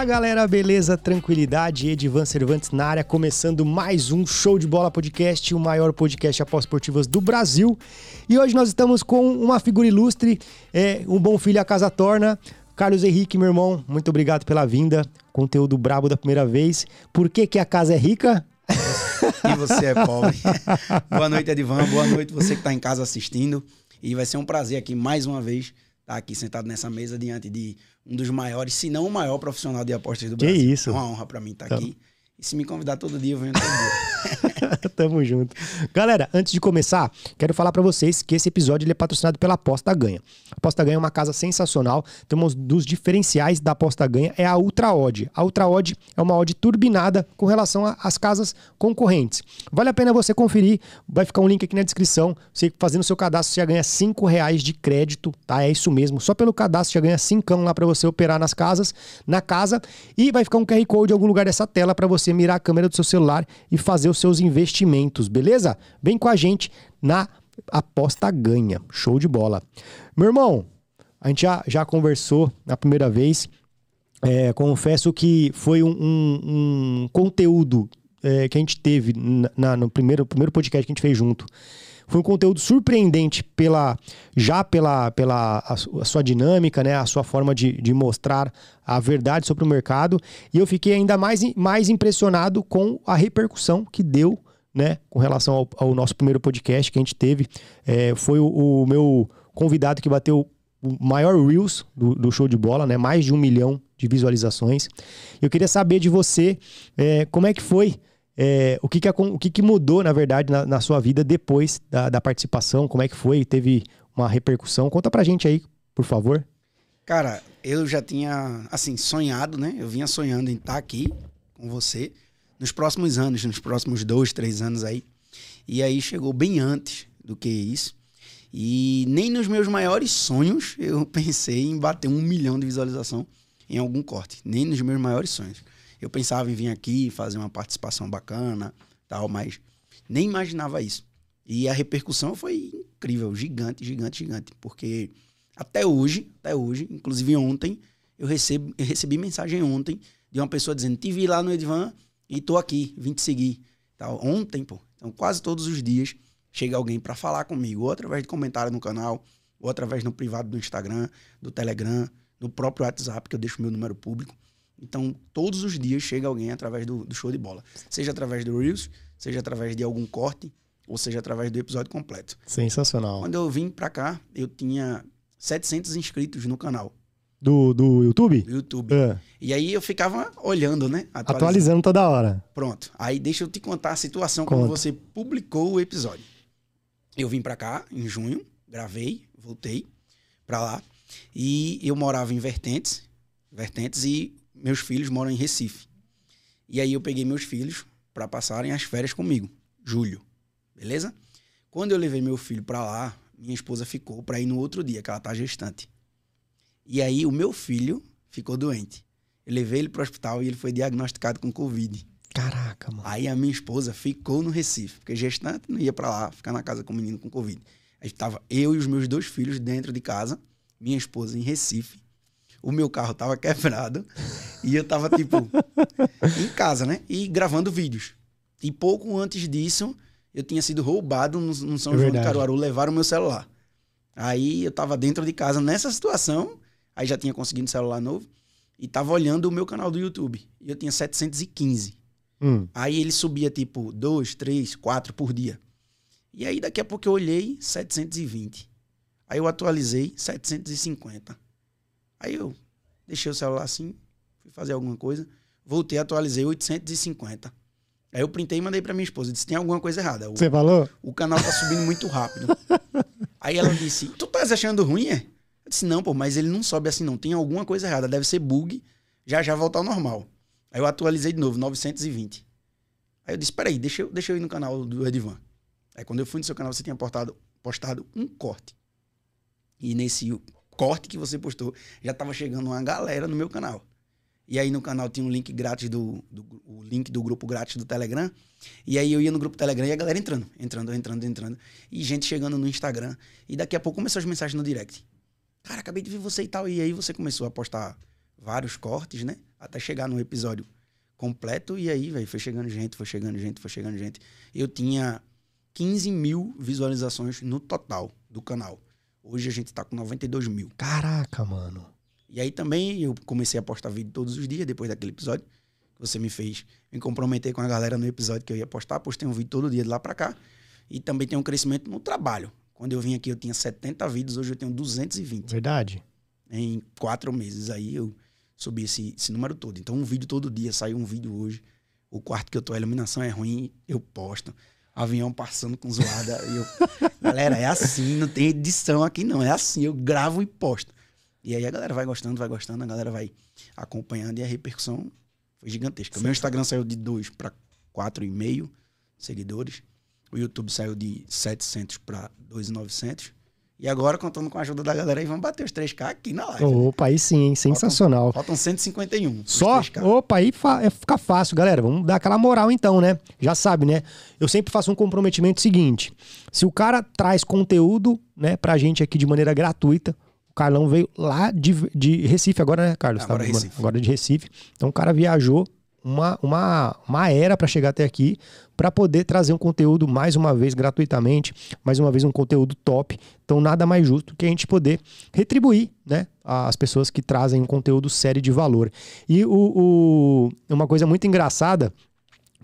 Fala galera, beleza? Tranquilidade? Edivan Cervantes na área, começando mais um Show de Bola Podcast, o maior podcast após esportivas do Brasil. E hoje nós estamos com uma figura ilustre, é, um bom filho a casa torna. Carlos Henrique, meu irmão, muito obrigado pela vinda. Conteúdo brabo da primeira vez. Por que, que a casa é rica? e você é pobre. boa noite, Edivan. Boa noite, você que está em casa assistindo. E vai ser um prazer aqui mais uma vez estar aqui sentado nessa mesa diante de um dos maiores, se não o maior profissional de apostas do Que Brasil. isso. É uma honra para mim estar Tá. aqui. E se me convidar todo dia, eu venho todo dia. Tamo junto. Galera, antes de começar, quero falar pra vocês que esse episódio ele é patrocinado pela Aposta Ganha. Aposta Ganha é uma casa sensacional. Então, um dos diferenciais da Aposta Ganha é a Ultra Odd. A Ultra Odd é uma odd turbinada com relação às casas concorrentes. Vale a pena você conferir. Vai ficar um link aqui na descrição. Você fazendo seu cadastro, você já ganha 5 reais de crédito, tá? É isso mesmo. Só pelo cadastro já ganha 5 lá pra você operar nas casas, na casa. E vai ficar um QR Code em algum lugar dessa tela pra você mirar a câmera do seu celular e fazer os seus investimentos, beleza? Vem com a gente na aposta ganha. Show de bola. Meu irmão, a gente já, já conversou na primeira vez. É, confesso que foi um, um- um conteúdo é, que a gente teve na- na- no primeiro, primeiro podcast que a gente fez junto. Foi um conteúdo surpreendente pela já pela, pela a, a sua dinâmica, né, a sua forma de, de mostrar a verdade sobre o mercado. E eu fiquei ainda mais, mais impressionado com a repercussão que deu né, com relação ao, ao nosso primeiro podcast que a gente teve. É, foi o, o meu convidado que bateu o maior Reels do, do show de bola, né? Mais de um milhão de visualizações. Eu queria saber de você é, como é que foi, é, o, que, que, o que, que mudou, na verdade, na, na sua vida depois da, da participação, como é que foi, teve uma repercussão. Conta pra gente aí, por favor. Cara, eu já tinha, assim, sonhado, né? Eu vinha sonhando em estar aqui com você nos próximos anos, nos próximos dois, três anos aí. E aí chegou bem antes do que isso. E nem nos meus maiores sonhos eu pensei em bater um milhão de visualização em algum corte. Nem nos meus maiores sonhos. Eu pensava em vir aqui fazer uma participação bacana, tal, mas nem imaginava isso. E a repercussão foi incrível, gigante, gigante, gigante. Porque até hoje, até hoje, inclusive ontem, eu recebi, eu recebi mensagem ontem de uma pessoa dizendo: Te vi lá no Edvan e tô aqui, vim te seguir. Tal. Ontem, pô. Então, quase todos os dias chega alguém para falar comigo, ou através de comentário no canal, ou através no privado do Instagram, do Telegram, no próprio WhatsApp, que eu deixo meu número público. Então, todos os dias chega alguém através do, do show de bola. Seja através do Reels, seja através de algum corte, ou seja através do episódio completo. Sensacional. Quando eu vim pra cá, eu tinha 700 inscritos no canal Do, do YouTube? do YouTube. É, E aí eu ficava olhando, né? Atualizando. atualizando toda hora. Pronto. Aí deixa eu te contar a situação quando Conta. você publicou o episódio. Eu vim pra cá em junho, gravei, voltei pra lá. E eu morava em Vertentes, Vertentes e meus filhos moram em Recife. E aí eu peguei meus filhos pra passarem as férias comigo, julho. Beleza? Quando eu levei meu filho pra lá, minha esposa ficou pra ir no outro dia, que ela tá gestante. E aí o meu filho ficou doente. Eu levei ele pro hospital e ele foi diagnosticado com Covid. Caraca, mano. Aí a minha esposa ficou no Recife, porque gestante não ia pra lá, ficar na casa com o menino com Covid. Aí tava eu e os meus dois filhos dentro de casa, minha esposa em Recife. O meu carro tava quebrado e eu tava, tipo, em casa, né? E gravando vídeos. E pouco antes disso, eu tinha sido roubado no, no São É João de. Caruaru, levaram o meu celular. Aí eu tava dentro de casa nessa situação, aí já tinha conseguido um celular novo, e tava olhando o meu canal do YouTube. E eu tinha 715. Hum, Aí ele subia tipo dois, três, quatro por dia. E aí daqui a pouco eu olhei 720. Aí eu atualizei 750. Aí eu deixei o celular assim, fui fazer alguma coisa, voltei, atualizei 850. Aí eu printei e mandei pra minha esposa, disse: "Tem alguma coisa errada. O, Você falou? o canal tá subindo muito rápido". aí ela disse: "Tu tá achando ruim, é?" Eu disse: "Não, pô, mas ele não sobe assim não, tem alguma coisa errada, deve ser bug, já já voltar ao normal". Aí eu atualizei de novo, 920. Aí eu disse, peraí, deixa eu, deixa eu ir no canal do Edivan. Aí quando eu fui no seu canal, você tinha postado, postado um corte. E nesse corte que você postou, já tava chegando uma galera no meu canal. E aí no canal tinha um link grátis do, do o link do grupo grátis do Telegram. E aí eu ia no grupo Telegram e a galera entrando, entrando, entrando, entrando. E gente chegando no Instagram. E daqui a pouco começou as mensagens no direct. Cara, acabei de ver você e tal. E aí você começou a postar vários cortes, né? Até chegar no episódio completo. E aí, velho, foi chegando gente, foi chegando gente, foi chegando gente. Eu tinha 15 mil visualizações no total do canal. Hoje a gente tá com 92 mil. Caraca, mano. E aí também eu comecei a postar vídeo todos os dias depois daquele episódio que você me fez me comprometer com a galera no episódio que eu ia postar. Postei um vídeo todo dia de lá para cá. E também tem um crescimento no trabalho. Quando eu vim aqui eu tinha 70 vídeos, hoje eu tenho 220. Verdade. Em quatro meses aí eu subi esse, esse número todo. Então um vídeo todo dia, saiu um vídeo hoje. O quarto que eu tô, a iluminação é ruim, eu posto. Avião passando com zoada. eu, galera, é assim, não tem edição aqui não. É assim, eu gravo e posto. E aí a galera vai gostando, vai gostando, a galera vai acompanhando e a repercussão foi gigantesca. Sim. Meu Instagram saiu de 2 para 4,5 seguidores. O YouTube saiu de 700 para 2,900. E agora, contando com a ajuda da galera aí, vamos bater os 3K aqui na live. Opa, aí sim, hein? Sensacional. Faltam, faltam 151. Só? Opa, aí é, fica fácil, galera. Vamos dar aquela moral então, né? Já sabe, né? Eu sempre faço um comprometimento seguinte. Se o cara traz conteúdo, né, pra gente aqui de maneira gratuita, o Carlão veio lá de, de Recife agora, né, Carlos? Agora, tá, Recife. agora de Recife. Então o cara viajou uma, uma, uma era para chegar até aqui, para poder trazer um conteúdo mais uma vez gratuitamente, mais uma vez um conteúdo top. Então nada mais justo que a gente poder retribuir, né, as pessoas que trazem um conteúdo sério de valor. E o, o uma coisa muito engraçada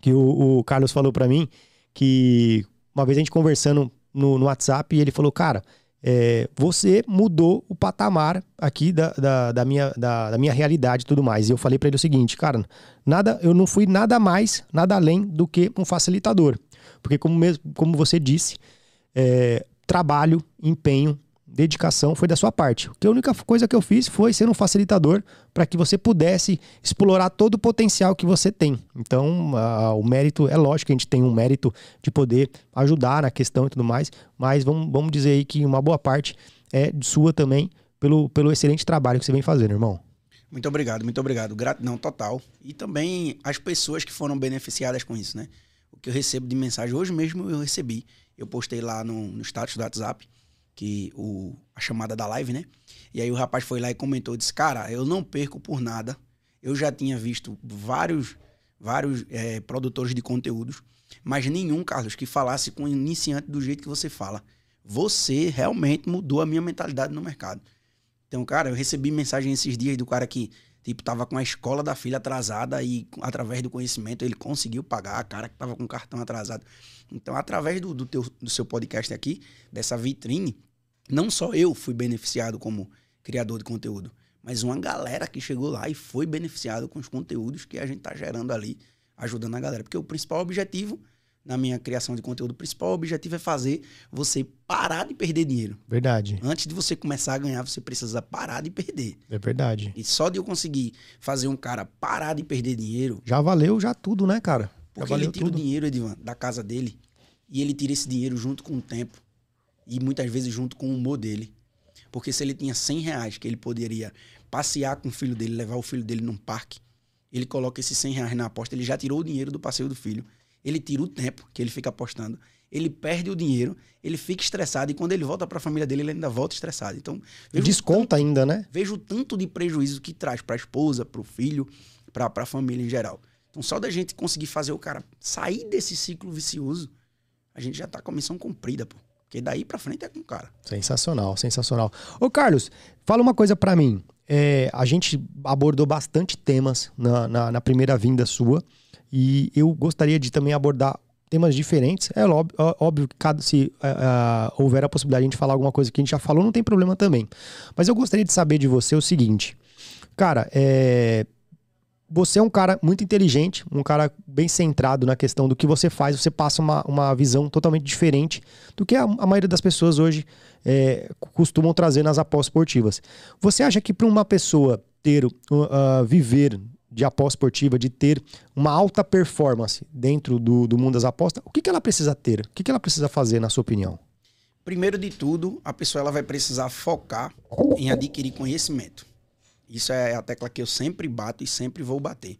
que o, o Carlos falou para mim, que uma vez a gente conversando no, no WhatsApp e ele falou, cara, é, você mudou o patamar aqui da, da, da minha, da, da, minha realidade e tudo mais. E eu falei para ele o seguinte, cara, nada, eu não fui nada mais, nada além do que um facilitador. Porque, como, mesmo, como você disse, é, trabalho, empenho, dedicação foi da sua parte. Que a única coisa que eu fiz foi ser um facilitador para que você pudesse explorar todo o potencial que você tem. Então, o mérito, é lógico que a gente tem um mérito de poder ajudar na questão e tudo mais, mas vamos, vamos dizer aí que uma boa parte é sua também pelo, pelo excelente trabalho que você vem fazendo, irmão. Muito obrigado, muito obrigado. Gratidão total. E também as pessoas que foram beneficiadas com isso, né? O que eu recebo de mensagem, hoje mesmo eu recebi. Eu postei lá no, no status do WhatsApp que o, a chamada da live, né? E aí o rapaz foi lá e comentou, disse, cara, eu não perco por nada. Eu já tinha visto vários, vários é, produtores de conteúdos, mas nenhum, Carlos, que falasse com iniciante do jeito que você fala. Você realmente mudou a minha mentalidade no mercado. Então, cara, eu recebi mensagem esses dias do cara que, tipo, tava com a escola da filha atrasada e, através do conhecimento, ele conseguiu pagar. a Cara que tava com o cartão atrasado. Então, através do, do, teu, do seu podcast aqui, dessa vitrine, não só eu fui beneficiado como criador de conteúdo, mas uma galera que chegou lá e foi beneficiado com os conteúdos que a gente está gerando ali, ajudando a galera. Porque o principal objetivo na minha criação de conteúdo, o principal objetivo é fazer você parar de perder dinheiro. Verdade. Antes de você começar a ganhar, você precisa parar de perder. É verdade. E só de eu conseguir fazer um cara parar de perder dinheiro. Já valeu já tudo, né, cara? Porque ele tira tudo. o dinheiro, Edivan, da casa dele e ele tira esse dinheiro junto com o tempo e muitas vezes junto com o humor dele. Porque se ele tinha 100 reais que ele poderia passear com o filho dele, levar o filho dele num parque, ele coloca esses 100 reais na aposta, ele já tirou o dinheiro do passeio do filho, ele tira o tempo que ele fica apostando, ele perde o dinheiro, ele fica estressado e quando ele volta para a família dele, ele ainda volta estressado. Então, desconta tanto, ainda, né? Vejo o tanto de prejuízo que traz para a esposa, para o filho, para a família em geral. Então, só da gente conseguir fazer o cara sair desse ciclo vicioso, a gente já tá com a missão cumprida, pô. Porque daí pra frente é com o cara. Sensacional, sensacional. Ô, Carlos, fala uma coisa para mim. É, a gente abordou bastante temas na, na, na, primeira vinda sua e eu gostaria de também abordar temas diferentes. É óbvio, óbvio que cada, se uh, uh, houver a possibilidade de falar alguma coisa que a gente já falou, não tem problema também. Mas eu gostaria de saber de você o seguinte. Cara, é, você é um cara muito inteligente, um cara bem centrado na questão do que você faz, você passa uma, uma visão totalmente diferente do que a, a maioria das pessoas hoje é, costumam trazer nas apostas esportivas. Você acha que para uma pessoa ter, uh, viver de aposta esportiva, de ter uma alta performance dentro do, do mundo das apostas, o que, que ela precisa ter? O que, que ela precisa fazer, na sua opinião? Primeiro de tudo, a pessoa ela vai precisar focar em adquirir conhecimento. Isso é a tecla que eu sempre bato e sempre vou bater.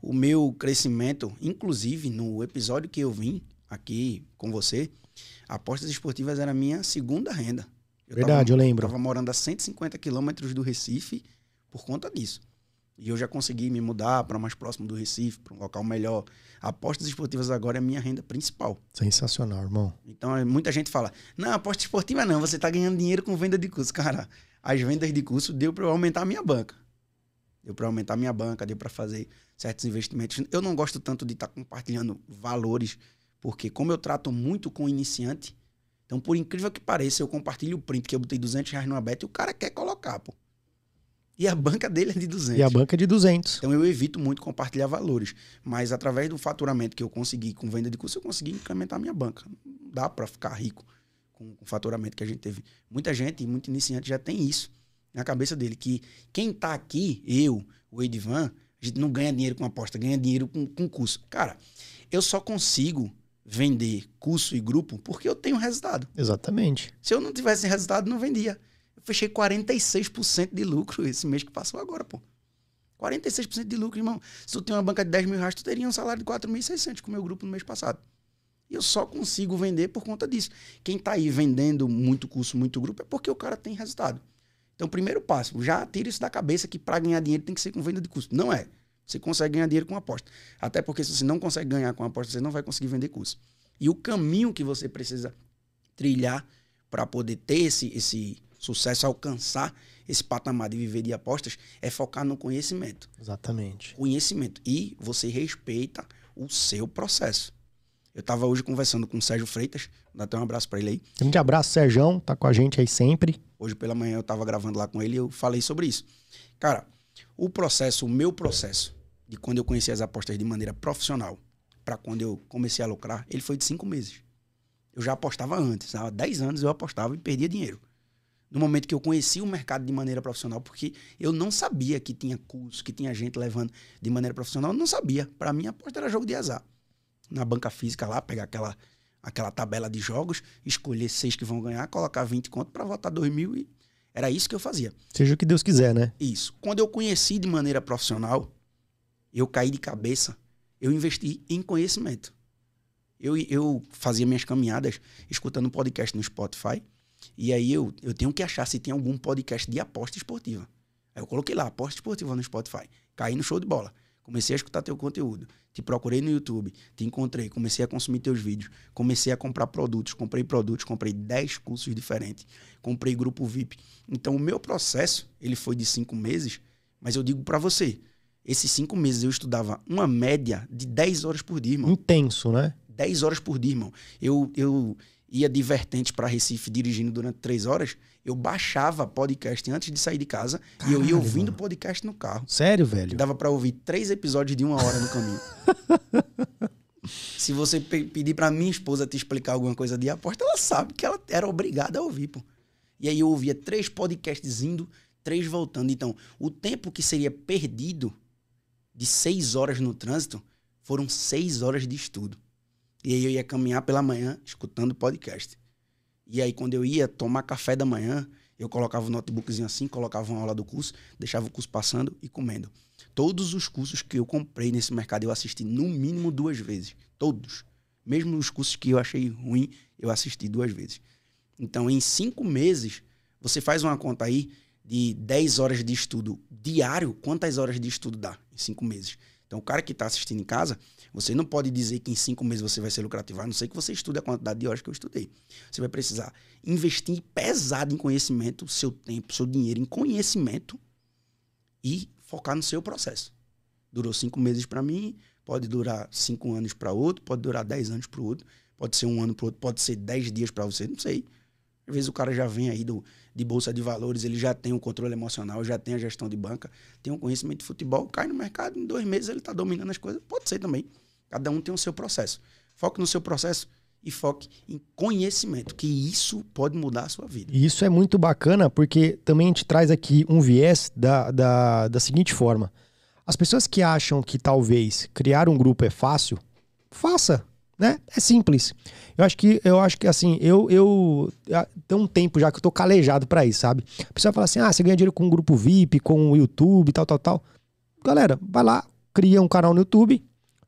O meu crescimento, inclusive no episódio que eu vim aqui com você, apostas esportivas era a minha segunda renda. Eu Verdade, tava, eu lembro. Eu estava morando a 150 quilômetros do Recife por conta disso. E eu já consegui me mudar para mais próximo do Recife, para um local melhor. Apostas esportivas agora é a minha renda principal. Sensacional, irmão. Então, muita gente fala: não, aposta esportiva não, você está ganhando dinheiro com venda de curso. Cara, as vendas de curso deu para eu aumentar a minha banca. Deu para aumentar a minha banca, deu para fazer certos investimentos. Eu não gosto tanto de estar tá compartilhando valores, porque como eu trato muito com iniciante, então, por incrível que pareça, eu compartilho o print que eu botei 200 reais no Abet e o cara quer colocar, pô. E a banca dele é de 200. E a banca é de 200. Então eu evito muito compartilhar valores. Mas através do faturamento que eu consegui com venda de curso, eu consegui incrementar a minha banca. Não dá para ficar rico com, com o faturamento que a gente teve. Muita gente, muito iniciante, já tem isso na cabeça dele. Que quem tá aqui, eu, o Edivan, a gente não ganha dinheiro com aposta, ganha dinheiro com, com curso. Cara, eu só consigo vender curso e grupo porque eu tenho resultado. Exatamente. Se eu não tivesse resultado, não vendia. Eu fechei 46% de lucro esse mês que passou agora, pô. 46% de lucro, irmão. Se tu tem uma banca de 10 mil reais, tu teria um salário de 4.600 com o meu grupo no mês passado. E eu só consigo vender por conta disso. Quem tá aí vendendo muito curso, muito grupo, é porque o cara tem resultado. Então, primeiro passo, já tira isso da cabeça que para ganhar dinheiro tem que ser com venda de curso. Não é. Você consegue ganhar dinheiro com aposta. Até porque se você não consegue ganhar com aposta, você não vai conseguir vender curso. E o caminho que você precisa trilhar para poder ter esse, esse sucesso, alcançar esse patamar de viver de apostas, é focar no conhecimento. Exatamente. Conhecimento. E você respeita o seu processo. Eu estava hoje conversando com o Sérgio Freitas, dá até um abraço para ele aí. Grande abraço, Sérgio, tá com a gente aí sempre. Hoje pela manhã eu estava gravando lá com ele e eu falei sobre isso. Cara, o processo, o meu processo, de quando eu conheci as apostas de maneira profissional para quando eu comecei a lucrar, ele foi de cinco meses. Eu já apostava antes, há 10 anos eu apostava e perdia dinheiro. No momento que eu conheci o mercado de maneira profissional, porque eu não sabia que tinha curso, que tinha gente levando de maneira profissional, eu não sabia. Para mim, a aposta era jogo de azar. Na banca física lá, pegar aquela, aquela tabela de jogos, escolher seis que vão ganhar, colocar 20 conto para votar 2 mil e era isso que eu fazia. Seja o que Deus quiser, né? Isso. Quando eu conheci de maneira profissional, eu caí de cabeça, eu investi em conhecimento. Eu, eu fazia minhas caminhadas escutando podcast no Spotify. E aí eu, eu tenho que achar se tem algum podcast de aposta esportiva. Aí eu coloquei lá, aposta esportiva no Spotify. Caí no show de bola. Comecei a escutar teu conteúdo. Te procurei no YouTube, te encontrei, comecei a consumir teus vídeos, comecei a comprar produtos, comprei produtos, comprei 10 cursos diferentes, comprei grupo VIP. Então o meu processo, ele foi de cinco meses, mas eu digo para você, esses cinco meses eu estudava uma média de 10 horas por dia, irmão. Intenso, né? 10 horas por dia, irmão. Eu, eu ia de Vertente para Recife dirigindo durante 3 horas eu baixava podcast antes de sair de casa Caralho, e eu ia ouvindo mano. podcast no carro. Sério, velho? Dava para ouvir três episódios de uma hora no caminho. Se você pe pedir para minha esposa te explicar alguma coisa de aposta, ela sabe que ela era obrigada a ouvir, pô. E aí eu ouvia três podcasts indo, três voltando. Então, o tempo que seria perdido de seis horas no trânsito foram seis horas de estudo. E aí eu ia caminhar pela manhã escutando podcast. E aí, quando eu ia tomar café da manhã, eu colocava o notebookzinho assim, colocava uma aula do curso, deixava o curso passando e comendo. Todos os cursos que eu comprei nesse mercado eu assisti no mínimo duas vezes. Todos. Mesmo os cursos que eu achei ruim, eu assisti duas vezes. Então, em cinco meses, você faz uma conta aí de 10 horas de estudo diário. Quantas horas de estudo dá em cinco meses? Então, o cara que está assistindo em casa, você não pode dizer que em cinco meses você vai ser lucrativo, a não ser que você estude a quantidade de horas que eu estudei. Você vai precisar investir pesado em conhecimento, seu tempo, seu dinheiro em conhecimento e focar no seu processo. Durou cinco meses para mim, pode durar cinco anos para outro, pode durar dez anos para outro, pode ser um ano para outro, pode ser dez dias para você, não sei. Às vezes o cara já vem aí do, de bolsa de valores, ele já tem o um controle emocional, já tem a gestão de banca, tem um conhecimento de futebol, cai no mercado, em dois meses ele está dominando as coisas. Pode ser também. Cada um tem o seu processo. Foque no seu processo e foque em conhecimento, que isso pode mudar a sua vida. E isso é muito bacana, porque também a gente traz aqui um viés da, da, da seguinte forma. As pessoas que acham que talvez criar um grupo é fácil, faça. Né? É simples. Eu acho que, eu acho que assim, eu, eu tem um tempo já que eu tô calejado para isso, sabe? A pessoa fala assim: ah, você ganha dinheiro com um grupo VIP, com o YouTube, tal, tal, tal. Galera, vai lá, cria um canal no YouTube,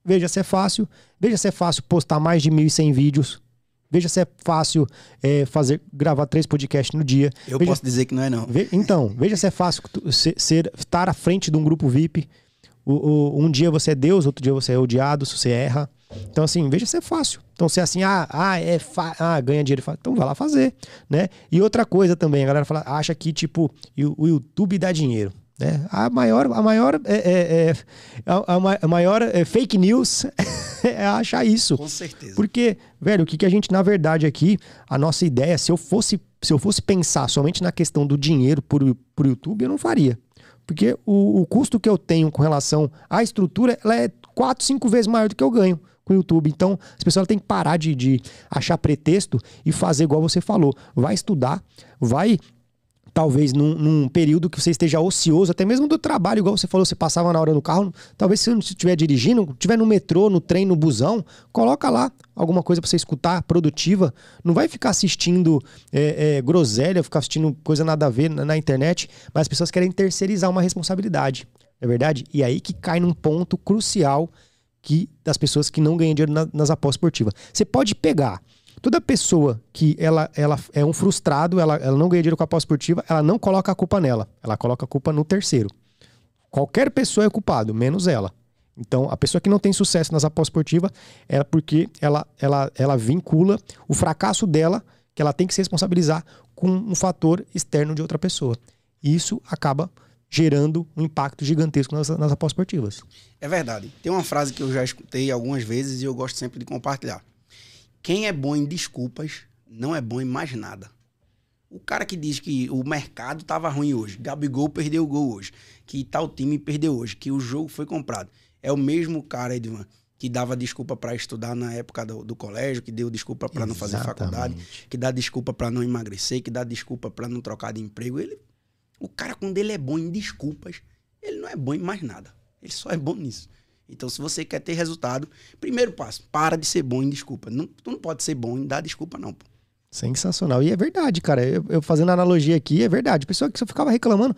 veja se é fácil, veja se é fácil postar mais de 1.100 vídeos, veja se é fácil é, fazer gravar três podcasts no dia. Eu veja, posso dizer que não é não. Ve, então, veja se é fácil ser, ser, estar à frente de um grupo VIP. O, o, um dia você é Deus, outro dia você é odiado, se você erra. Então, assim, veja se é fácil. Então, se é assim, ah, ah, é ah, ganha dinheiro, então vai lá fazer, né? E outra coisa também, a galera fala, acha que, tipo, o YouTube dá dinheiro. Né? A maior, a maior, é, é, é a, a, maior é, fake news é achar isso. Com certeza. Porque, velho, o que, que a gente, na verdade, aqui, a nossa ideia, se eu fosse, se eu fosse pensar somente na questão do dinheiro por, por YouTube, eu não faria. Porque o, o custo que eu tenho com relação à estrutura, ela é quatro, cinco vezes maior do que eu ganho com o YouTube. Então, as pessoas têm que parar de, de achar pretexto e fazer igual você falou. Vai estudar, vai talvez num, num, período que você esteja ocioso, até mesmo do trabalho, igual você falou, você passava na hora no carro, talvez se você estiver dirigindo, estiver no metrô, no trem, no busão, coloca lá alguma coisa para você escutar, produtiva. Não vai ficar assistindo é, é, groselha, ficar assistindo coisa nada a ver na, na internet, mas as pessoas querem terceirizar uma responsabilidade, não é verdade? E aí que cai num ponto crucial que das pessoas que não ganham dinheiro na, nas apostas esportivas. Você pode pegar toda pessoa que ela, ela é um frustrado, ela, ela não ganha dinheiro com a aposta esportiva, ela não coloca a culpa nela, ela coloca a culpa no terceiro. Qualquer pessoa é culpado, menos ela. Então, a pessoa que não tem sucesso nas apostas esportivas é porque ela, ela, ela vincula o fracasso dela, que ela tem que se responsabilizar, com um fator externo de outra pessoa. E isso acaba gerando um impacto gigantesco nas, nas apostas esportivas. É verdade. Tem uma frase que eu já escutei algumas vezes e eu gosto sempre de compartilhar. Quem é bom em desculpas não é bom em mais nada. O cara que diz que o mercado estava ruim hoje, Gabigol perdeu o gol hoje, que tal time perdeu hoje, que o jogo foi comprado. É o mesmo cara, Edvan, que dava desculpa para estudar na época do, do, colégio, que deu desculpa para não fazer faculdade, que dá desculpa para não emagrecer, que dá desculpa para não trocar de emprego. Ele o cara, quando ele é bom em desculpas, ele não é bom em mais nada. Ele só é bom nisso. Então, se você quer ter resultado, primeiro passo, para de ser bom em desculpa. Não, tu não pode ser bom em dar desculpa, não. Pô. Sensacional. E é verdade, cara. Eu, eu, fazendo analogia aqui, é verdade. Pessoa que só ficava reclamando.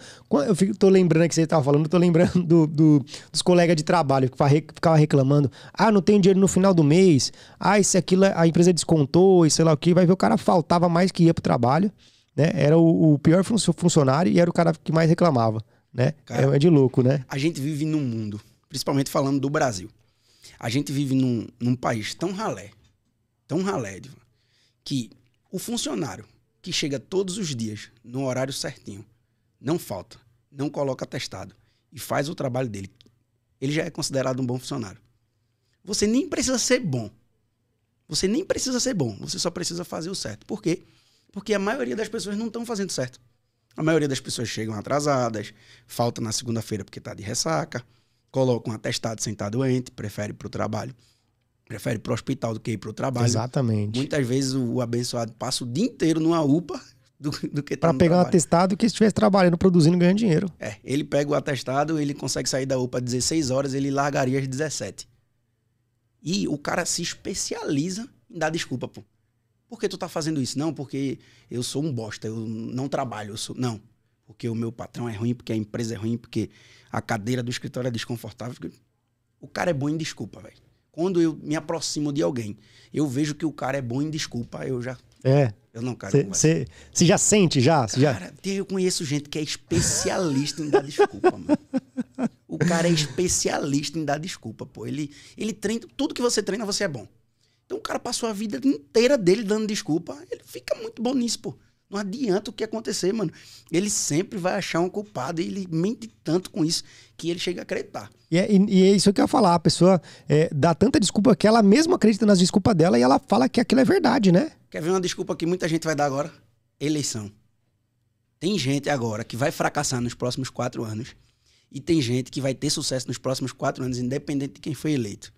eu fico, tô lembrando que você estava falando, tô lembrando do, do, dos colegas de trabalho que ficava reclamando. Ah, não tem dinheiro no final do mês. Ah, isso aquilo a empresa descontou e sei lá o que. Vai ver o cara faltava mais que ia pro trabalho né? Era o, o pior funcionário e era o cara que mais reclamava, né? Cara, é, de louco, né? A gente vive num mundo, principalmente falando do Brasil. A gente vive num, num país tão ralé, tão ralé, que o funcionário que chega todos os dias no horário certinho, não falta, não coloca atestado e faz o trabalho dele, ele já é considerado um bom funcionário. Você nem precisa ser bom. Você nem precisa ser bom, você só precisa fazer o certo. Por quê? Porque a maioria das pessoas não estão fazendo certo. A maioria das pessoas chegam atrasadas, falta na segunda-feira porque está de ressaca, colocam um atestado sem estar doente, prefere para o trabalho, prefere para o hospital do que ir para o trabalho. Exatamente. Muitas vezes o abençoado passa o dia inteiro numa UPA do, do que tá Para pegar trabalho. um atestado que estivesse trabalhando, produzindo, ganhando dinheiro. É, ele pega o atestado, ele consegue sair da UPA 16 horas, ele largaria às 17. E o cara se especializa em dar desculpa, pô. Por que tu tá fazendo isso? Não, porque eu sou um bosta, eu não trabalho, eu sou. Não. Porque o meu patrão é ruim, porque a empresa é ruim, porque a cadeira do escritório é desconfortável. O cara é bom em desculpa, velho. Quando eu me aproximo de alguém, eu vejo que o cara é bom em desculpa, eu já. É. Eu não quero. Você já sente, já? Cara, já... eu conheço gente que é especialista em dar desculpa, mano. O cara é especialista em dar desculpa, pô. Ele, ele treina. Tudo que você treina, você é bom. Então o cara passou a vida inteira dele dando desculpa. Ele fica muito bom nisso, pô. Não adianta o que acontecer, mano. Ele sempre vai achar um culpado e ele mente tanto com isso que ele chega a acreditar. E é, e é isso que eu ia falar. A pessoa é, dá tanta desculpa que ela mesma acredita nas desculpas dela e ela fala que aquilo é verdade, né? Quer ver uma desculpa que muita gente vai dar agora? Eleição. Tem gente agora que vai fracassar nos próximos quatro anos e tem gente que vai ter sucesso nos próximos quatro anos, independente de quem foi eleito.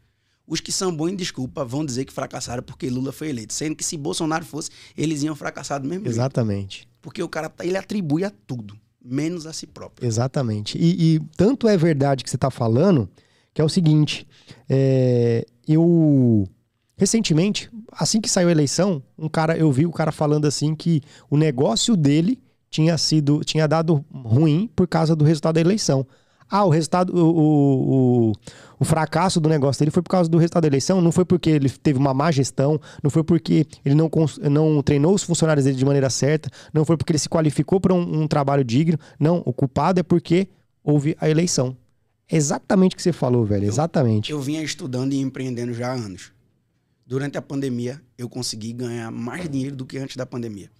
Os que são bons em desculpa vão dizer que fracassaram porque Lula foi eleito. Sendo que se Bolsonaro fosse, eles iam fracassar do mesmo Exatamente. Jeito. Porque o cara, ele atribui a tudo, menos a si próprio. Exatamente. E, e tanto é verdade que você está falando, que é o seguinte, é, eu, Recentemente, assim que saiu a eleição, um cara, eu vi o cara falando assim que o negócio dele tinha sido, tinha dado ruim por causa do resultado da eleição. Ah, o resultado, o, o, o, fracasso do negócio dele foi por causa do resultado da eleição, não foi porque ele teve uma má gestão, não foi porque ele não, não treinou os funcionários dele de maneira certa, não foi porque ele se qualificou para um, um trabalho digno. Não, o culpado é porque houve a eleição. Exatamente o que você falou, velho. Exatamente. Eu, eu vinha estudando e empreendendo já há anos. Durante a pandemia, eu consegui ganhar mais dinheiro do que antes da pandemia.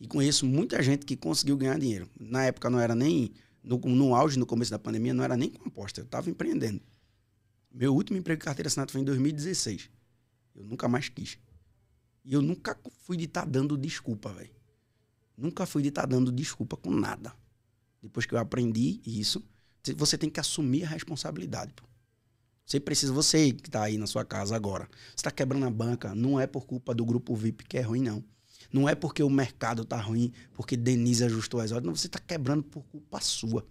E conheço muita gente que conseguiu ganhar dinheiro. Na época não era nem. No, no auge, no começo da pandemia, não era nem com aposta. Eu estava empreendendo. Meu último emprego de carteira assinada foi em 2016. Eu nunca mais quis. E eu nunca fui de estar tá dando desculpa, velho. Nunca fui de estar tá dando desculpa com nada. Depois que eu aprendi isso, você tem que assumir a responsabilidade. Pô. Você precisa, você que está aí na sua casa agora, você está quebrando a banca, não é por culpa do grupo VIP que é ruim, não. Não é porque o mercado está ruim, porque Denise ajustou as ordens, não, você está quebrando por culpa sua.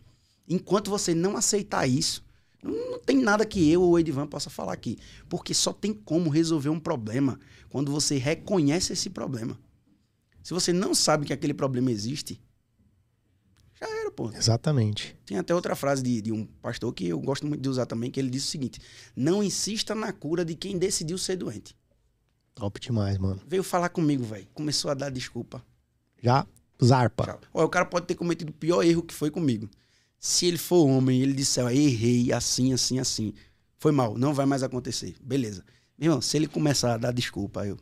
Enquanto você não aceitar isso, não tem nada que eu ou o Edivan possa falar aqui. Porque só tem como resolver um problema quando você reconhece esse problema. Se você não sabe que aquele problema existe, já era, pô. Exatamente. Tem até outra frase de, de, um pastor que eu gosto muito de usar também, que ele diz o seguinte: não insista na cura de quem decidiu ser doente. Top demais, mano. Veio falar comigo, velho. Começou a dar desculpa. Já zarpa. Olha, o cara pode ter cometido o pior erro que foi comigo. Se ele for homem, ele disser, errei assim, assim, assim. Foi mal, não vai mais acontecer. Beleza. Meu irmão, se ele começar a dar desculpa, eu.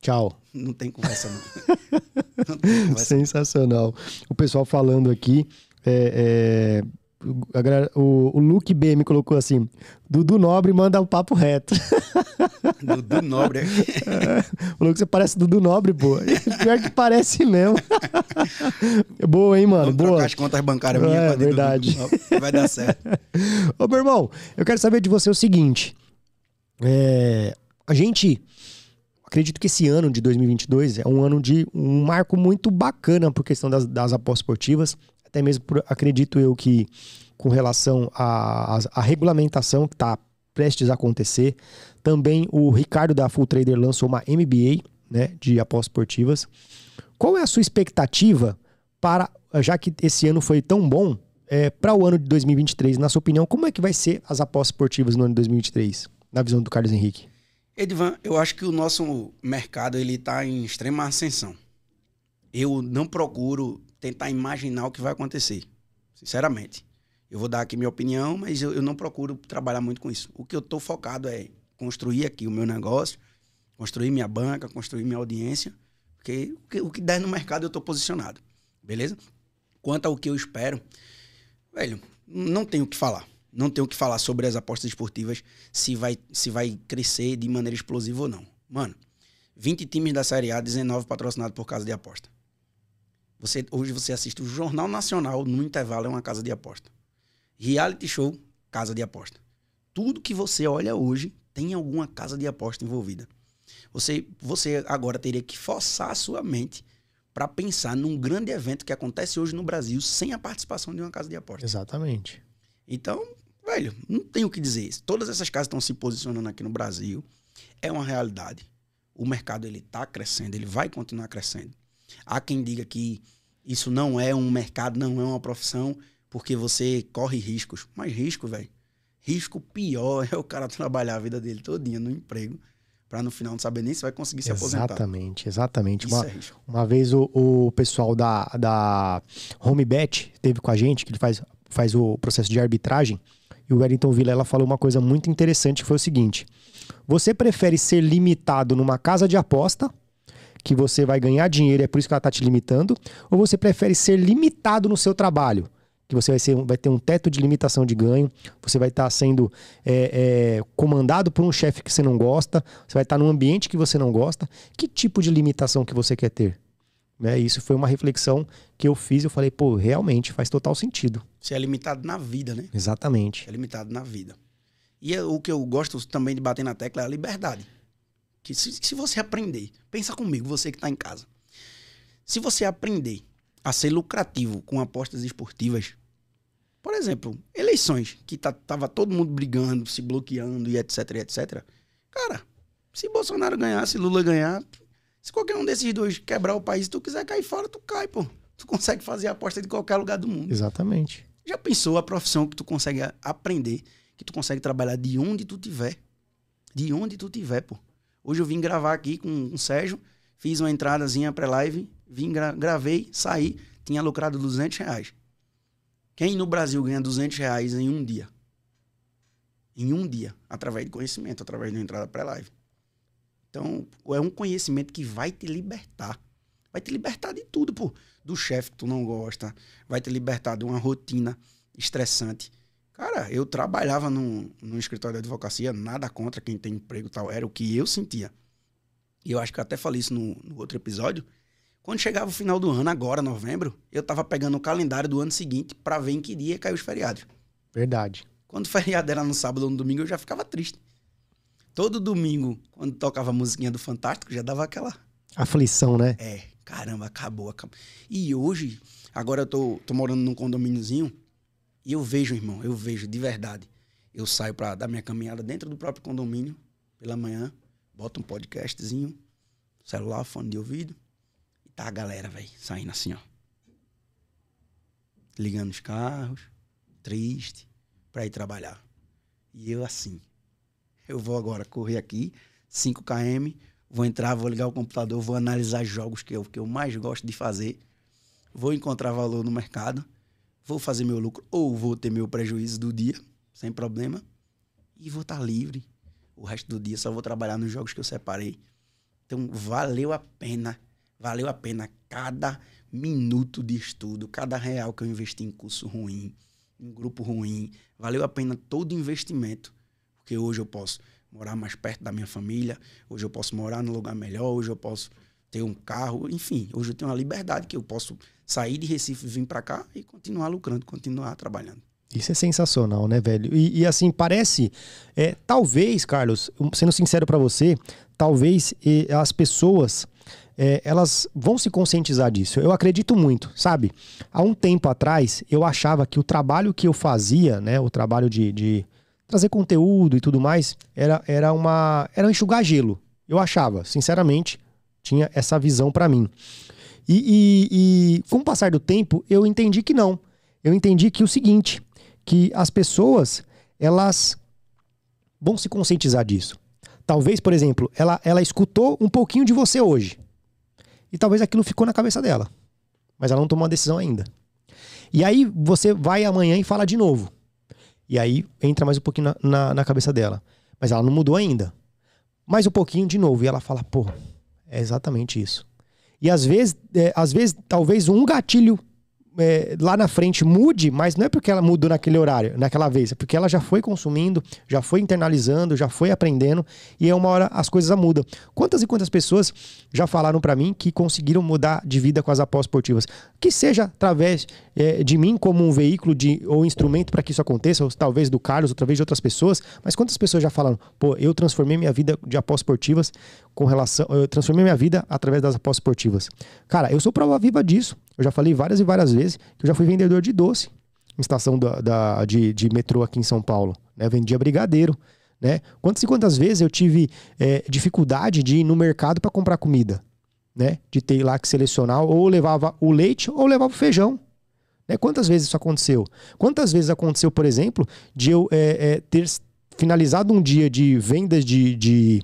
Tchau. Não tem conversa, não. não tem conversa, Sensacional. O pessoal falando aqui. É, é... O, o Luke B me colocou assim: Dudu Nobre manda um papo reto. Dudu Nobre. é, falou que você parece Dudu Nobre, pô. Pior que parece mesmo. Boa, hein, mano? Vamos Boa. as contas bancárias minhas é, verdade. Vai dar certo. Ô, meu irmão, eu quero saber de você o seguinte: é, a gente acredito que esse ano de 2022 é um ano de um marco muito bacana por questão das, das apostas esportivas. Até mesmo por, acredito eu que com relação à regulamentação que está prestes a acontecer. Também o Ricardo da Full Trader lançou uma MBA né, de apostas esportivas. Qual é a sua expectativa para, já que esse ano foi tão bom, é, para o ano de 2023? Na sua opinião, como é que vai ser as apostas esportivas no ano de 2023, na visão do Carlos Henrique? Edvan, eu acho que o nosso mercado ele está em extrema ascensão. Eu não procuro tentar imaginar o que vai acontecer, sinceramente. Eu vou dar aqui minha opinião, mas eu, eu não procuro trabalhar muito com isso. O que eu estou focado é construir aqui o meu negócio, construir minha banca, construir minha audiência, porque o que, o que der no mercado eu estou posicionado, beleza? Quanto ao que eu espero, velho, não tenho o que falar não tenho o que falar sobre as apostas esportivas se vai, se vai crescer de maneira explosiva ou não. Mano, 20 times da Série A, 19 patrocinados por casa de aposta. Você, hoje você assiste o Jornal Nacional, no intervalo é uma casa de aposta. Reality show, casa de aposta. Tudo que você olha hoje tem alguma casa de aposta envolvida. Você, você agora teria que forçar a sua mente para pensar num grande evento que acontece hoje no Brasil sem a participação de uma casa de aposta. Exatamente. Então, velho, não tenho o que dizer. Todas essas casas estão se posicionando aqui no Brasil. É uma realidade. O mercado ele está crescendo, ele vai continuar crescendo. Há quem diga que isso não é um mercado, não é uma profissão, porque você corre riscos. Mas risco, velho. Risco pior é o cara trabalhar a vida dele todinha no emprego para no final não saber nem se vai conseguir se exatamente, aposentar. Exatamente, exatamente. Uma, é uma vez o, o pessoal da, da HomeBet teve com a gente, que ele faz, faz o processo de arbitragem, e o Wellington Villa ela falou uma coisa muito interessante que foi o seguinte: você prefere ser limitado numa casa de aposta, que você vai ganhar dinheiro, é por isso que ela está te limitando, ou você prefere ser limitado no seu trabalho? Que você vai, ser, vai ter um teto de limitação de ganho, você vai estar tá sendo é, é, comandado por um chefe que você não gosta, você vai estar tá num ambiente que você não gosta. Que tipo de limitação que você quer ter? Né? Isso foi uma reflexão que eu fiz. Eu falei, pô, realmente faz total sentido. Você é limitado na vida, né? Exatamente. É limitado na vida. E é o que eu gosto também de bater na tecla é a liberdade. Que se, se você aprender, pensa comigo, você que está em casa. Se você aprender a ser lucrativo com apostas esportivas, por exemplo, eleições, que tá, tava todo mundo brigando, se bloqueando e etc, etc. Cara, Se Bolsonaro ganhar, se Lula ganhar, se qualquer um desses dois quebrar o país, se tu quiser cair fora, tu cai, pô. Tu consegue fazer aposta de qualquer lugar do mundo. Exatamente. Já pensou a profissão que tu consegue aprender, que tu consegue trabalhar de onde tu tiver? De onde tu tiver, pô. Hoje eu vim gravar aqui com o Sérgio, fiz uma entradazinha pré-live, vim, gra gravei, saí, tinha lucrado 200 reais. Quem no Brasil ganha 200 reais em um dia? Em um dia, através de conhecimento, através de uma entrada pré-live. Então, é um conhecimento que vai te libertar. Vai te libertar de tudo, pô. Do chefe que tu não gosta, vai te libertar de uma rotina estressante. Cara, eu trabalhava no, no escritório de advocacia, nada contra quem tem emprego tal, era o que eu sentia. E eu acho que eu até falei isso no, no outro episódio. Quando chegava o final do ano, agora, novembro, eu tava pegando o calendário do ano seguinte para ver em que dia caiu os feriados. Verdade. Quando o feriado era no sábado ou no domingo, eu já ficava triste. Todo domingo, quando tocava a musiquinha do Fantástico, já dava aquela. Aflição, né? É, caramba, acabou, acabou. E hoje, agora eu tô, tô morando num condomíniozinho, e eu vejo, irmão, eu vejo de verdade. Eu saio para dar minha caminhada dentro do próprio condomínio, pela manhã, boto um podcastzinho, celular, fone de ouvido, tá a galera, velho, saindo assim, ó. Ligando os carros, triste, para ir trabalhar. E eu assim, eu vou agora correr aqui, 5 km, vou entrar, vou ligar o computador, vou analisar jogos que eu, que eu mais gosto de fazer, vou encontrar valor no mercado, vou fazer meu lucro ou vou ter meu prejuízo do dia, sem problema, e vou estar tá livre. O resto do dia só vou trabalhar nos jogos que eu separei. Então valeu a pena, valeu a pena cada minuto de estudo, cada real que eu investi em curso ruim, em grupo ruim, valeu a pena todo investimento, porque hoje eu posso morar mais perto da minha família, hoje eu posso morar num lugar melhor, hoje eu posso ter um carro, enfim, hoje eu tenho uma liberdade que eu posso sair de Recife, vir para cá e continuar lucrando, continuar trabalhando. Isso é sensacional, né, velho? E, e assim, parece. É, talvez, Carlos, sendo sincero para você, talvez as pessoas. É, elas vão se conscientizar disso. Eu acredito muito, sabe? Há um tempo atrás, eu achava que o trabalho que eu fazia, né, o trabalho de, de trazer conteúdo e tudo mais, era, era uma era enxugar gelo. Eu achava, sinceramente, tinha essa visão para mim. E, e, e com o passar do tempo, eu entendi que não. Eu entendi que o seguinte, que as pessoas, elas vão se conscientizar disso. Talvez, por exemplo, ela, ela escutou um pouquinho de você hoje. E talvez aquilo ficou na cabeça dela. Mas ela não tomou uma decisão ainda. E aí você vai amanhã e fala de novo. E aí entra mais um pouquinho na, na, na cabeça dela. Mas ela não mudou ainda. Mais um pouquinho de novo. E ela fala, pô, é exatamente isso. E às vezes, é, às vezes, talvez um gatilho é, lá na frente mude, mas não é porque ela mudou naquele horário, naquela vez, é porque ela já foi consumindo, já foi internalizando, já foi aprendendo e é uma hora as coisas mudam. Quantas e quantas pessoas já falaram para mim que conseguiram mudar de vida com as após esportivas? Que seja através é, de mim como um veículo de, ou instrumento para que isso aconteça, ou talvez do Carlos, outra vez de outras pessoas, mas quantas pessoas já falaram, pô, eu transformei minha vida de após esportivas com relação, eu transformei minha vida através das após esportivas. Cara, eu sou prova viva disso. Eu já falei várias e várias vezes que eu já fui vendedor de doce em estação da, da de, de, metrô aqui em São Paulo. Né? Vendia brigadeiro. Né? Quantas e quantas vezes eu tive é, dificuldade de ir no mercado para comprar comida? Né? De ter lá que selecionar, ou levava o leite ou levava o feijão. Né? Quantas vezes isso aconteceu? Quantas vezes aconteceu, por exemplo, de eu é, é, ter finalizado um dia de vendas de, de,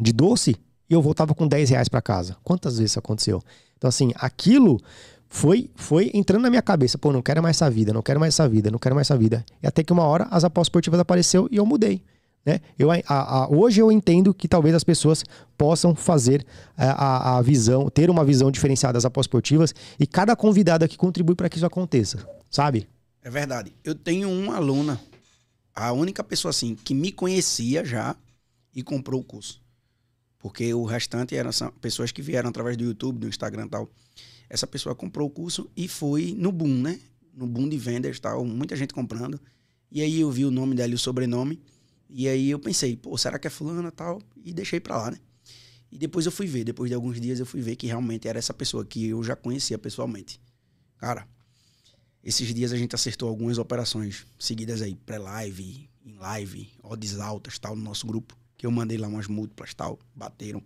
de doce e eu voltava com 10 reais para casa? Quantas vezes isso aconteceu? Então, assim, aquilo foi, foi entrando na minha cabeça, pô, não quero mais essa vida, não quero mais essa vida, não quero mais essa vida. E até que uma hora as apostas esportivas apareceu e eu mudei. Né? Eu, a, a, hoje eu entendo que talvez as pessoas possam fazer a, a, visão, ter uma visão diferenciada das apostas esportivas e cada convidado aqui contribui para que isso aconteça, sabe? É verdade. Eu tenho uma aluna, a única pessoa assim que me conhecia já e comprou o curso. Porque o restante eram pessoas que vieram através do YouTube, do Instagram e tal essa pessoa comprou o curso e foi no boom, né? No boom de vendas tal, muita gente comprando. E aí eu vi o nome dela e o sobrenome. E aí eu pensei, pô, será que é fulana tal? E deixei pra lá, né? E depois eu fui ver, depois de alguns dias eu fui ver que realmente era essa pessoa que eu já conhecia pessoalmente. Cara, esses dias a gente acertou algumas operações seguidas aí, pré-live, em live, odds altas tal, no nosso grupo que eu mandei lá umas múltiplas tal, bateram.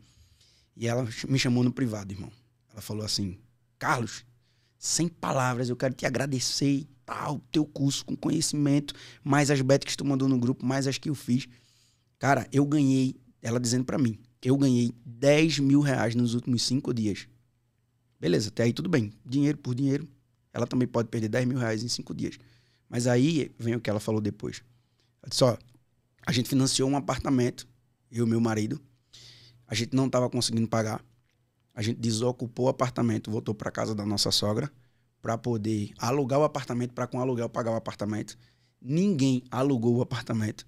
E ela me chamou no privado, irmão. Ela falou assim: Carlos, sem palavras, eu quero te agradecer e tal, teu curso com conhecimento, mais as betas que tu mandou no grupo, mais as que eu fiz. Cara, eu ganhei, ela dizendo para mim, eu ganhei 10 mil reais nos últimos cinco dias. Beleza, até aí tudo bem. Dinheiro por dinheiro. Ela também pode perder 10 mil reais em cinco dias. Mas aí vem o que ela falou depois. Ela disse, ó, a gente financiou um apartamento, eu e meu marido. A gente não estava conseguindo pagar. A gente desocupou o apartamento, voltou para casa da nossa sogra para poder alugar o apartamento, para com aluguel pagar o apartamento. Ninguém alugou o apartamento.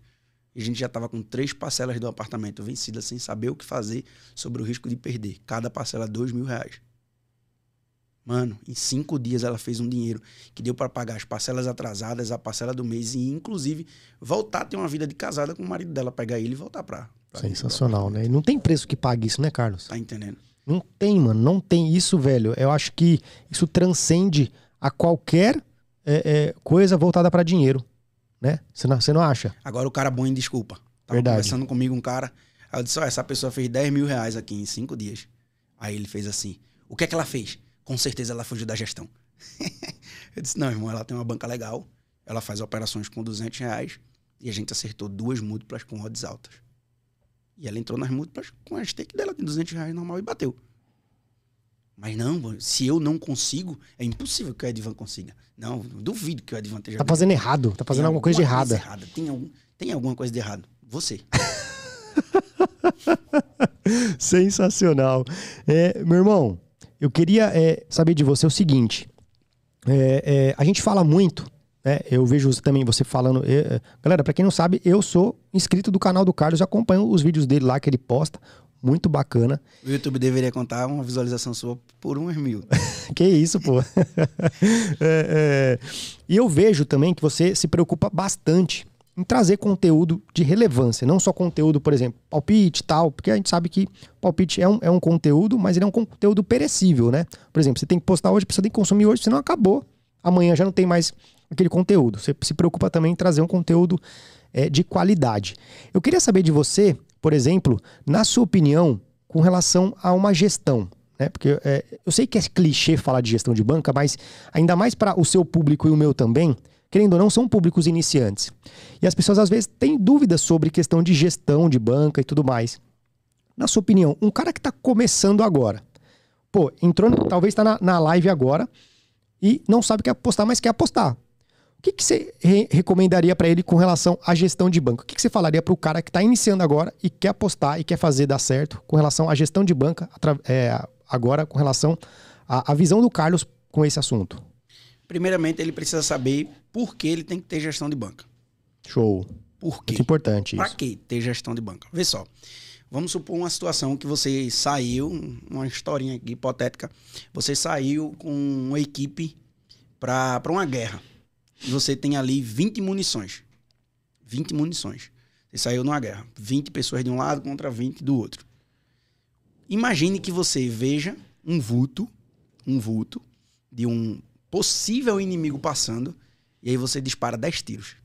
E a gente já estava com três parcelas do apartamento vencidas sem saber o que fazer sobre o risco de perder. Cada parcela dois mil reais. Mano, em cinco dias ela fez um dinheiro que deu para pagar as parcelas atrasadas, a parcela do mês e, inclusive, voltar a ter uma vida de casada com o marido dela, pegar ele e voltar pra. Pra Sensacional, né? E não tem preço que pague isso, né, Carlos? Tá entendendo? Não tem, mano. Não tem isso, velho. Eu acho que isso transcende a qualquer é, é, coisa voltada para dinheiro, né? Você não, você não acha? Agora o cara bom em desculpa. Tava Verdade. conversando comigo um cara, aí eu disse, ó, essa pessoa fez 10 mil reais aqui em cinco dias. Aí ele fez assim, o que é que ela fez? com certeza ela fugiu da gestão. eu disse, não, irmão, ela tem uma banca legal, ela faz operações com 200 reais e a gente acertou duas múltiplas com odds altas. E ela entrou nas múltiplas com a stake dela de 200 reais normal e bateu. Mas não, se eu não consigo, é impossível que o Edvan consiga. Não, duvido que o Edvan esteja... Tá fazendo errado, tá fazendo alguma, alguma coisa de errada. errada. Tem, algum, tem alguma coisa de errado. Você. Sensacional. É, meu irmão, eu queria é, saber de você o seguinte: é, é, a gente fala muito, né? Eu vejo também você falando. É, é, galera, para quem não sabe, eu sou inscrito do canal do Carlos, acompanho os vídeos dele lá que ele posta. Muito bacana. O YouTube deveria contar uma visualização sua por uns mil. que isso, pô. É, e eu vejo também que você se preocupa bastante em trazer conteúdo de relevância, não só conteúdo, por exemplo, palpite e tal, porque a gente sabe que palpite é um, é um conteúdo, mas ele é um conteúdo perecível, né? Por exemplo, você tem que postar hoje, você tem que consumir hoje, senão acabou. Amanhã já não tem mais aquele conteúdo. Você se preocupa também em trazer um conteúdo é, de qualidade. Eu queria saber de você, por exemplo, na sua opinião, com relação a uma gestão. Né? Porque é, eu sei que é clichê falar de gestão de banca, mas ainda mais para o seu público e o meu também, querendo ou não, são públicos iniciantes. E as pessoas às vezes têm dúvidas sobre questão de gestão de banca e tudo mais. Na sua opinião, um cara que está começando agora, pô, entrou, talvez está na, na live agora e não sabe o que apostar, mas quer apostar. O que, que você re recomendaria para ele com relação à gestão de banco? O que, que você falaria para o cara que está iniciando agora e quer apostar e quer fazer dar certo com relação à gestão de banca é, agora, com relação à, à visão do Carlos com esse assunto? Primeiramente, ele precisa saber por que ele tem que ter gestão de banca. Show. Por quê? Muito importante pra isso. Para que ter gestão de banca? Vê só. Vamos supor uma situação que você saiu, uma historinha aqui, hipotética. Você saiu com uma equipe para uma guerra. E você tem ali 20 munições. 20 munições. Você saiu numa guerra. 20 pessoas de um lado contra 20 do outro. Imagine que você veja um vulto, um vulto de um possível inimigo passando, e aí você dispara 10 tiros.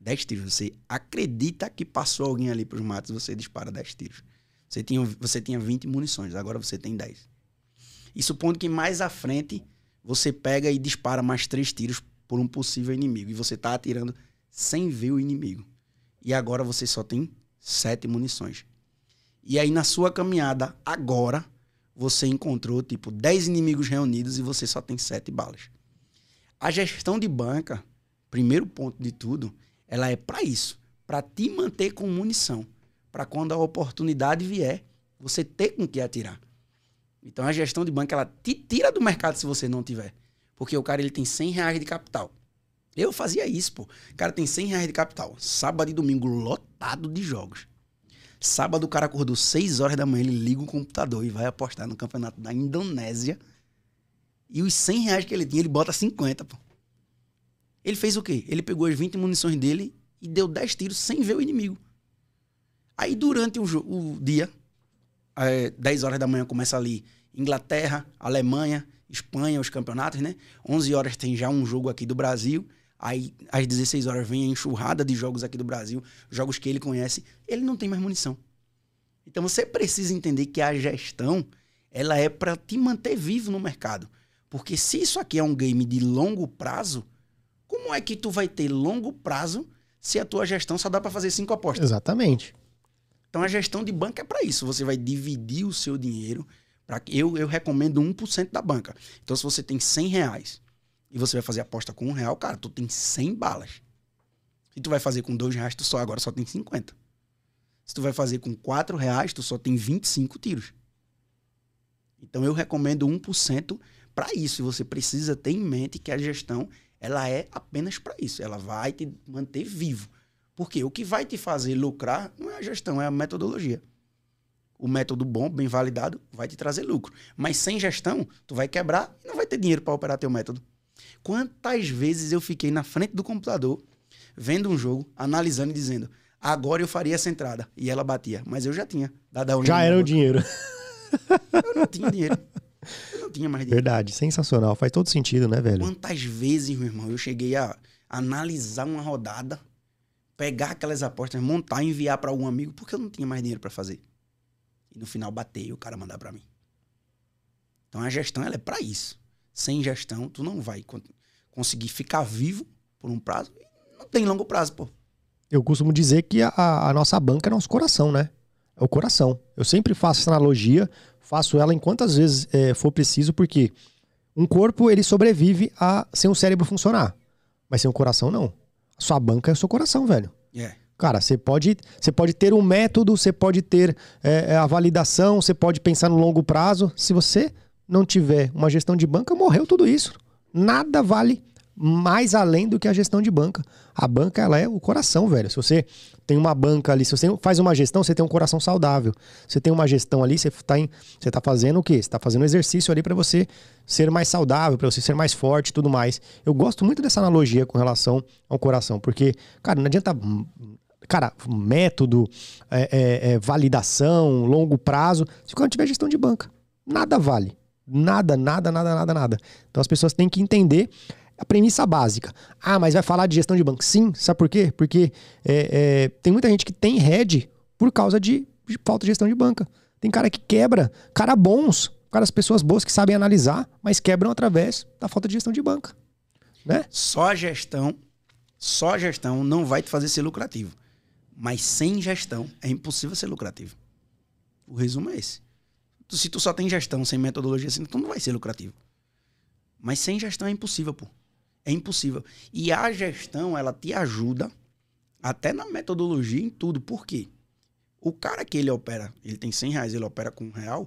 10 tiros. Você acredita que passou alguém ali para os matos, você dispara 10 tiros. Você tinha, você tinha 20 munições, agora você tem 10. E supondo que mais à frente você pega e dispara mais 3 tiros por um possível inimigo. E você está atirando sem ver o inimigo. E agora você só tem 7 munições. E aí na sua caminhada agora, você encontrou tipo 10 inimigos reunidos e você só tem 7 balas. A gestão de banca, primeiro ponto de tudo, ela é para isso, para te manter com munição, para quando a oportunidade vier, você ter com que atirar. Então a gestão de banca ela te tira do mercado se você não tiver, porque o cara ele tem 100 reais de capital. Eu fazia isso, pô. O cara tem 100 reais de capital, sábado e domingo lotado de jogos. Sábado o cara acordou 6 horas da manhã, ele liga o computador e vai apostar no campeonato da Indonésia. E os 100 reais que ele tinha, ele bota 50, pô. Ele fez o quê? Ele pegou as 20 munições dele e deu 10 tiros sem ver o inimigo. Aí durante o, o dia, é, 10 horas da manhã começa ali Inglaterra, Alemanha, Espanha, os campeonatos, né? 11 horas tem já um jogo aqui do Brasil. Aí, às 16 horas, vem a enxurrada de jogos aqui do Brasil, jogos que ele conhece, ele não tem mais munição. Então você precisa entender que a gestão, ela é para te manter vivo no mercado. Porque se isso aqui é um game de longo prazo, como é que tu vai ter longo prazo se a tua gestão só dá para fazer cinco apostas? Exatamente. Então a gestão de banca é para isso. Você vai dividir o seu dinheiro. Pra, eu, eu recomendo 1% da banca. Então se você tem 100 reais e você vai fazer aposta com um real, cara, tu tem 100 balas. Se tu vai fazer com dois reais, tu só agora só tem 50. Se tu vai fazer com quatro reais, tu só tem 25 tiros. Então eu recomendo 1% para isso. E você precisa ter em mente que a gestão ela é apenas para isso. Ela vai te manter vivo. Porque o que vai te fazer lucrar não é a gestão, é a metodologia. O método bom, bem validado, vai te trazer lucro. Mas sem gestão, tu vai quebrar e não vai ter dinheiro para operar teu método. Quantas vezes eu fiquei na frente do computador, vendo um jogo, analisando e dizendo: agora eu faria essa entrada. E ela batia. Mas eu já tinha. Dado já era o dinheiro. Eu não tinha dinheiro. Eu não tinha mais dinheiro. Verdade, sensacional. Faz todo sentido, né, velho? Quantas vezes, meu irmão, eu cheguei a analisar uma rodada, pegar aquelas apostas, montar e enviar para algum amigo, porque eu não tinha mais dinheiro para fazer. E no final bater e o cara mandar para mim. Então a gestão ela é para isso. Sem gestão, tu não vai conseguir ficar vivo por um prazo. Não tem longo prazo, pô. Eu costumo dizer que a, a nossa banca é nosso coração, né? É o coração. Eu sempre faço essa analogia, faço ela em quantas vezes é, for preciso, porque um corpo ele sobrevive a sem o cérebro funcionar, mas sem o coração não. A sua banca é o seu coração, velho. Yeah. Cara, você pode, você pode ter um método, você pode ter é, a validação, você pode pensar no longo prazo. Se você não tiver uma gestão de banca, morreu tudo isso. Nada vale mais além do que a gestão de banca. A banca, ela é o coração, velho. Se você tem uma banca ali, se você faz uma gestão, você tem um coração saudável. Você tem uma gestão ali, você está você tá fazendo o quê? Você está fazendo um exercício ali para você ser mais saudável, para você ser mais forte e tudo mais. Eu gosto muito dessa analogia com relação ao coração, porque, cara, não adianta cara, método, é, é, é, validação, longo prazo, se quando tiver gestão de banca. Nada vale. Nada, nada, nada, nada, nada. Então as pessoas têm que entender a premissa básica. Ah, mas vai falar de gestão de banco? Sim, sabe por quê? Porque é, é, tem muita gente que tem head por causa de, de, falta de gestão de banca. Tem cara que quebra, cara bons, caras pessoas boas que sabem analisar, mas quebram através da falta de gestão de banca. Né? Só gestão, só gestão não vai te fazer ser lucrativo. Mas sem gestão é impossível ser lucrativo. O resumo é esse. Se tu só tem gestão sem metodologia, assim, tu não vai ser lucrativo. Mas sem gestão é impossível, pô. É impossível. E a gestão, ela te ajuda até na metodologia, em tudo. Por quê? O cara que ele opera, ele tem 100 reais, ele opera com um real.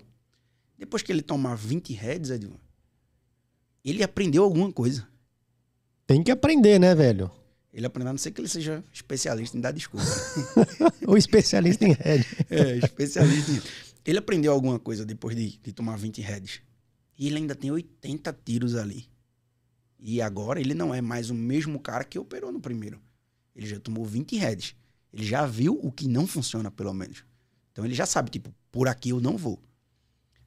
Depois que ele tomar 20 heads, Edilson, ele aprendeu alguma coisa. Tem que aprender, né, velho? Ele aprendeu, a não ser que ele seja especialista em dar desculpa. o especialista em head. É, especialista em... Ele aprendeu alguma coisa depois de, de tomar 20 heads. E ele ainda tem 80 tiros ali. E agora ele não é mais o mesmo cara que operou no primeiro. Ele já tomou 20 heads. Ele já viu o que não funciona, pelo menos. Então ele já sabe, tipo, por aqui eu não vou.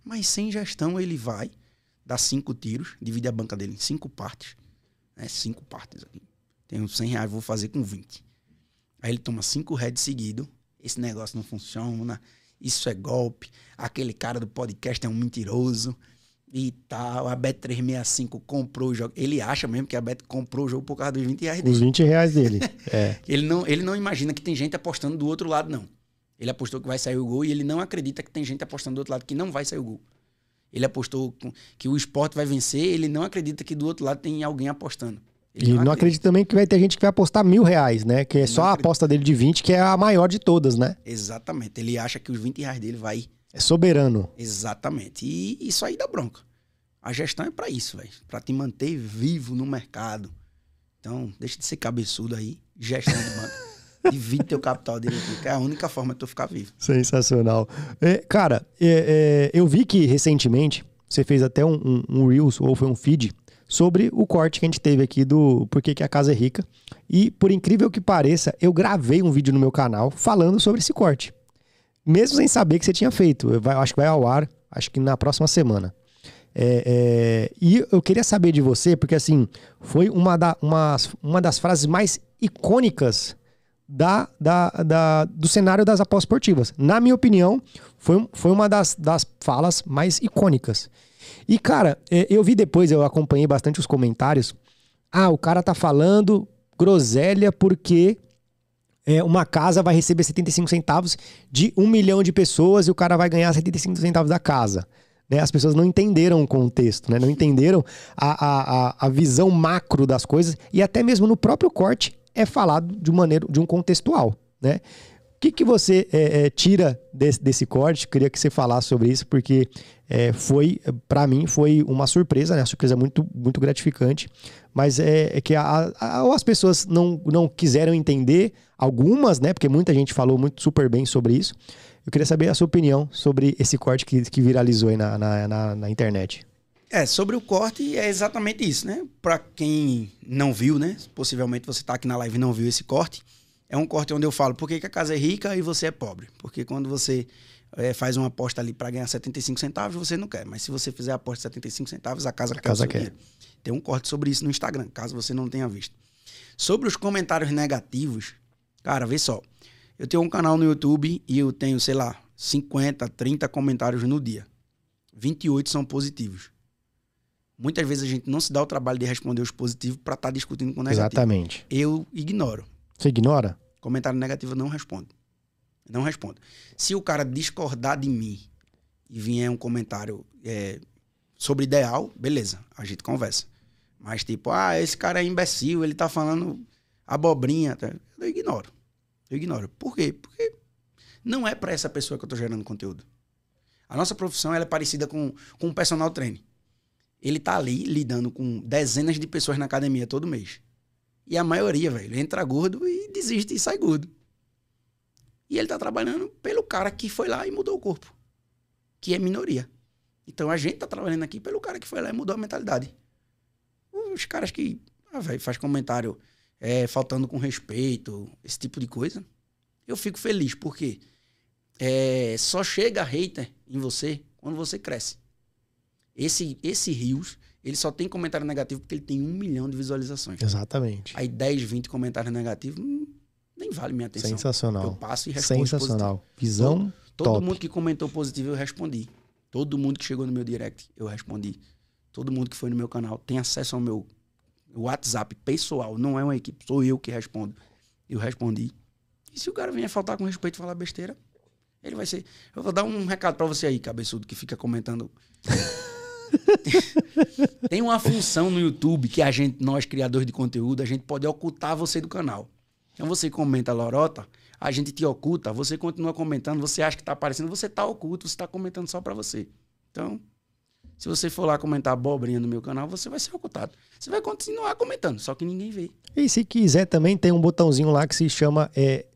Mas sem gestão ele vai, dá cinco tiros, divide a banca dele em cinco partes. Né? Cinco partes aqui. Tenho 100 reais, vou fazer com 20. Aí ele toma cinco heads seguido. Esse negócio não funciona. Isso é golpe. Aquele cara do podcast é um mentiroso e tal. A Bet365 comprou o jogo. Ele acha mesmo que a Bet comprou o jogo por causa dos 20 reais dele. Os 20 reais dele. é. ele, não, ele não imagina que tem gente apostando do outro lado, não. Ele apostou que vai sair o gol e ele não acredita que tem gente apostando do outro lado que não vai sair o gol. Ele apostou que o esporte vai vencer, ele não acredita que do outro lado tem alguém apostando. Ele e não, não acredita. também que vai ter gente que vai apostar mil reais, né? Que é ele só a aposta dele de 20, que é a maior de todas, né? Exatamente. Ele acha que os 20 reais dele vai é soberano. Exatamente. E isso aí dá bronca. A gestão é para isso, velho. Para te manter vivo no mercado. Então, deixa de ser cabeçudo aí. Gestão de banco. Divide teu capital direitinho, que é a única forma de tu ficar vivo. Sensacional. É, cara, é, é, eu vi que recentemente você fez até um, um, um, Reels, ou foi um feed, sobre o corte que a gente teve aqui do Por que, a Casa é Rica. E, por incrível que pareça, eu gravei um vídeo no meu canal falando sobre esse corte mesmo sem saber que você tinha feito. Eu acho que vai ao ar, acho que na próxima semana. É, é, e eu queria saber de você, porque assim, foi uma, da, uma, uma das frases mais icônicas da, da, da, do cenário das apostas esportivas. Na minha opinião, foi, foi uma das, das falas mais icônicas. E, cara, é, eu vi depois, eu acompanhei bastante os comentários. Ah, o cara tá falando groselha porque é, uma casa vai receber 75 centavos de um milhão de pessoas e o cara vai ganhar 75 centavos da casa. Né? As pessoas não entenderam o contexto, né? não entenderam a, a, a visão macro das coisas e até mesmo no próprio corte é falado de, maneira, de um contextual. Né? Que, que você é, é, tira desse, desse corte? Queria que você falasse sobre isso, porque é, foi, para mim, foi uma surpresa, né? Uma surpresa muito, muito gratificante. Mas é, é que a, a, as pessoas não, não quiseram entender, algumas, né? Porque muita gente falou muito super bem sobre isso. Eu queria saber a sua opinião sobre esse corte que, que viralizou aí na, na, na, na internet. É, sobre o corte é exatamente isso, né? Para quem não viu, né? Possivelmente você tá aqui na live e não viu esse corte. É um corte onde eu falo por que, que a casa é rica e você é pobre. Porque quando você é, faz uma aposta ali para ganhar 75 centavos, você não quer. Mas se você fizer a aposta de 75 centavos, a casa a quer casa quer. Tem um corte sobre isso no Instagram, caso você não tenha visto. Sobre os comentários negativos, cara, vê só. Eu tenho um canal no YouTube e eu tenho, sei lá, 50, 30 comentários no dia. 28 são positivos. Muitas vezes a gente não se dá o trabalho de responder os positivos para estar tá discutindo com o negativo. Exatamente. Eu ignoro. Você ignora? Comentário negativo eu não respondo. Não respondo. Se o cara discordar de mim e vier um comentário é, sobre ideal, beleza, a gente conversa. Mas tipo, ah, esse cara é imbecil, ele tá falando abobrinha. Tá? Eu ignoro. Eu ignoro. Por quê? Porque não é para essa pessoa que eu tô gerando conteúdo. A nossa profissão é parecida com, com um personal trainer. Ele tá ali lidando com dezenas de pessoas na academia todo mês. E a maioria, velho, entra gordo e desiste e sai gordo. E ele tá trabalhando pelo cara que foi lá e mudou o corpo. Que é minoria. Então a gente tá trabalhando aqui pelo cara que foi lá e mudou a mentalidade. Os caras que ah, faz comentário é, faltando com respeito, esse tipo de coisa, eu fico feliz, porque é, só chega hater em você quando você cresce. Esse, esse Rios, ele só tem comentário negativo porque ele tem um milhão de visualizações. Exatamente. Aí 10, 20 comentários negativos, hum, nem vale minha atenção. Sensacional. Eu passo e respondo Sensacional. Positivo. Visão todo, todo top. mundo que comentou positivo, eu respondi. Todo mundo que chegou no meu direct, eu respondi. Todo mundo que foi no meu canal tem acesso ao meu WhatsApp pessoal, não é uma equipe, sou eu que respondo. Eu respondi. E se o cara vier faltar com respeito e falar besteira, ele vai ser. Eu vou dar um recado para você aí, cabeçudo, que fica comentando. Tem uma função no YouTube que a gente, nós criadores de conteúdo, a gente pode ocultar você do canal. Então você comenta lorota, a gente te oculta, você continua comentando, você acha que tá aparecendo, você tá oculto, você tá comentando só para você. Então, se você for lá comentar abobrinha no meu canal, você vai ser ocultado. Você vai continuar comentando, só que ninguém vê. E se quiser também, tem um botãozinho lá que se chama é,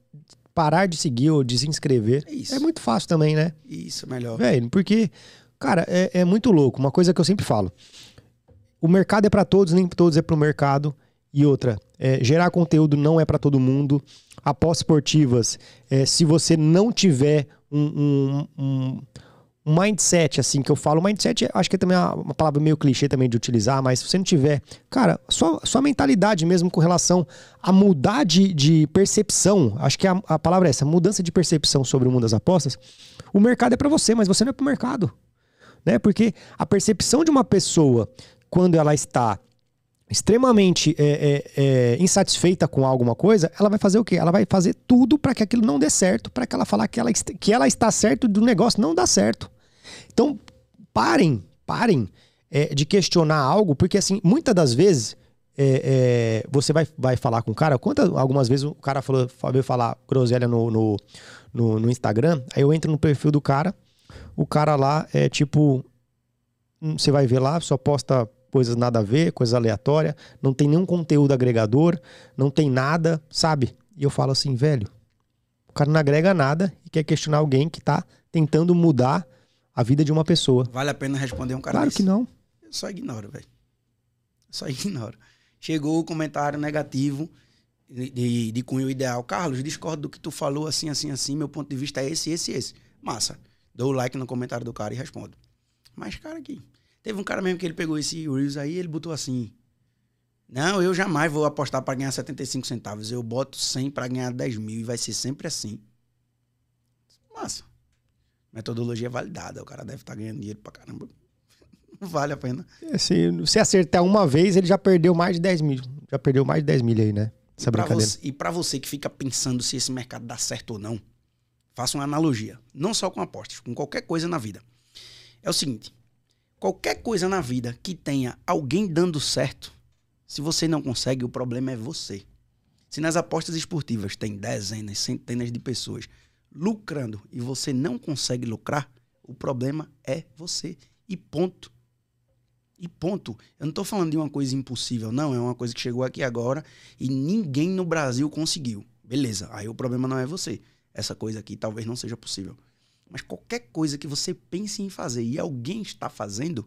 parar de seguir ou de se inscrever. É, isso. é muito fácil também, né? Isso, melhor. Velho, porque, cara, é, é muito louco. Uma coisa que eu sempre falo. O mercado é para todos, nem todos é para o mercado. E outra, é, gerar conteúdo não é para todo mundo. Apostas esportivas, é, se você não tiver um, um, um, mindset, assim, que eu falo, mindset acho que é também uma, palavra meio clichê também de utilizar, mas se você não tiver, cara, sua, sua mentalidade mesmo com relação a mudar de, de percepção, acho que a, a palavra é essa, mudança de percepção sobre o mundo das apostas, o mercado é para você, mas você não é para o mercado. Né? Porque a percepção de uma pessoa quando ela está extremamente é, é, é, insatisfeita com alguma coisa, ela vai fazer o quê? Ela vai fazer tudo para que aquilo não dê certo, para que ela falar que ela, que ela está certo do negócio não dá certo. Então, parem, parem é, de questionar algo, porque assim, muitas das vezes é, é, você vai, vai falar com o cara, quantas, algumas vezes o cara falou, veio falar groselha no, no, no, no Instagram, aí eu entro no perfil do cara, o cara lá é tipo, hum, você vai ver lá, só posta coisas nada a ver, coisas aleatórias, não tem nenhum conteúdo agregador, não tem nada, sabe? E eu falo assim, velho, o cara não agrega nada e quer questionar alguém que tá tentando mudar a vida de uma pessoa. Vale a pena responder um cara Claro desse? que não. Eu só ignoro, velho. Só ignoro. Chegou o comentário negativo de, de, de cunho ideal. Carlos, discordo do que tu falou, assim, assim, assim. Meu ponto de vista é esse, esse, esse. Massa. Dou o like no comentário do cara e respondo. Mas, cara, aqui. Teve um cara mesmo que ele pegou esse Reels aí ele botou assim: Não, eu jamais vou apostar para ganhar 75 centavos. Eu boto 100 para ganhar 10 mil e vai ser sempre assim. Massa. Metodologia validada. O cara deve estar tá ganhando dinheiro pra caramba. Não vale a pena. É, se, se acertar uma vez, ele já perdeu mais de 10 mil. Já perdeu mais de 10 mil aí, né? Essa e brincadeira. Você, e para você que fica pensando se esse mercado dá certo ou não, faça uma analogia. Não só com apostas, com qualquer coisa na vida. É o seguinte: qualquer coisa na vida que tenha alguém dando certo, se você não consegue, o problema é você. Se nas apostas esportivas tem dezenas, centenas de pessoas lucrando e você não consegue lucrar, o problema é você. E ponto. E ponto. Eu não estou falando de uma coisa impossível, não. É uma coisa que chegou aqui agora e ninguém no Brasil conseguiu. Beleza. Aí o problema não é você. Essa coisa aqui talvez não seja possível. Mas qualquer coisa que você pense em fazer e alguém está fazendo,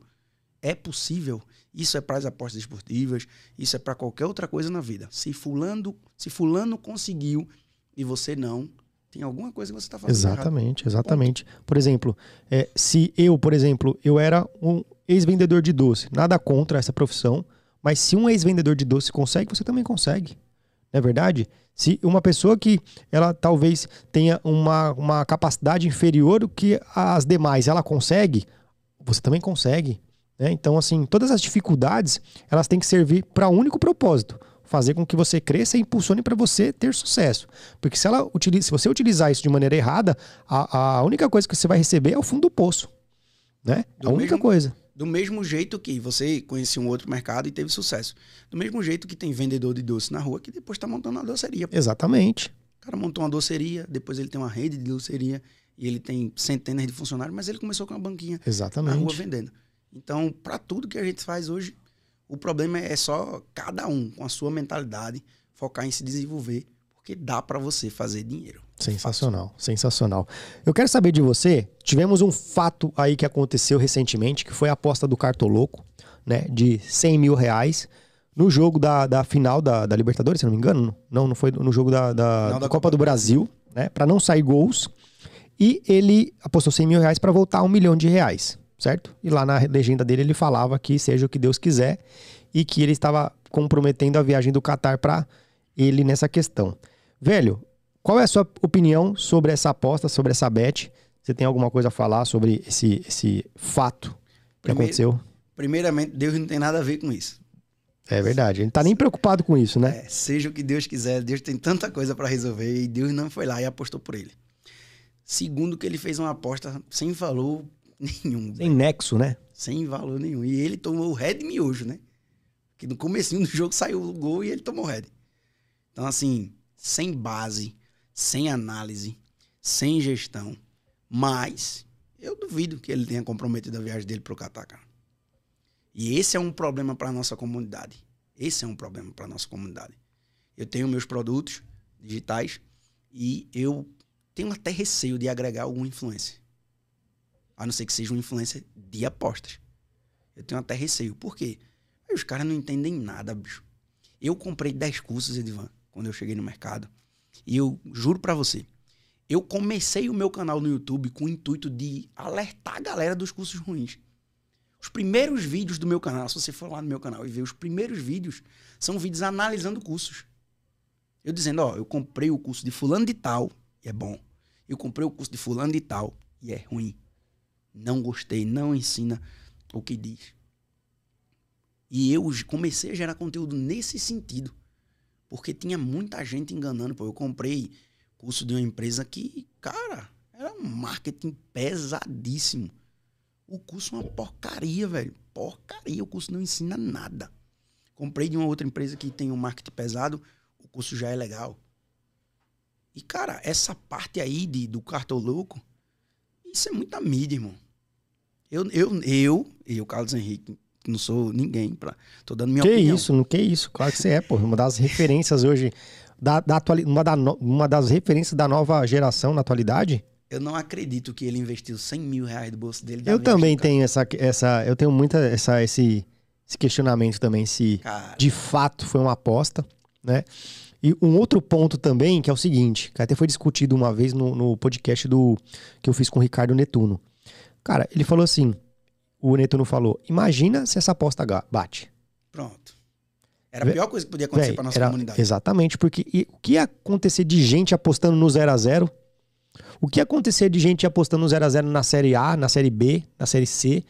é possível. Isso é para as apostas esportivas, isso é para qualquer outra coisa na vida. Se fulano, se fulano conseguiu e você não, tem alguma coisa que você está fazendo Exatamente, errado. exatamente. Ponto. Por exemplo, é, se eu, por exemplo, eu era um ex-vendedor de doce, nada contra essa profissão, mas se um ex-vendedor de doce consegue, você também consegue. Não é verdade? Se uma pessoa que ela talvez tenha uma, uma capacidade inferior do que as demais, ela consegue, você também consegue. Né? Então, assim, todas as dificuldades, elas têm que servir para um único propósito fazer com que você cresça e impulsione para você ter sucesso. Porque se, ela utiliza, se você utilizar isso de maneira errada, a, a única coisa que você vai receber é o fundo do poço. Né? Do a única mesmo, coisa. Do mesmo jeito que você conhecia um outro mercado e teve sucesso. Do mesmo jeito que tem vendedor de doce na rua que depois está montando uma doceria. Exatamente. O cara montou uma doceria, depois ele tem uma rede de doceria e ele tem centenas de funcionários, mas ele começou com uma banquinha Exatamente. na rua vendendo. Então, para tudo que a gente faz hoje, o problema é só cada um, com a sua mentalidade, focar em se desenvolver, porque dá para você fazer dinheiro. Sensacional, sensacional. Eu quero saber de você. Tivemos um fato aí que aconteceu recentemente, que foi a aposta do Cartoloco, né? De 100 mil reais no jogo da, da final da, da Libertadores, se não me engano. Não, não foi no jogo da, da, da Copa, Copa do Brasil, né? Para não sair gols. E ele apostou 100 mil reais para voltar a um milhão de reais certo? E lá na legenda dele ele falava que seja o que Deus quiser e que ele estava comprometendo a viagem do Qatar para ele nessa questão. Velho, qual é a sua opinião sobre essa aposta, sobre essa bet? Você tem alguma coisa a falar sobre esse, esse fato que Primeiro, aconteceu? Primeiramente, Deus não tem nada a ver com isso. É verdade, ele não tá nem preocupado com isso, né? É, seja o que Deus quiser, Deus tem tanta coisa para resolver e Deus não foi lá e apostou por ele. Segundo que ele fez uma aposta sem valor nenhum. Sem nexo, né? Sem valor nenhum. E ele tomou o red miojo, né? Que no comecinho do jogo saiu o gol e ele tomou o red. Então, assim, sem base, sem análise, sem gestão. Mas eu duvido que ele tenha comprometido a viagem dele pro Catar, cara. E esse é um problema para nossa comunidade. Esse é um problema para nossa comunidade. Eu tenho meus produtos digitais e eu tenho até receio de agregar alguma influência. A não ser que seja uma influência de apostas. Eu tenho até receio. Por quê? Aí os caras não entendem nada, bicho. Eu comprei 10 cursos, Edivan, quando eu cheguei no mercado. E eu juro para você, eu comecei o meu canal no YouTube com o intuito de alertar a galera dos cursos ruins. Os primeiros vídeos do meu canal, se você for lá no meu canal e ver os primeiros vídeos, são vídeos analisando cursos. Eu dizendo, ó, eu comprei o curso de fulano de tal e é bom. Eu comprei o curso de fulano de tal e é ruim não gostei, não ensina o que diz. E eu comecei a gerar conteúdo nesse sentido. Porque tinha muita gente enganando. Pô, eu comprei curso de uma empresa que, cara, era um marketing pesadíssimo. O curso é uma porcaria, velho. Porcaria. O curso não ensina nada. Comprei de uma outra empresa que tem um marketing pesado. O curso já é legal. E, cara, essa parte aí de, do cartoloco, isso é muita mídia, irmão. Eu, eu, eu, eu, Carlos Henrique, não sou ninguém para tô dando minha que opinião. Que isso, não que isso, claro que você é, pô, uma das referências hoje da, da atuali, uma, da no, uma das referências da nova geração na atualidade. Eu não acredito que ele investiu 100 mil reais do bolso dele. Eu também tenho essa, essa, eu tenho muita essa, esse, esse questionamento também se Cara. de fato foi uma aposta, né? E um outro ponto também, que é o seguinte, que até foi discutido uma vez no, no podcast do que eu fiz com o Ricardo Netuno. Cara, ele falou assim: o Netuno falou: imagina se essa aposta bate. Pronto. Era a pior coisa que podia acontecer pra nossa era- comunidade. Exatamente, porque e o que ia acontecer de gente apostando no 0 a 0 O que ia acontecer de gente apostando no 0 a 0 na Série A, na Série B, na Série C?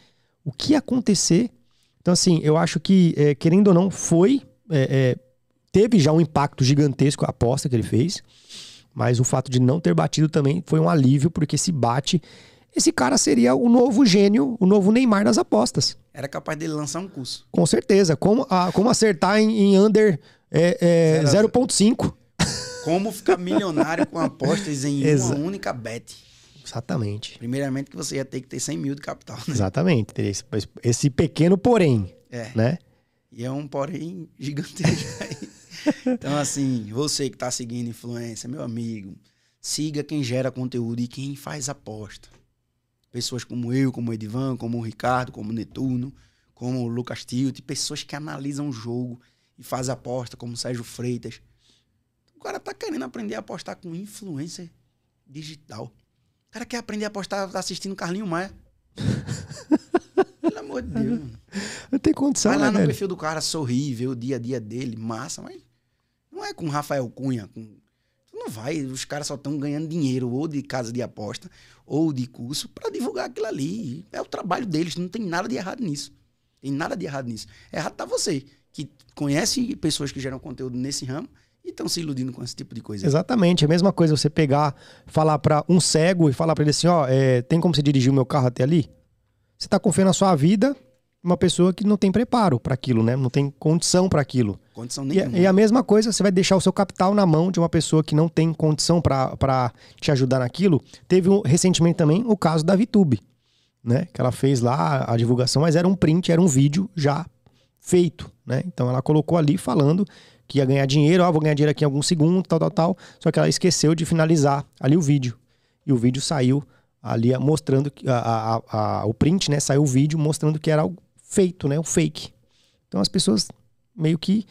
O que ia acontecer? Então, assim, eu acho que, é, querendo ou não, foi. é, é, teve já um impacto gigantesco a aposta que ele fez. Mas o fato de não ter batido também foi um alívio, porque se bate, esse cara seria o novo gênio, o novo Neymar das apostas. Era capaz dele lançar um curso. Com certeza. Como, a- como acertar em, em under é, é, Zero a 0.5. Como ficar milionário com apostas em Exa- uma única bet. Exatamente. Primeiramente que você ia ter que ter 100 mil de capital. né? Exatamente. Teria Esse, esse pequeno porém, É. né? E é um porém gigantesco aí. Então, assim, você que tá seguindo influência, meu amigo, siga quem gera conteúdo e quem faz aposta. Pessoas como eu, como o Edivan, como o Ricardo, como o Netuno, como o Lucas Tilt, pessoas que analisam o jogo e fazem aposta, como o Sérgio Freitas. O cara tá querendo aprender a apostar com influencer digital. O cara quer aprender a apostar assistindo Carlinho Maia. Pelo amor de Deus, mano. Não tem condição, Vai né, lá no velho? perfil do cara, sorrir, ver o dia a dia dele, massa, mas não é com o Rafael Cunha. Com... Tu não vai, os caras só estão ganhando dinheiro ou de casa de aposta ou de curso pra divulgar aquilo ali. É o trabalho deles, não tem nada de errado nisso. Tem nada de errado nisso. Errado tá você, que conhece pessoas que geram conteúdo nesse ramo e estão se iludindo com esse tipo de coisa. Exatamente. É a mesma coisa você pegar, falar pra um cego e falar pra ele assim: ó, é, tem como você dirigir o meu carro até ali? Você tá confiando na sua vida uma pessoa que não tem preparo pra aquilo, né? Não tem condição pra aquilo. Condição E, nenhuma. e a mesma coisa, você vai deixar o seu capital na mão de uma pessoa que não tem condição pra pra te ajudar naquilo. Teve um- recentemente também o caso da VTube, né? Que ela fez lá a divulgação, mas era um print, era um vídeo já feito, né? Então ela colocou ali falando que ia ganhar dinheiro, ó, vou ganhar dinheiro aqui em alguns segundos, tal, tal, tal. Só que ela esqueceu de finalizar ali o vídeo. E o vídeo saiu ali ah, mostrando que a- a- a- o print, né? Saiu o vídeo mostrando que era algo feito, né? O fake. Então as pessoas meio que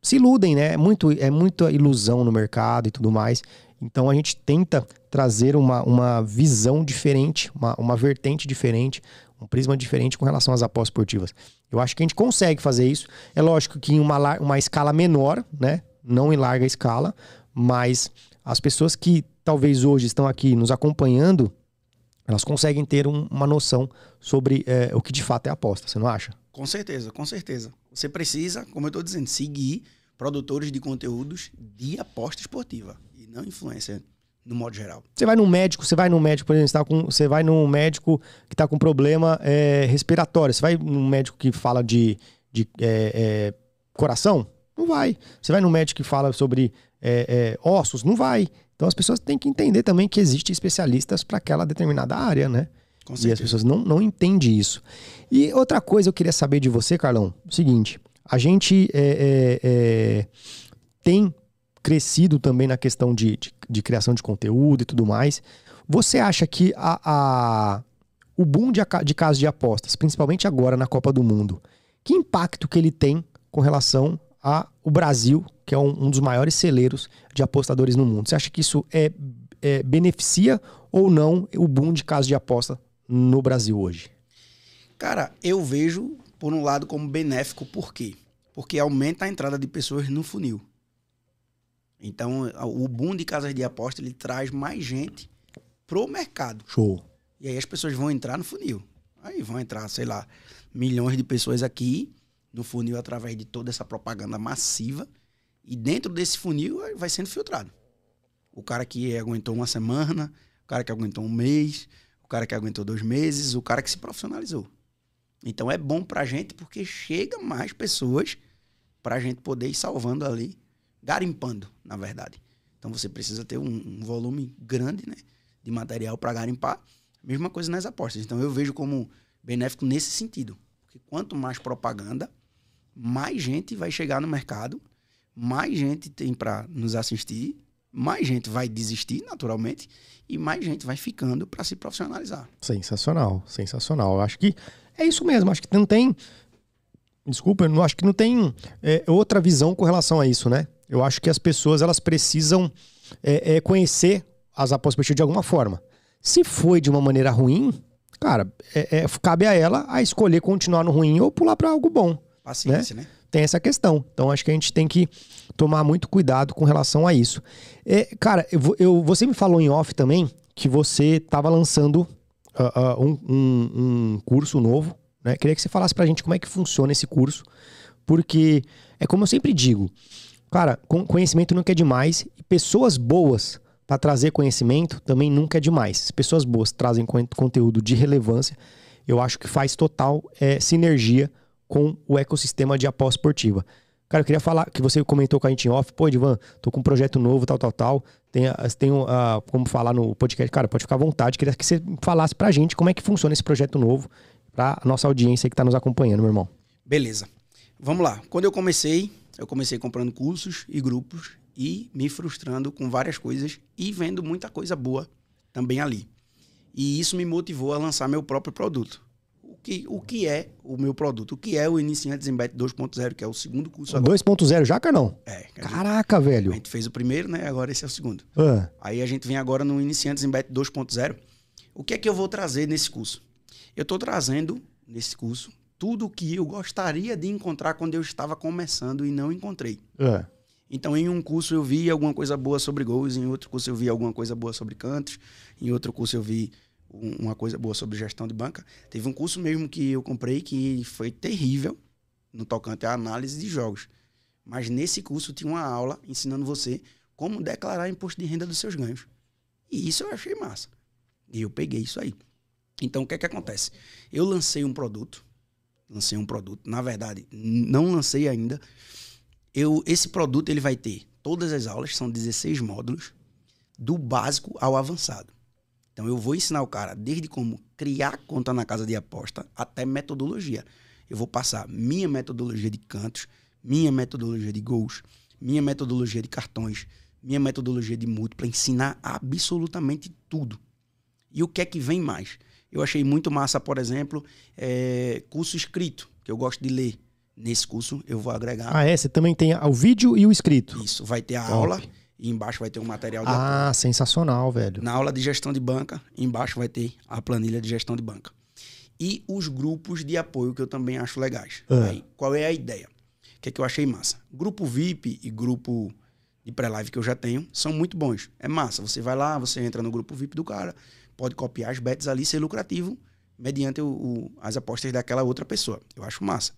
se iludem, né? É, muito, é muita ilusão no mercado e tudo mais. Então a gente tenta trazer uma, uma visão diferente, uma, uma vertente diferente, um prisma diferente com relação às apostas esportivas. Eu acho que a gente consegue fazer isso. É lógico que em uma, uma escala menor, né? Não em larga escala, mas as pessoas que talvez hoje estão aqui nos acompanhando, elas conseguem ter um- uma noção sobre eh, o que de fato é aposta, você não acha? Com certeza, com certeza. Você precisa, como eu estou dizendo, seguir produtores de conteúdos de aposta esportiva e não influência no modo geral. Você vai num médico, você vai num médico, por exemplo, você, tá com, você vai num médico que está com problema é, respiratório. Você vai num médico que fala de, de é, é, coração? Não vai. Você vai num médico que fala sobre é, é, ossos? Não vai. Então as pessoas têm que entender também que existem especialistas para aquela determinada área, né? Com E as pessoas não, não entendem isso. E outra coisa eu queria saber de você, Carlão, o seguinte: a gente é, é, é, tem crescido também na questão de, de, de criação de conteúdo e tudo mais. Você acha que a, a- o boom de, de casos de apostas, principalmente agora na Copa do Mundo, que impacto que ele tem com relação ao Brasil, que é um, um dos maiores celeiros de apostadores no mundo? Você acha que isso é, é, beneficia ou não o boom de casos de aposta no Brasil hoje? Cara, eu vejo, por um lado, como benéfico, por quê? Porque aumenta a entrada de pessoas no funil. Então, o boom de casas de aposta, ele traz mais gente pro mercado. Show. E aí as pessoas vão entrar no funil. Aí vão entrar, sei lá, milhões de pessoas aqui no funil através de toda essa propaganda massiva. E dentro desse funil vai sendo filtrado. O cara que aguentou uma semana, o cara que aguentou um mês, o cara que aguentou dois meses, o cara que se profissionalizou. Então é bom pra gente porque chega mais pessoas pra gente poder ir salvando ali, garimpando, na verdade. Então você precisa ter um, um volume grande, né, de material para garimpar. Mesma coisa nas apostas. Então eu vejo como benéfico nesse sentido. Porque quanto mais propaganda, mais gente vai chegar no mercado, mais gente tem para nos assistir, mais gente vai desistir naturalmente e mais gente vai ficando para se profissionalizar. Sensacional, sensacional. Eu acho que é isso mesmo. Acho que não tem. Desculpa, eu não acho que não tem é, outra visão com relação a isso, né? Eu acho que as pessoas elas precisam é, é, conhecer as apostas de alguma forma. Se foi de uma maneira ruim, cara, é, é, cabe a ela a escolher continuar no ruim ou pular para algo bom. Paciência, né? né? Tem essa questão. Então acho que a gente tem que tomar muito cuidado com relação a isso. É, cara, eu, eu, você me falou em off também que você estava lançando uh, uh, um, um, um, curso novo. Né? Queria que você falasse pra gente como é que funciona esse curso. Porque é como eu sempre digo, cara, conhecimento nunca é demais. E pessoas boas para trazer conhecimento também nunca é demais. Se pessoas boas trazem conteúdo de relevância, eu acho que faz total é, sinergia com o ecossistema de aposta esportiva. Cara, eu queria falar que você comentou com a gente em off, pô, Edvan, tô com um projeto novo, tal, tal, tal. Tem, tem uh, como falar no podcast, cara, pode ficar à vontade. Queria que você falasse pra gente como é que funciona esse projeto novo pra nossa audiência que tá nos acompanhando, meu irmão. Beleza. Vamos lá. Quando eu comecei, eu comecei comprando cursos e grupos e me frustrando com várias coisas e vendo muita coisa boa também ali. E isso me motivou a lançar meu próprio produto que, o que é o meu produto, o que é o Iniciantes em Bet 2.0, que é o segundo curso agora. 2.0 já, Carnão? É. Caraca, gente, velho. A gente fez o primeiro, né? Agora esse é o segundo. Ah. Aí a gente vem agora no Iniciantes em Bet 2.0. O que é que eu vou trazer nesse curso? Eu estou trazendo nesse curso tudo o que eu gostaria de encontrar quando eu estava começando e não encontrei. É. Então, em um curso eu vi alguma coisa boa sobre gols, em outro curso eu vi alguma coisa boa sobre cantos, em outro curso eu vi uma coisa boa sobre gestão de banca. Teve um curso mesmo que eu comprei que foi terrível no tocante à análise de jogos. Mas nesse curso tinha uma aula ensinando você como declarar imposto de renda dos seus ganhos. E isso eu achei massa. E eu peguei isso aí. Então o que é que acontece? Eu lancei um produto, lancei um produto, na verdade, não lancei ainda. Eu esse produto ele vai ter todas as aulas, são 16 módulos, do básico ao avançado. Então eu vou ensinar o cara desde como criar conta na casa de aposta até metodologia. Eu vou passar minha metodologia de cantos, minha metodologia de gols, minha metodologia de cartões, minha metodologia de múltipla, ensinar absolutamente tudo. E o que é que vem mais? Eu achei muito massa, por exemplo, é, curso escrito, que eu gosto de ler. Nesse curso eu vou agregar. Ah, é? Você também tem o vídeo e o escrito. Isso, vai ter a Top. aula e embaixo vai ter um material Ah, sensacional, velho. Na aula de gestão de banca, embaixo vai ter a planilha de gestão de banca. E os grupos de apoio que eu também acho legais. Ah. Aí, qual é a ideia? O que é que eu achei massa? Grupo VIP e grupo de pré-live que eu já tenho são muito bons. É massa. Você vai lá, você entra no grupo VIP do cara, pode copiar as bets ali, ser lucrativo mediante o, o, as apostas daquela outra pessoa. Eu acho massa.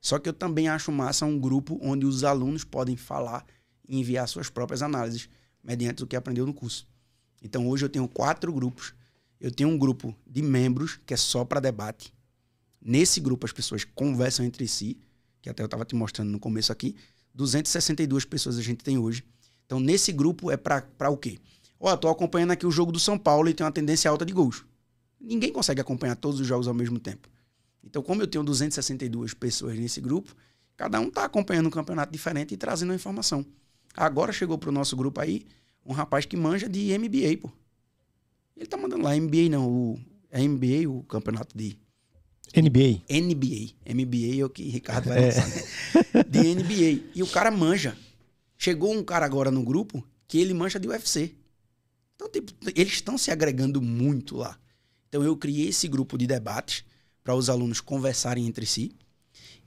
Só que eu também acho massa um grupo onde os alunos podem falar e enviar suas próprias análises mediante o que aprendeu no curso. Então hoje eu tenho quatro grupos. Eu tenho um grupo de membros que é só para debate. Nesse grupo as pessoas conversam entre si, que até eu estava te mostrando no começo aqui. 262 pessoas a gente tem hoje. Então nesse grupo é para o quê? Ó, oh, tô acompanhando aqui o jogo do São Paulo e tem uma tendência alta de gols. Ninguém consegue acompanhar todos os jogos ao mesmo tempo. Então, como eu tenho 262 pessoas nesse grupo, cada um está acompanhando um campeonato diferente e trazendo a informação. Agora chegou pro nosso grupo aí um rapaz que manja de MBA, pô. Ele tá mandando lá, MBA não, o é NBA, o campeonato de NBA. NBA. NBA é o que Ricardo vai é. lançar, né? De NBA. E o cara manja. Chegou um cara agora no grupo que ele manja de UFC. Então, tipo, eles estão se agregando muito lá. Então, eu criei esse grupo de debates para os alunos conversarem entre si,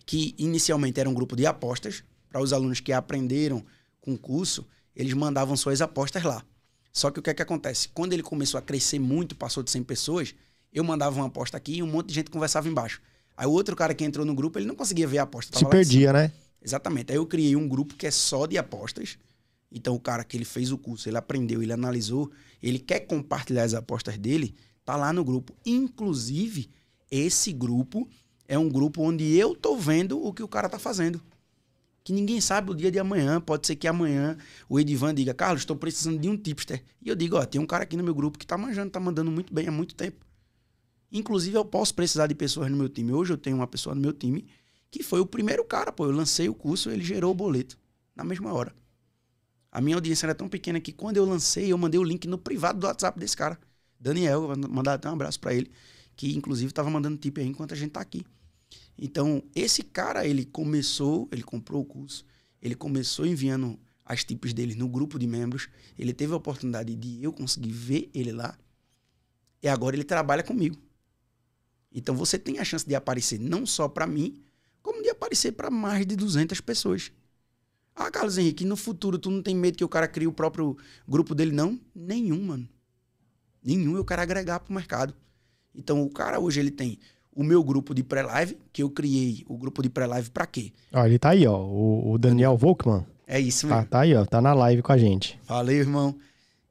que inicialmente era um grupo de apostas, para os alunos que aprenderam com o curso, eles mandavam suas apostas lá. Só que o que é que acontece? Quando ele começou a crescer muito, passou de 100 pessoas, eu mandava uma aposta aqui e um monte de gente conversava embaixo. Aí o outro cara que entrou no grupo, ele não conseguia ver a aposta. Se perdia, né? Exatamente. Aí eu criei um grupo que é só de apostas. Então o cara que ele fez o curso, ele aprendeu, ele analisou, ele quer compartilhar as apostas dele, tá lá no grupo. Inclusive, esse grupo é um grupo onde eu tô vendo o que o cara tá fazendo que ninguém sabe o dia de amanhã. Pode ser que amanhã o Edivan diga, Carlos, estou precisando de um tipster. E eu digo, ó, tem um cara aqui no meu grupo que está manjando, está mandando muito bem há muito tempo. Inclusive, eu posso precisar de pessoas no meu time. Hoje eu tenho uma pessoa no meu time que foi o primeiro cara, pô. Eu lancei o curso, ele gerou o boleto na mesma hora. A minha audiência era tão pequena que quando eu lancei, eu mandei o link no privado do WhatsApp desse cara. Daniel, mandar até um abraço para ele, que inclusive estava mandando tip aí enquanto a gente tá aqui. Então, esse cara, ele começou, ele comprou o curso, ele começou enviando as tips dele no grupo de membros, ele teve a oportunidade de eu conseguir ver ele lá, e agora ele trabalha comigo. Então você tem a chance de aparecer não só para mim, como de aparecer para mais de 200 pessoas. Ah, Carlos Henrique, no futuro tu não tem medo que o cara crie o próprio grupo dele? Não? Nenhum, mano. Nenhum eu quero agregar pro mercado. Então o cara hoje ele tem o meu grupo de pré-live, que eu criei o grupo de pré-live para quê? Ó, ele tá aí, ó, o, o Daniel Volkman. É isso Tá, mesmo. tá aí, ó, tá na live com a gente. Valeu, irmão.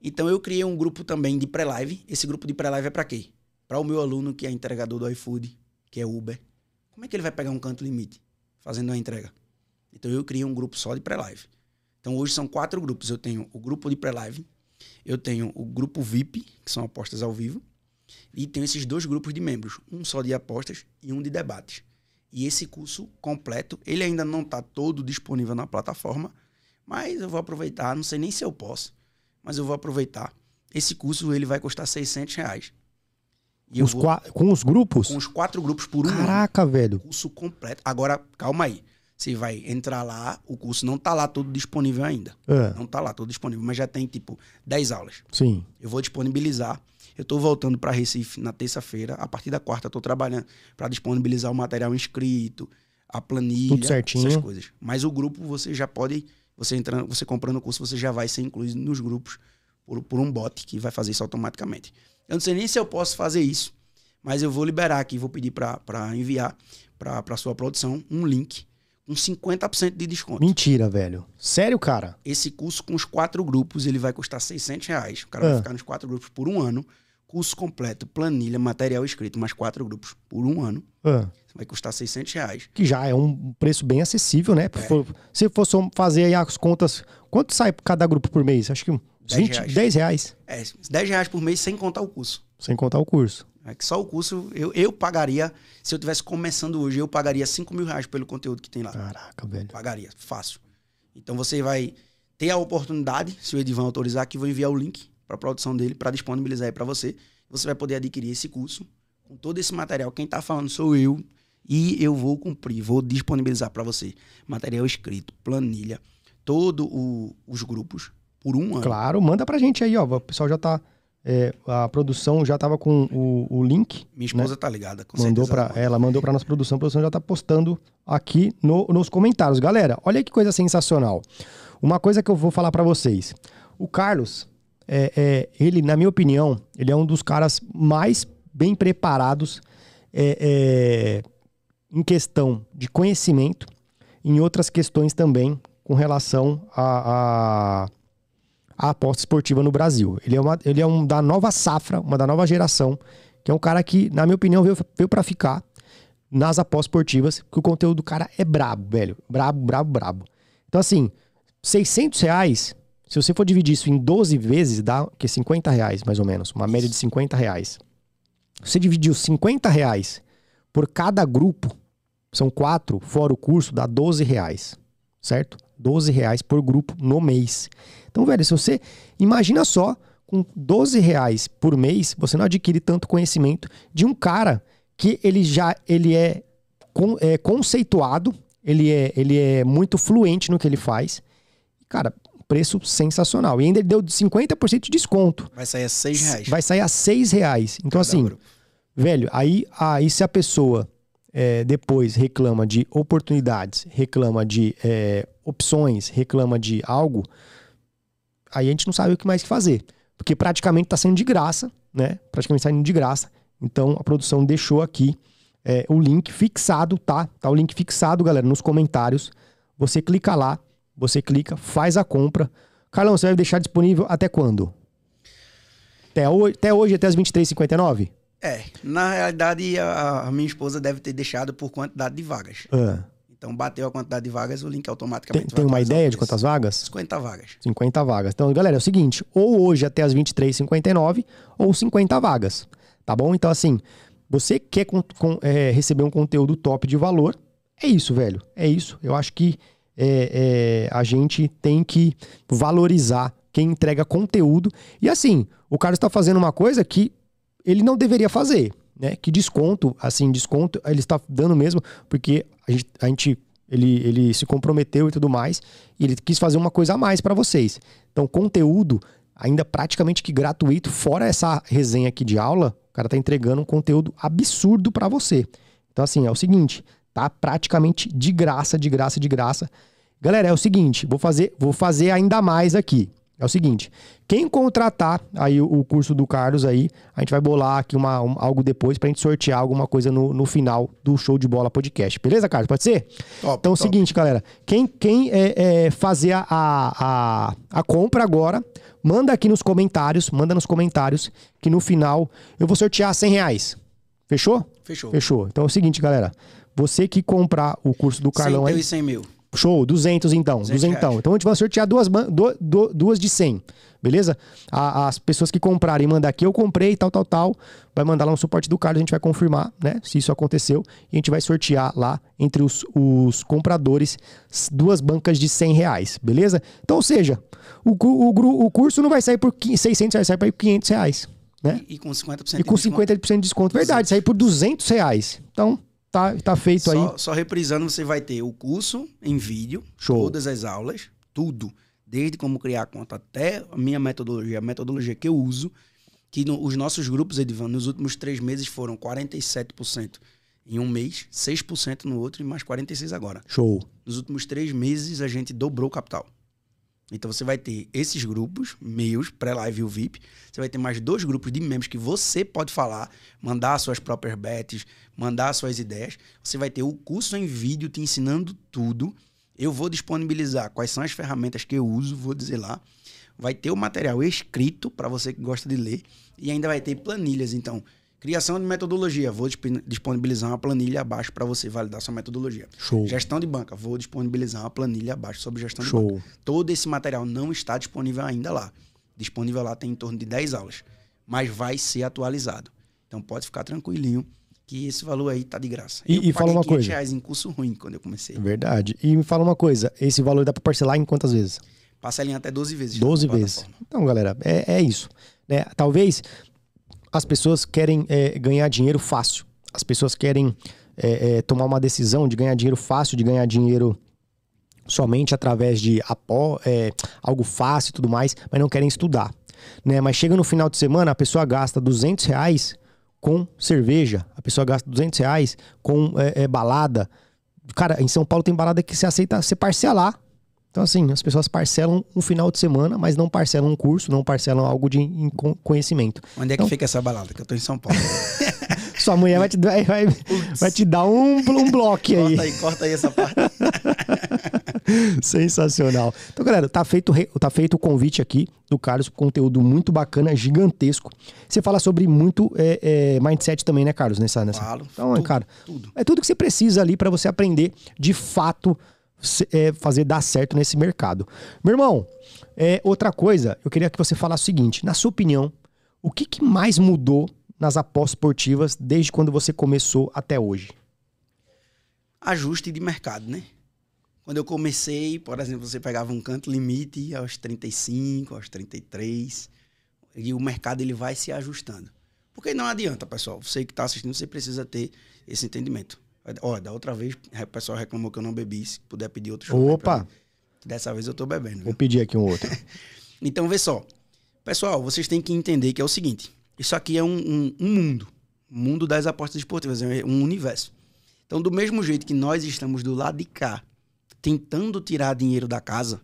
Então eu criei um grupo também de pré-live. Esse grupo de pré-live é para quê? Para o meu aluno que é entregador do iFood, que é Uber. Como é que ele vai pegar um canto limite fazendo uma entrega? Então eu criei um grupo só de pré-live. Então hoje são quatro grupos. Eu tenho o grupo de pré-live, eu tenho o grupo VIP, que são apostas ao vivo, e tenho esses dois grupos de membros, um só de apostas e um de debates. E esse curso completo, ele ainda não está todo disponível na plataforma, mas eu vou aproveitar, não sei nem se eu posso, mas eu vou aproveitar. Esse curso ele vai custar 600 reais. E Os vou Com os grupos? com os quatro grupos por um ano. Caraca, velho. Curso completo. Agora, calma aí. Você vai entrar lá, o curso não tá lá todo disponível ainda. Ah, Não tá lá todo disponível, mas já tem tipo 10 aulas. sim. Eu vou disponibilizar. Eu tô voltando para Recife na terça-feira. A partir da quarta tô trabalhando para disponibilizar o material inscrito, a planilha, Tudo certinho. essas coisas. Mas o grupo você já pode, você entrando, você comprando o curso, você já vai ser incluído nos grupos por, por um bot que vai fazer isso automaticamente. Eu não sei nem se eu posso fazer isso, mas eu vou liberar aqui, vou pedir para enviar para sua produção um link com 50% de desconto. Mentira, velho. Sério, cara? Esse curso com os quatro grupos, ele vai custar 600 reais. O cara Ah. vai ficar nos quatro grupos por um ano. Curso completo, planilha, material escrito, mais quatro grupos por um ano. Ah, Vai custar 600 reais. que já é um preço bem acessível, né? É. Se for só fazer aí as contas, quanto sai cada grupo por mês? Acho que uns 10 20, reais. 10 reais, É, 10 reais por mês sem contar o curso. sem contar o curso. É que só o curso, eu, eu pagaria, se eu tivesse começando hoje, eu pagaria 5 mil reais pelo conteúdo que tem lá. Caraca, velho. Pagaria, fácil. Então você vai ter a oportunidade, se o Edivan autorizar, que eu vou enviar o link para a produção dele para disponibilizar aí para você. Você vai poder adquirir esse curso com todo esse material. Quem tá falando sou eu e eu vou cumprir, vou disponibilizar para você material escrito, planilha, todos os grupos por um ano. Claro, manda pra gente aí, ó. O pessoal já tá. é, a produção já tava com o, o link. Minha esposa tá ligada, com mandou para ela mandou para nossa produção, a produção já tá postando aqui no- nos comentários. Galera, olha que coisa sensacional. Uma coisa que eu vou falar para vocês. O Carlos, é, é, ele, na minha opinião, ele é um dos caras mais bem preparados é, é, em questão de conhecimento, em outras questões também com relação a, a a aposta esportiva no Brasil. Ele é, uma, ele é um da nova safra, uma da nova geração, que é um cara que, na minha opinião, veio, veio para ficar nas apostas esportivas, que o conteúdo do cara é brabo, velho. Brabo, brabo, brabo. Então, assim, 600 reais, se você for dividir isso em 12 vezes, dá o quê? 50 reais, mais ou menos. Uma média de 50 reais. Você dividiu 50 reais por cada grupo, são quatro, fora o curso, dá 12 reais, certo? 12 reais por grupo no mês. Então, velho, se você imagina só, com 12 reais por mês, você não adquire tanto conhecimento de um cara que ele já ele é, con- é conceituado, ele é, ele é muito fluente no que ele faz. Cara, preço sensacional. E ainda ele deu 50% de desconto. Vai sair a 6 reais. Vai sair a 6 reais. Então, cada assim, grupo. Velho, aí, aí se a pessoa é, depois reclama de oportunidades, reclama de é, opções, reclama de algo, aí a gente não sabe o que mais que fazer. Porque praticamente está sendo de graça, né? Praticamente saindo de graça. Então a produção deixou aqui é, o link fixado, tá? Tá o link fixado, galera, nos comentários. Você clica lá, você clica, faz a compra. Carlão, você vai deixar disponível até quando? Até hoje, até, hoje, até as 23h59? É, na realidade, a, a minha esposa deve ter deixado por quantidade de vagas. Ah. Então, bateu a quantidade de vagas, o link automaticamente Tem, tem uma ideia de quantas vagas? 50 vagas. 50 vagas. Então, galera, é o seguinte: ou hoje até as 23h59, ou 50 vagas. Tá bom? Então, assim, você quer con- con- é, receber um conteúdo top de valor, é isso, velho. É isso. Eu acho que é, é, a gente tem que valorizar quem entrega conteúdo. E assim, o Carlos está fazendo uma coisa que ele não deveria fazer, né? Que desconto, assim, desconto ele está dando mesmo, porque a gente, a gente- ele, ele se comprometeu e tudo mais, e ele quis fazer uma coisa a mais para vocês. Então, conteúdo ainda praticamente que gratuito, fora essa resenha aqui de aula, cara tá entregando um conteúdo absurdo para você. Então, assim, é o seguinte, tá praticamente de graça, de graça, de graça. Galera, é o seguinte, vou fazer, vou fazer ainda mais aqui. É o seguinte, quem contratar aí o, curso do Carlos aí, a gente vai bolar aqui uma, um, algo depois pra gente sortear alguma coisa no, no final do Show de Bola Podcast. Beleza, Carlos? Pode ser? Top, então é o seguinte, galera. Quem, quem é, é, fazer a, a, a compra agora, manda aqui nos comentários, manda nos comentários que no final eu vou sortear 100 reais. Fechou? Fechou. Fechou. Então é o seguinte, galera. Você que comprar o curso do Carlão 100 aí... 100 mil. Show, 200 então. 200 então. Então a gente vai sortear duas, du, duas de 100, beleza? A, as pessoas que comprarem, mandar aqui, eu comprei, tal, tal, tal. Vai mandar lá no suporte do Carlos, a gente vai confirmar, né? Se isso aconteceu. E a gente vai sortear lá entre os, os compradores duas bancas de 100 reais, beleza? Então, ou seja, o, o, o curso não vai sair por 600 reais, sai por 500 reais. Né? E, e com 50% e com 50% de desconto. Verdade, sair por 200 reais. Então, tá, tá feito só, aí. Só reprisando, você vai ter o curso em vídeo, Show. todas as aulas, tudo. Desde como criar conta até a minha metodologia, a metodologia que eu uso, que no, os nossos grupos, Edivan, nos últimos três meses foram 47% em um mês, 6% no outro e mais 46% agora. Show. Nos últimos três meses, a gente dobrou o capital. Então você vai ter esses grupos, meus, pré-live e o VIP. Você vai ter mais dois grupos de membros que você pode falar, mandar suas próprias bets, mandar suas ideias. Você vai ter o curso em vídeo te ensinando tudo. Eu vou disponibilizar quais são as ferramentas que eu uso, vou dizer lá. Vai ter o material escrito para você que gosta de ler e ainda vai ter planilhas. Então, Criação de metodologia, vou disponibilizar uma planilha abaixo para você validar sua metodologia. Show. Gestão de banca, vou disponibilizar uma planilha abaixo sobre gestão Show. de banca. Todo esse material não está disponível ainda lá. Disponível lá tem em torno de 10 aulas, mas vai ser atualizado. Então pode ficar tranquilinho que esse valor aí tá de graça. E, eu e fala uma coisa. reais em curso ruim quando eu comecei. Verdade. E me fala uma coisa, esse valor dá para parcelar em quantas vezes? Parcela em até 12 vezes. 12 vezes. Então, galera, é, é isso. Né? Talvez as pessoas querem é, ganhar dinheiro fácil. As pessoas querem é, é, tomar uma decisão de ganhar dinheiro fácil, de ganhar dinheiro somente através de apó, algo fácil e tudo mais, mas não querem estudar. Né? Mas chega no final de semana, a pessoa gasta 200 reais com cerveja, a pessoa gasta 200 reais com balada. Cara, em São Paulo tem balada que você aceita você parcelar então, assim, as pessoas parcelam um final de semana, mas não parcelam um curso, não parcelam algo de conhecimento. Onde é então, que fica essa balada? Que eu tô em São Paulo. Sua mulher vai te, vai, vai, vai te dar um, um bloco aí. Corta aí, corta aí essa parte. Sensacional. Então, galera, tá feito, tá feito o convite aqui do Carlos, conteúdo muito bacana, gigantesco. Você fala sobre muito é, é, mindset também, né, Carlos? Nessa, nessa... Falo. Então, tudo, cara, tudo. é tudo que você precisa ali para você aprender de fato é, fazer dar certo nesse mercado. Meu irmão, é, outra coisa, eu queria que você falasse o seguinte: na sua opinião, o que, que mais mudou nas apostas esportivas desde quando você começou até hoje? Ajuste de mercado, né? Quando eu comecei, por exemplo, você pegava um canto limite aos 35, aos 33, e o mercado ele vai se ajustando. Porque não adianta, pessoal. Você que está assistindo, você precisa ter esse entendimento. Ó, da outra vez o pessoal reclamou que eu não bebi. Se puder pedir outro Opa! Dessa vez eu tô bebendo. Vou pedir aqui um outro. então, vê só. Pessoal, vocês têm que entender que é o seguinte: isso aqui é um, um, um mundo. Um mundo das apostas esportivas, é um universo. Então, do mesmo jeito que nós estamos do lado de cá, tentando tirar dinheiro da casa,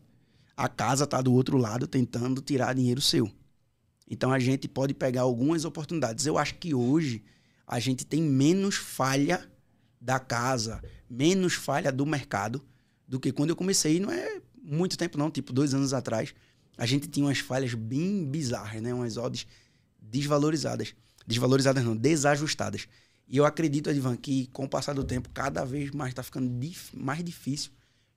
a casa está do outro lado tentando tirar dinheiro seu. Então, a gente pode pegar algumas oportunidades. Eu acho que hoje a gente tem menos falha da casa, menos falha do mercado do que quando eu comecei. Não é muito tempo, não, tipo dois anos atrás. A gente tinha umas falhas bem bizarras, né? Umas odds desvalorizadas. Desvalorizadas não, desajustadas. E eu acredito, Edvan, que com o passar do tempo, cada vez mais está ficando dif mais difícil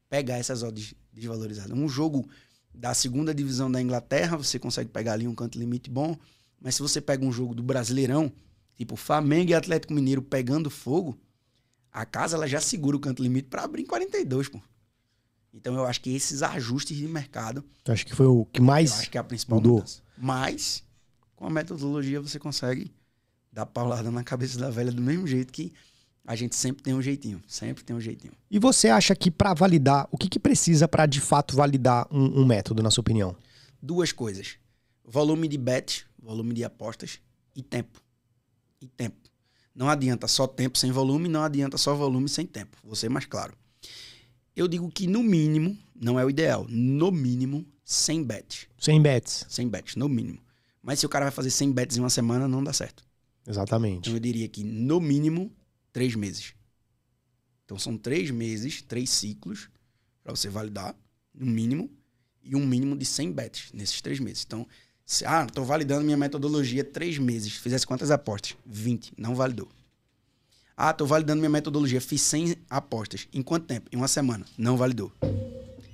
pegar essas odds desvalorizadas. Um jogo da segunda divisão da Inglaterra, você consegue pegar ali um canto limite bom. Mas se você pega um jogo do Brasileirão, tipo Flamengo e Atlético Mineiro pegando fogo, a casa ela já segura o canto limite para abrir em 42, pô. Então eu acho que esses ajustes de mercado. Eu acho que foi o que mais. Eu acho que é a principal mudou. mudança. Mas, com a metodologia, você consegue dar paulada na cabeça da velha do mesmo jeito que a gente sempre tem um jeitinho. Sempre tem um jeitinho. E você acha que para validar, o que, que precisa para de fato validar um, um, método, na sua opinião? Duas coisas: volume de bet, volume de apostas e tempo. e tempo. Não adianta só tempo sem volume, não adianta só volume sem tempo. Vou ser mais claro. Eu digo que no mínimo, não é o ideal, no mínimo 100 bets. 100 bets. 100 bets, no mínimo. Mas se o cara vai fazer 100 bets em uma semana, não dá certo. Exatamente. Então eu diria que no mínimo 3 meses. Então são 3 meses, 3 ciclos para você validar, no mínimo, e um mínimo de 100 bets nesses 3 meses. Então, ah, estou validando minha metodologia 3 meses. Fizesse quantas apostas? 20. Não validou. Ah, estou validando minha metodologia. Fiz 100 apostas. Em quanto tempo? Em uma semana. Não validou.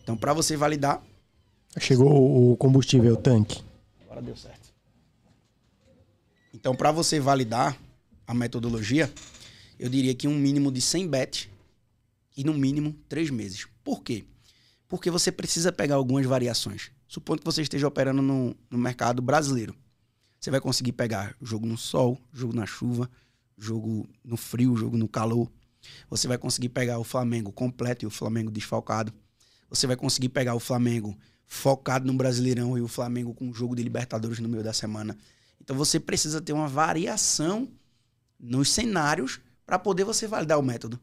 Então, para você validar, Chegou o combustível, o tanque. Agora deu certo. Então, para você validar a metodologia, eu diria que um mínimo de 100 bets e no mínimo 3 meses. Por quê? Porque você precisa pegar algumas variações. Supondo que você esteja operando no, no mercado brasileiro. Você vai conseguir pegar jogo no sol, jogo na chuva, jogo no frio, jogo no calor. Você vai conseguir pegar o Flamengo completo e o Flamengo desfalcado. Você vai conseguir pegar o Flamengo focado no Brasileirão e o Flamengo com jogo de Libertadores no meio da semana. Então você precisa ter uma variação nos cenários para poder você validar o método.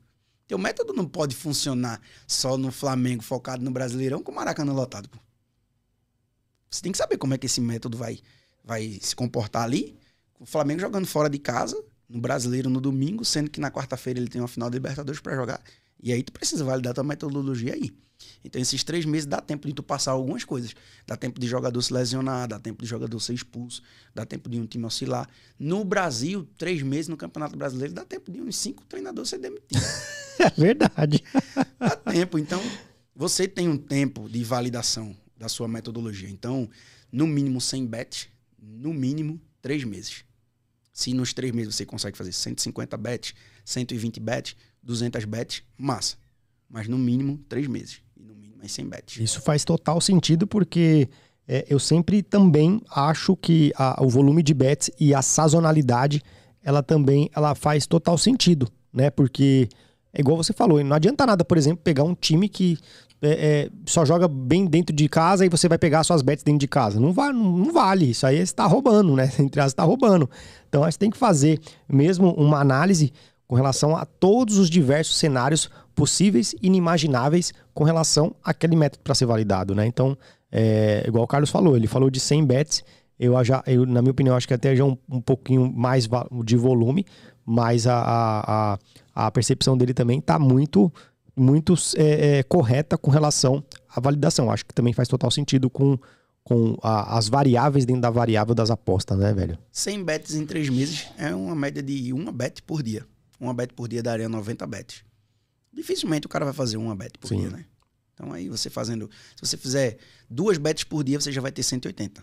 Teu método não pode funcionar só no Flamengo focado no Brasileirão com o Maracanã lotado. Pô. Você tem que saber como é que esse método vai, vai se comportar ali. O Flamengo jogando fora de casa, no Brasileiro no domingo, sendo que na quarta-feira ele tem uma final de Libertadores para jogar. E aí tu precisa validar tua metodologia aí. Então, esses três meses dá tempo de tu passar algumas coisas. Dá tempo de jogador se lesionar, dá tempo de jogador ser expulso, dá tempo de um time oscilar. No Brasil, três meses no Campeonato Brasileiro, dá tempo de uns cinco treinadores ser demitidos. É verdade. Dá tempo. Então, você tem um tempo de validação da sua metodologia. Então, no mínimo 100 bets, no mínimo três meses. Se nos três meses você consegue fazer 150 bets, 120 bets, 200 bets, massa. Mas no mínimo três meses. E no mínimo mais 100 bets. Isso faz total sentido porque é, eu sempre também acho que a- o volume de bets e a sazonalidade ela também ela faz total sentido, né? Porque é igual você falou, não adianta nada, por exemplo, pegar um time que é, é, só joga bem dentro de casa e você vai pegar suas bets dentro de casa. Não, vai, não, não vale. Isso aí você está roubando, né? Entre aspas, está roubando. Então, você tem que fazer mesmo uma análise com relação a todos os diversos cenários possíveis e inimagináveis com relação àquele método para ser validado, né? Então, é, igual o Carlos falou, ele falou de 100 bets. Eu já, eu, na minha opinião, acho que até já um, um pouquinho mais va- de volume, mas a, a, a, a percepção dele também está muito, muito é, é, correta com relação à validação. Acho que também faz total sentido com, com a- as variáveis dentro da variável das apostas, né, velho? 100 bets em três meses é uma média de uma bet por dia. Uma bet por dia daria 90 bets. Dificilmente o cara vai fazer uma bet por Sim. dia, né? Então aí você fazendo. Se você fizer duas bets por dia, você já vai ter 180.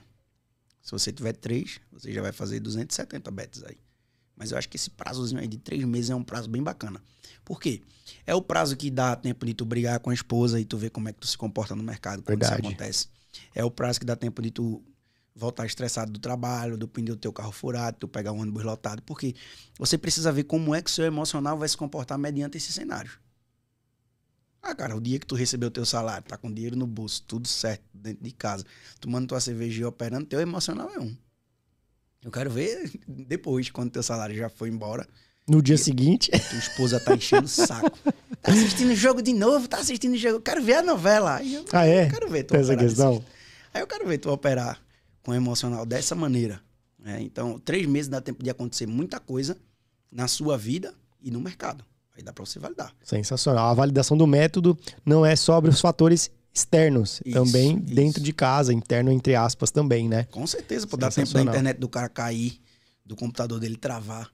Se você tiver três, você já vai fazer 270 bets aí. Mas eu acho que esse prazozinho aí de três meses é um prazo bem bacana. Por quê? É o prazo que dá tempo de tu brigar com a esposa e tu ver como é que tu se comporta no mercado quando Verdade. isso acontece. É o prazo que dá tempo de tu voltar estressado do trabalho, do pneu do teu carro furado, tu pegar um ônibus lotado, porque você precisa ver como é que o seu emocional vai se comportar mediante esses cenários. Ah, cara, o dia que tu recebeu o teu salário, tá com dinheiro no bolso, tudo certo, dentro de casa, tomando tua cerveja e operando, teu emocional é um. Eu quero ver depois, quando teu salário já foi embora, No dia seguinte, tua esposa tá enchendo o saco. Tá assistindo o jogo de novo, tá assistindo o jogo, eu quero ver a novela. Aí eu, ah, é? eu quero ver tu Tem operar questão? Aí eu quero ver tu operar com emocional dessa maneira. né? Então, três meses dá tempo de acontecer muita coisa na sua vida e no mercado. Aí dá pra você validar. Sensacional. A validação do método não é sobre os fatores externos, Isso, também isso. dentro de casa, interno entre aspas também, né? Com certeza, pô, dá tempo da internet do cara cair, do computador dele travar.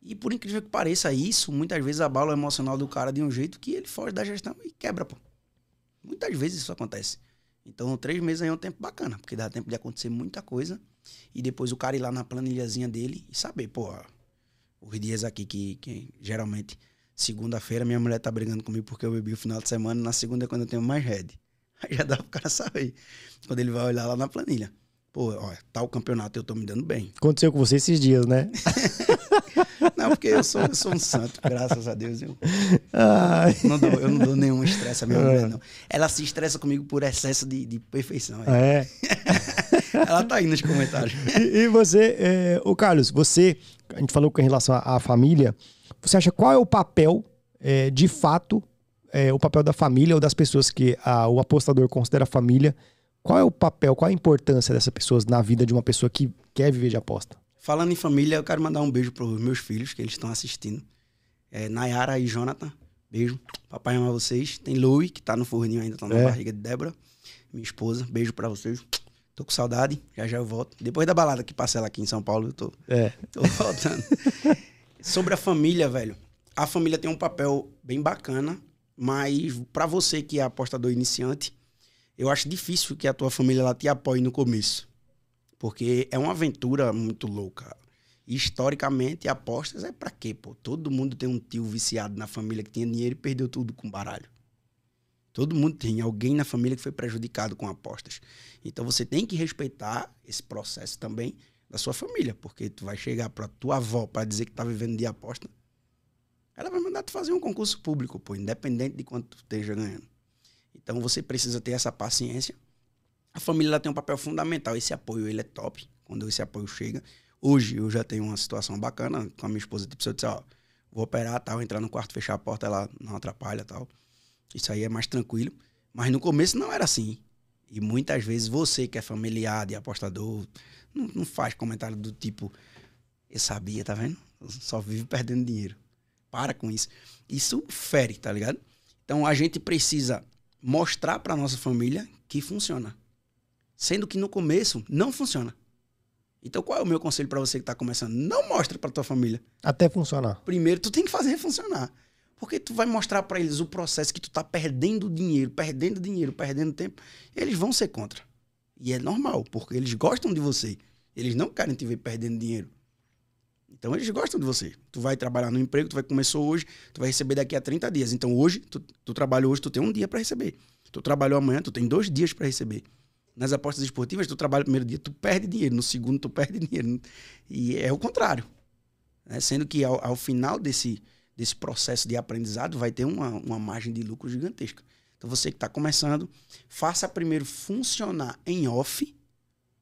E por incrível que pareça, isso muitas vezes abala o emocional do cara de um jeito que ele foge da gestão e quebra, pô. Muitas vezes isso acontece. Então, três meses aí é um tempo bacana, porque dá tempo de acontecer muita coisa. E depois o cara ir lá na planilhazinha dele e saber, pô, os dias aqui que, que geralmente, segunda-feira, minha mulher tá brigando comigo porque eu bebi o final de semana, na segunda é quando eu tenho mais head. Aí já dá pro cara saber. Quando ele vai olhar lá na planilha. Pô, ó, tal campeonato eu tô me dando bem. Aconteceu com você esses dias, né? Não, porque eu sou, eu sou um santo, graças a Deus. Eu não dou, eu não dou nenhum estresse à minha É. mulher, não. Ela se estressa comigo por excesso de, de perfeição. é. Ela tá aí nos comentários. E, e você, é, o Carlos, você, a gente falou com relação à, à família, você acha qual é o papel, é, de fato, é, o papel da família ou das pessoas que a, o apostador considera família? Qual é o papel, qual é a importância dessas pessoas na vida de uma pessoa que quer viver de aposta? Falando em família, eu quero mandar um beijo para os meus filhos, que eles estão assistindo. É, Nayara e Jonathan, beijo. Papai ama vocês. Tem Louie, que tá no forninho ainda, tá na É. barriga de Débora, minha esposa. Beijo para vocês. Tô com saudade, já já eu volto. Depois da balada que passei aqui em São Paulo, eu tô, É. tô voltando. Sobre a família, velho. A família tem um papel bem bacana, mas para você que é apostador iniciante, eu acho difícil que a tua família ela te apoie no começo. Porque é uma aventura muito louca. Historicamente, apostas é pra quê, pô? Todo mundo tem um tio viciado na família que tinha dinheiro e perdeu tudo com baralho. Todo mundo tem alguém na família que foi prejudicado com apostas. Então você tem que respeitar esse processo também da sua família, porque tu vai chegar pra tua avó para dizer que tá vivendo de aposta, ela vai mandar tu fazer um concurso público, pô, independente de quanto tu esteja ganhando. Então você precisa ter essa paciência. A família ela tem um papel fundamental, esse apoio ele é top quando esse apoio chega. Hoje eu já tenho uma situação bacana com a minha esposa, tipo, se eu disser, ó, vou operar, tal, entrar no quarto, fechar a porta, ela não atrapalha, tal. Isso aí é mais tranquilo. Mas no começo não era assim. E muitas vezes você que é familiar de apostador, não, não faz comentário do tipo, eu sabia, tá vendo? Só vive perdendo dinheiro. Para com isso. Isso fere, tá ligado? Então a gente precisa mostrar para nossa família que funciona. Sendo que no começo não funciona. Então qual é o meu conselho para você que tá começando? Não mostre para tua família. Até funcionar. Primeiro tu tem que fazer funcionar. Porque tu vai mostrar para eles o processo que tu tá perdendo dinheiro, perdendo dinheiro, perdendo tempo. Eles vão ser contra. E é normal, porque eles gostam de você. Eles não querem te ver perdendo dinheiro. Então eles gostam de você. Tu vai trabalhar no emprego, tu vai começou hoje, tu vai receber daqui a 30 dias. Então hoje, tu, tu trabalhou hoje, tu tem um dia para receber. Tu trabalhou amanhã, tu tem dois dias para receber. Nas apostas esportivas, tu trabalha no primeiro dia, tu perde dinheiro. No segundo, tu perde dinheiro. E é o contrário. né? Sendo que ao, ao final desse, desse processo de aprendizado vai ter uma, uma margem de lucro gigantesca. Então você que está começando, faça primeiro funcionar em off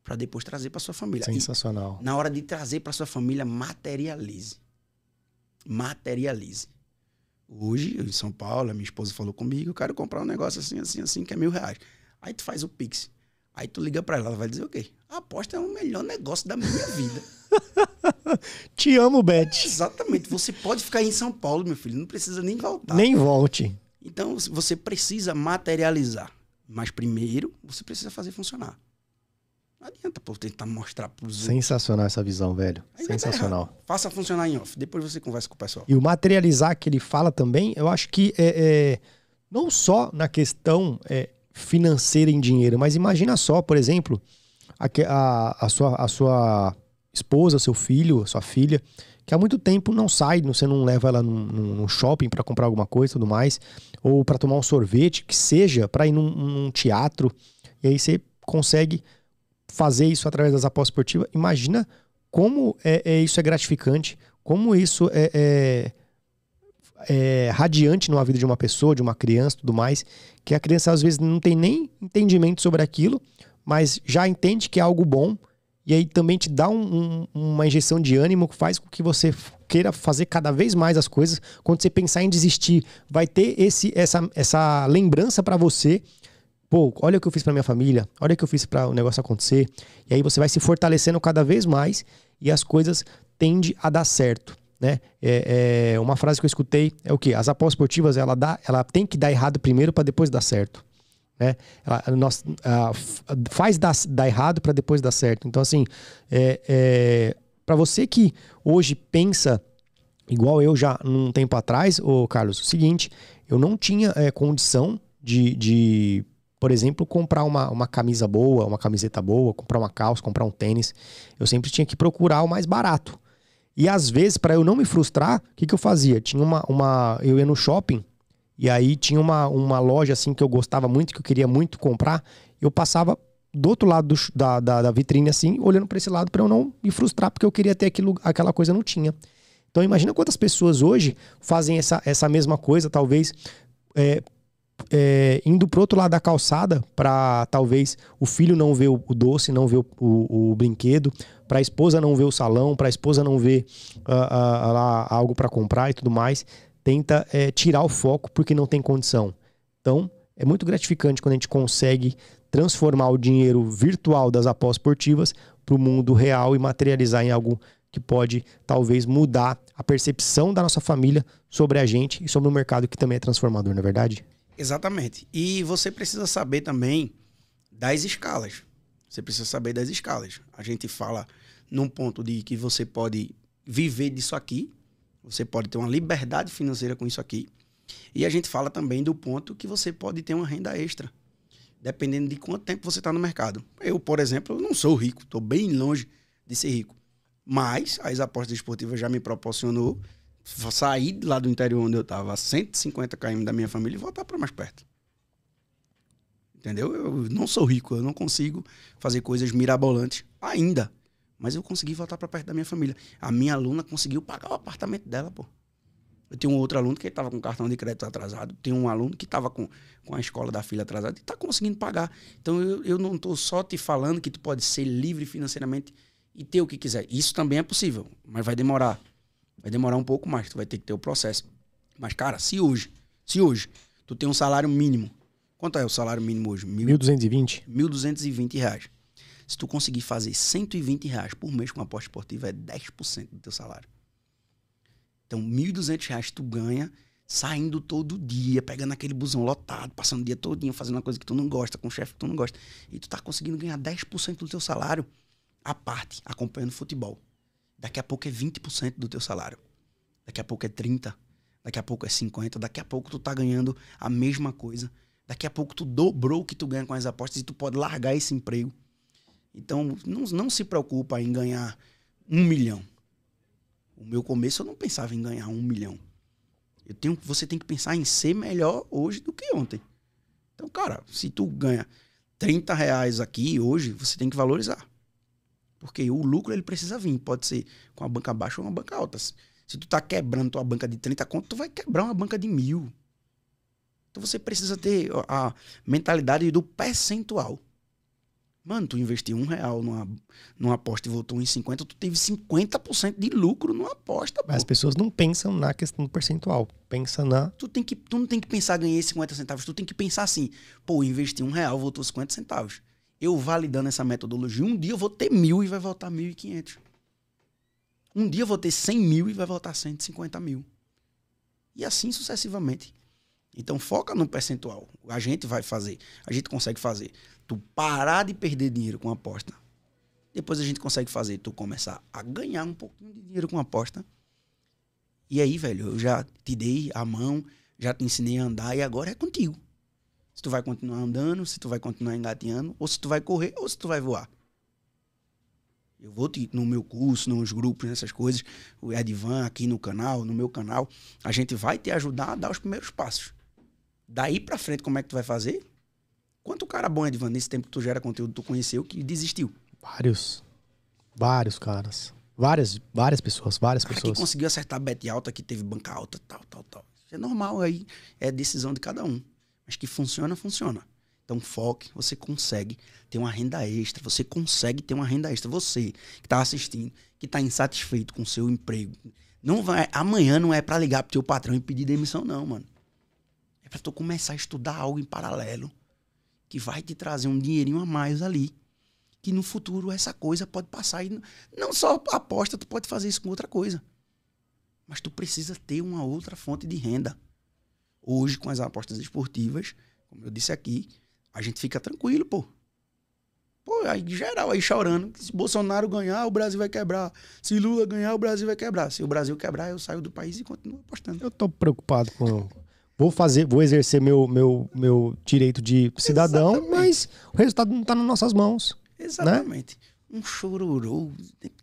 para depois trazer para sua família. E Sensacional. na hora de trazer para sua família, materialize. Materialize. Hoje, em São Paulo, a minha esposa falou comigo, eu quero comprar um negócio assim, assim, assim, que é mil reais. Aí tu faz o Pix. Aí tu liga para ela, ela vai dizer o quê? A aposta é o melhor negócio da minha vida. Te amo, Beth. Exatamente. Você pode ficar em São Paulo, meu filho, não precisa nem voltar. Nem volte. Então, você precisa materializar. Mas primeiro, você precisa fazer funcionar. Não adianta pô, tentar mostrar para os outros. Sensacional essa visão, velho. Aí Sensacional. Faça funcionar em off. Depois você conversa com o pessoal. E o materializar que ele fala também, eu acho que é, é, não só na questão é, financeira em dinheiro, mas imagina só, por exemplo, a, a, a sua, a sua esposa, seu filho, sua filha, que há muito tempo não sai, você não leva ela num- num shopping para comprar alguma coisa e tudo mais, ou para tomar um sorvete, que seja, para ir num, num teatro, e aí você consegue fazer isso através das apostas esportivas. Imagina como é, é- isso é gratificante, como isso é, é- é radiante numa vida de uma pessoa, de uma criança, tudo mais, que a criança às vezes não tem nem entendimento sobre aquilo, mas já entende que é algo bom e aí também te dá um- um- uma injeção de ânimo que faz com que você queira fazer cada vez mais as coisas. Quando você pensar em desistir, vai ter esse, essa, essa lembrança para você. Pô, olha o que eu fiz para minha família, olha o que eu fiz para o negócio acontecer. E aí você vai se fortalecendo cada vez mais e as coisas tendem a dar certo. Né? É, é, uma frase que eu escutei é o que? As apostas esportivas ela, dá, ela tem que dar errado primeiro para depois dar certo. Né? Ela, nós, f- faz dar, dar errado para depois dar certo. Então, assim, é, é, para você que hoje pensa igual eu já num tempo atrás, ô Carlos, o seguinte, eu não tinha é, condição de, de, por exemplo, comprar uma, uma camisa boa, uma camiseta boa, comprar uma calça, comprar um tênis. Eu sempre tinha que procurar o mais barato. E às vezes, para eu não me frustrar, o que, que eu fazia? Tinha uma, uma. Eu ia no shopping e aí tinha uma, uma loja assim que eu gostava muito, que eu queria muito comprar. Eu passava do outro lado do da, da, da vitrine, assim, olhando para esse lado para eu não me frustrar, porque eu queria ter aquilo, aquela coisa, não tinha. Então imagina quantas pessoas hoje fazem essa, essa mesma coisa, talvez é, é, indo pro outro lado da calçada para talvez o filho não ver o, doce, não ver o, o, o brinquedo, para a esposa não ver o salão, para a esposa não ver uh, uh, algo para comprar e tudo mais, tenta é, tirar o foco porque não tem condição. Então, é muito gratificante quando a gente consegue transformar o dinheiro virtual das apostas esportivas para o mundo real e materializar em algo que pode talvez mudar a percepção da nossa família sobre a gente e sobre o mercado que também é transformador, não é verdade? Exatamente. E você precisa saber também das escalas. Você precisa saber das escalas. A gente fala num ponto de que você pode viver disso aqui, você pode ter uma liberdade financeira com isso aqui. E a gente fala também do ponto que você pode ter uma renda extra, dependendo de quanto tempo você está no mercado. Eu, por exemplo, não sou rico, estou bem longe de ser rico. Mas as apostas esportivas já me proporcionou sair lá do interior onde eu estava, a 150 km da minha família e voltar para mais perto. Entendeu? Eu não sou rico, eu não consigo fazer coisas mirabolantes ainda. Mas eu consegui voltar para perto da minha família. A minha aluna conseguiu pagar o apartamento dela, pô. Eu tenho um outro aluno que estava com cartão de crédito atrasado. Tem um aluno que estava com, com a escola da filha atrasada e está conseguindo pagar. Então eu, eu não estou só te falando que tu pode ser livre financeiramente e ter o que quiser. Isso também é possível, mas vai demorar. Vai demorar um pouco mais, tu vai ter que ter o processo. Mas, cara, se hoje, se hoje, tu tem um salário mínimo. Quanto é o salário mínimo hoje? 1.220? 1.220 reais. Se tu conseguir fazer 120 reais por mês com aposta esportiva, é 10% do teu salário. Então, 1.200 reais tu ganha saindo todo dia, pegando aquele busão lotado, passando o dia todinho, fazendo uma coisa que tu não gosta, com um chefe que tu não gosta. E tu tá conseguindo ganhar 10% do teu salário à parte, acompanhando futebol. Daqui a pouco é 20% do teu salário. Daqui a pouco é 30%. Daqui a pouco é 50%. Daqui a pouco tu tá ganhando a mesma coisa. Daqui a pouco tu dobrou o que tu ganha com as apostas e tu pode largar esse emprego. Então, não, não se preocupa em ganhar um milhão. O meu começo eu não pensava em ganhar um milhão. Eu tenho, você tem que pensar em ser melhor hoje do que ontem. Então, cara, se tu ganha 30 reais aqui hoje, você tem que valorizar. Porque o lucro ele precisa vir. Pode ser com a banca baixa ou uma banca alta. Se tu tá quebrando tua banca de 30 conto, tu vai quebrar uma banca de mil. Então você precisa ter a mentalidade do percentual. Mano, tu investiu um real numa, numa aposta e voltou em 50, tu teve 50% de lucro numa aposta. Mas as pessoas não pensam na questão do percentual. Pensa na. Tu, tem que, tu não tem que pensar ganhei 50 centavos, tu tem que pensar assim, pô, investi um real, voltou 50 centavos eu validando essa metodologia, um dia eu vou ter mil e vai voltar mil e quinhentos. Um dia eu vou ter cem mil e vai voltar cento e cinquenta mil. E assim sucessivamente. Então foca no percentual. A gente vai fazer. A gente consegue fazer. Tu parar de perder dinheiro com aposta. Depois a gente consegue fazer tu começar a ganhar um pouquinho de dinheiro com aposta. E aí, velho, eu já te dei a mão, já te ensinei a andar e agora é contigo se tu vai continuar andando, se tu vai continuar engateando, ou se tu vai correr, ou se tu vai voar. Eu vou te, no meu curso, nos grupos, nessas coisas, o Edvan aqui no canal, no meu canal, a gente vai te ajudar a dar os primeiros passos. Daí pra frente, como é que tu vai fazer? Quanto cara bom, Edvan, nesse tempo que tu gera conteúdo, tu conheceu que desistiu? Vários. Vários caras. Várias, várias pessoas, várias cara pessoas. que conseguiu acertar bet alta, que teve banca alta, tal, tal, tal. Isso é normal aí, é decisão de cada um. Mas que funciona, funciona. Então foque, você consegue ter uma renda extra, você consegue ter uma renda extra. Você que está assistindo, que está insatisfeito com o seu emprego, não vai, amanhã não é para ligar pro teu patrão e pedir demissão não, mano. É para tu começar a estudar algo em paralelo que vai te trazer um dinheirinho a mais ali. Que no futuro essa coisa pode passar e não só aposta, tu pode fazer isso com outra coisa. Mas tu precisa ter uma outra fonte de renda. Hoje, com as apostas esportivas, como eu disse aqui, a gente fica tranquilo, pô. Pô, aí geral aí chorando. Se Bolsonaro ganhar, o Brasil vai quebrar. Se Lula ganhar, o Brasil vai quebrar. Se o Brasil quebrar, eu saio do país e continuo apostando. Eu tô preocupado com. Vou fazer, vou exercer meu, meu, meu direito de cidadão, Exatamente. mas o resultado não tá nas nossas mãos. Né? Exatamente. Né? Um chororô,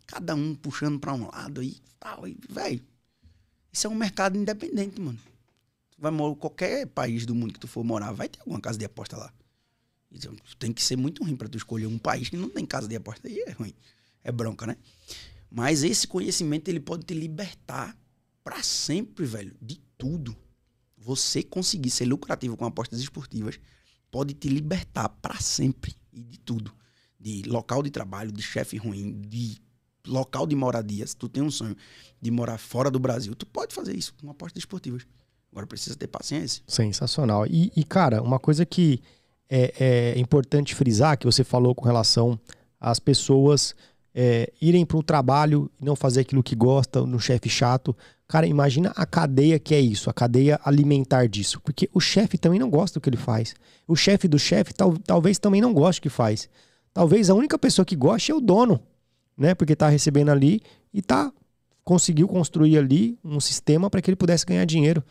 cada um puxando para um lado aí, tal, e, velho. Isso é um mercado independente, mano vai morar qualquer país do mundo que tu for morar, vai ter alguma casa de aposta lá. Então, tem que ser muito ruim para tu escolher um país que não tem casa de aposta aí é ruim. É bronca, né? Mas esse conhecimento ele pode te libertar para sempre, velho, de tudo. você conseguir ser lucrativo com apostas esportivas pode te libertar para sempre e de tudo. De local de trabalho, de chefe ruim, de local de moradia. Se tu tem um sonho de morar fora do Brasil, tu pode fazer isso com apostas esportivas. Agora precisa ter paciência. Sensacional. E, e cara, uma coisa que é, é, importante frisar, que você falou com relação às pessoas é, irem para o trabalho e não fazer aquilo que gosta, no chefe chato. Cara, imagina a cadeia que é isso, a cadeia alimentar disso. Porque o chefe também não gosta do que ele faz. O chefe do chefe tal, talvez também não goste do que faz. Talvez a única pessoa que goste é o dono, né? Porque está recebendo ali e tá conseguiu construir ali um sistema para que ele pudesse ganhar dinheiro.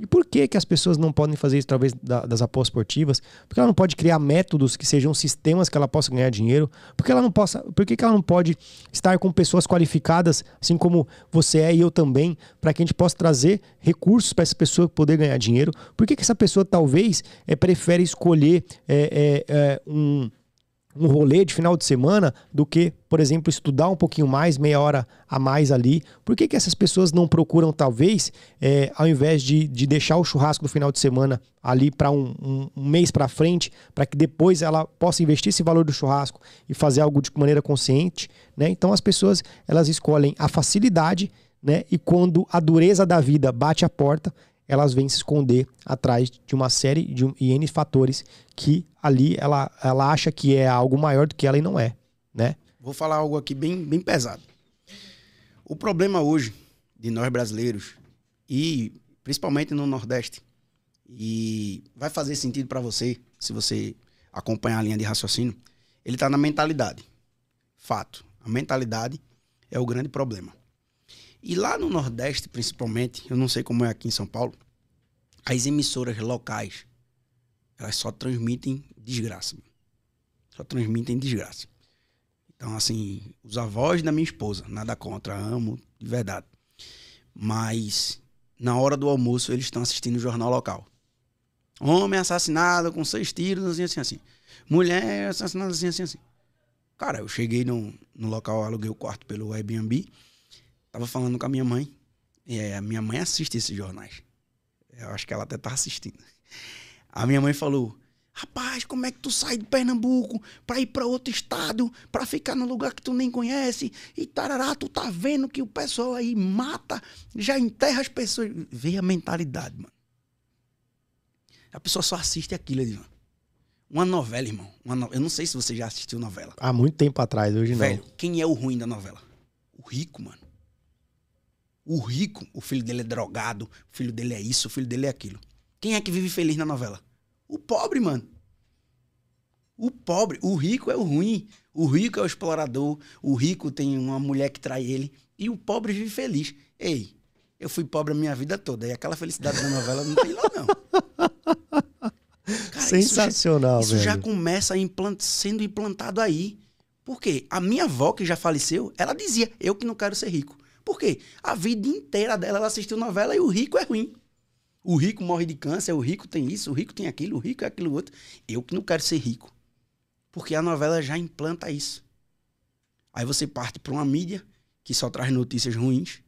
E por que, que as pessoas não podem fazer isso através da, das apostas esportivas? Porque ela não pode criar métodos que sejam sistemas que ela possa ganhar dinheiro? Porque ela não possa, por que, que ela não pode estar com pessoas qualificadas, assim como você é e eu também, para que a gente possa trazer recursos para essa pessoa poder ganhar dinheiro? Por que, que essa pessoa talvez é, prefere escolher é, é, um um rolê de final de semana do que, por exemplo, estudar um pouquinho mais, meia hora a mais ali? Por que, que essas pessoas não procuram, talvez, é, ao invés de, de deixar o churrasco do final de semana ali para um, um, um, mês para frente, para que depois ela possa investir esse valor do churrasco e fazer algo de maneira consciente? Né? Então as pessoas elas escolhem a facilidade né? e quando a dureza da vida bate a porta, elas vêm se esconder atrás de uma série de N fatores que ali ela, ela acha que é algo maior do que ela e não é, né? Vou falar algo aqui bem, bem pesado. O problema hoje de nós brasileiros e principalmente no Nordeste e vai fazer sentido para você se você acompanhar a linha de raciocínio, ele está na mentalidade. Fato, a mentalidade é o grande problema. E lá no Nordeste, principalmente, eu não sei como é aqui em São Paulo, as emissoras locais, elas só transmitem desgraça. Só transmitem desgraça. Então, assim, os avós da minha esposa, nada contra, amo, de verdade. Mas, na hora do almoço, eles estão assistindo o jornal local. Homem assassinado com seis tiros, assim, assim, assim. Mulher assassinada, assim, assim, assim. Cara, eu cheguei no, no local, aluguei o quarto pelo Airbnb. Tava falando com a minha mãe. E a minha mãe assiste esses jornais. Eu acho que ela até tá assistindo. A minha mãe falou: Rapaz, como é que tu sai de Pernambuco pra ir pra outro estado, pra ficar num lugar que tu nem conhece? E tarará, tu tá vendo que o pessoal aí mata, já enterra as pessoas. Vê a mentalidade, mano. A pessoa só assiste aquilo, mano. Uma novela, irmão. Uma no... Eu não sei se você já assistiu novela. Há muito tempo atrás, hoje Velho, não. quem é o ruim da novela? O rico, mano. O rico, o filho dele é drogado, o filho dele é isso, o filho dele é aquilo. Quem é que vive feliz na novela? O pobre, mano. O pobre. O rico é o ruim. O rico é o explorador. O rico tem uma mulher que trai ele. E o pobre vive feliz. Ei, eu fui pobre a minha vida toda. E aquela felicidade da novela não tem lá, não. Cara, Sensacional, isso já, isso velho. já começa implant, sendo implantado aí. Por quê? A minha avó, que já faleceu, ela dizia: Eu que não quero ser rico. Por quê? A vida inteira dela ela assistiu novela e o rico é ruim. O rico morre de câncer, o rico tem isso, o rico tem aquilo, o rico é aquilo outro. Eu que não quero ser rico. Porque a novela já implanta isso. Aí você parte para uma mídia que só traz notícias ruins.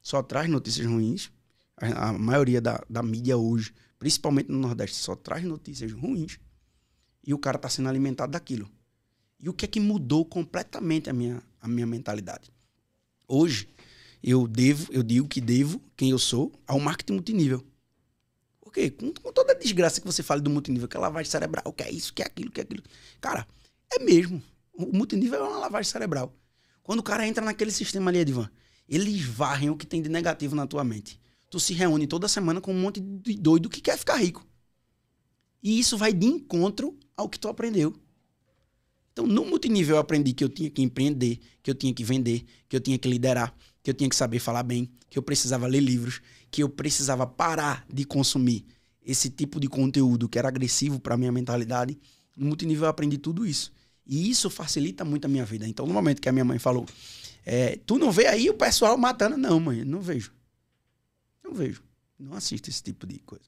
Só traz notícias ruins. A, a maioria da, da mídia hoje, principalmente no Nordeste, só traz notícias ruins. E o cara está sendo alimentado daquilo. E o que é que mudou completamente a minha, a minha mentalidade? Hoje, eu devo, eu digo que devo, quem eu sou, ao marketing multinível. Quê? Com, com toda a desgraça que você fala do multinível, que é lavagem cerebral, que é isso, que é aquilo, que é aquilo. Cara, é mesmo. O multinível é uma lavagem cerebral. Quando o cara entra naquele sistema ali, Edvan, eles varrem o que tem de negativo na tua mente. Tu se reúne toda semana com um monte de doido que quer ficar rico. E isso vai de encontro ao que tu aprendeu. Então, no multinível eu aprendi que eu tinha que empreender, que eu tinha que vender, que eu tinha que liderar, que eu tinha que saber falar bem, que eu precisava ler livros, que eu precisava parar de consumir esse tipo de conteúdo que era agressivo para minha mentalidade. No multinível eu aprendi tudo isso. E isso facilita muito a minha vida. Então, no momento que a minha mãe falou, é, tu não vê aí o pessoal matando? Não, mãe, não vejo. Não vejo. Não assisto esse tipo de coisa.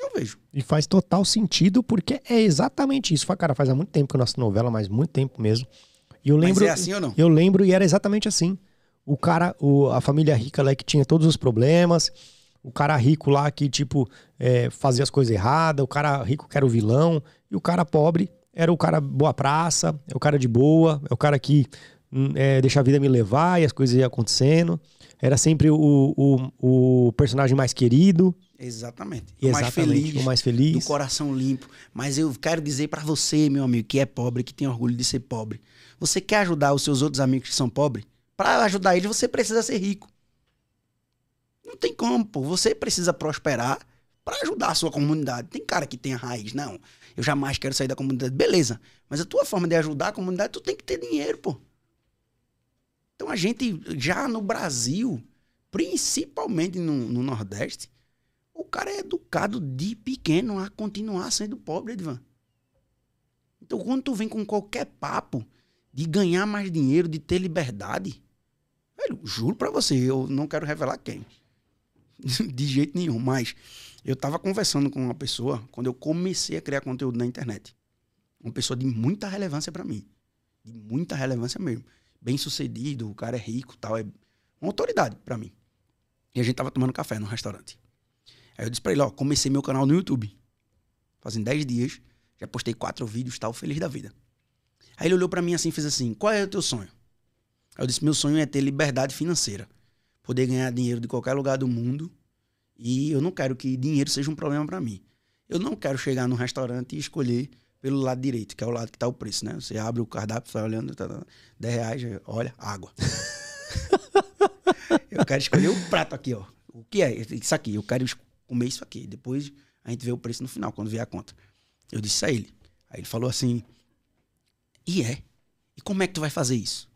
Não vejo. E faz total sentido, porque é exatamente isso. Cara, faz há muito tempo que eu nossa novela, mas muito tempo mesmo. E eu lembro. Mas é assim ou não? Eu lembro e era exatamente assim o cara, o, a família rica lá que tinha todos os problemas, o cara rico lá que, tipo, é, fazia as coisas erradas, o cara rico que era o vilão, e o cara pobre era o cara boa praça, é o cara de boa, é o cara que hum, é, deixa a vida me levar e as coisas iam acontecendo. Era sempre o, o, o personagem mais querido. Exatamente. O mais feliz. O mais feliz. Do coração limpo. Mas eu quero dizer para você, meu amigo, que é pobre, que tem orgulho de ser pobre. Você quer ajudar os seus outros amigos que são pobres? Para ajudar eles, você precisa ser rico. Não tem como, pô. Você precisa prosperar para ajudar a sua comunidade. Tem cara que tem a raiz, não. Eu jamais quero sair da comunidade. Beleza. Mas a tua forma de ajudar a comunidade, tu tem que ter dinheiro, pô. Então a gente, já no Brasil, principalmente no, no Nordeste, o cara é educado de pequeno a continuar sendo pobre, Edvan. Então quando tu vem com qualquer papo de ganhar mais dinheiro, de ter liberdade, velho, juro pra você, eu não quero revelar quem. de jeito nenhum, mas eu tava conversando com uma pessoa quando eu comecei a criar conteúdo na internet. Uma pessoa de muita relevância para mim. De muita relevância mesmo. Bem sucedido, o cara é rico tal. É uma autoridade para mim. E a gente tava tomando café no restaurante. Aí eu disse pra ele, ó, comecei meu canal no YouTube. Fazem 10 dias. Já postei quatro vídeos tal, feliz da vida. Aí ele olhou para mim assim e fez assim, qual é o teu sonho? Aí eu disse, meu sonho é ter liberdade financeira. Poder ganhar dinheiro de qualquer lugar do mundo e eu não quero que dinheiro seja um problema para mim. Eu não quero chegar num restaurante e escolher pelo lado direito, que é o lado que está o preço, né? Você abre o cardápio, vai olhando, tá, tá, 10 reais, olha, água. eu quero escolher o prato aqui, ó. O que é? Isso aqui, eu quero comer isso aqui. Depois a gente vê o preço no final, quando vier a conta. Eu disse a ele. Aí ele falou assim: E é? E como é que tu vai fazer isso?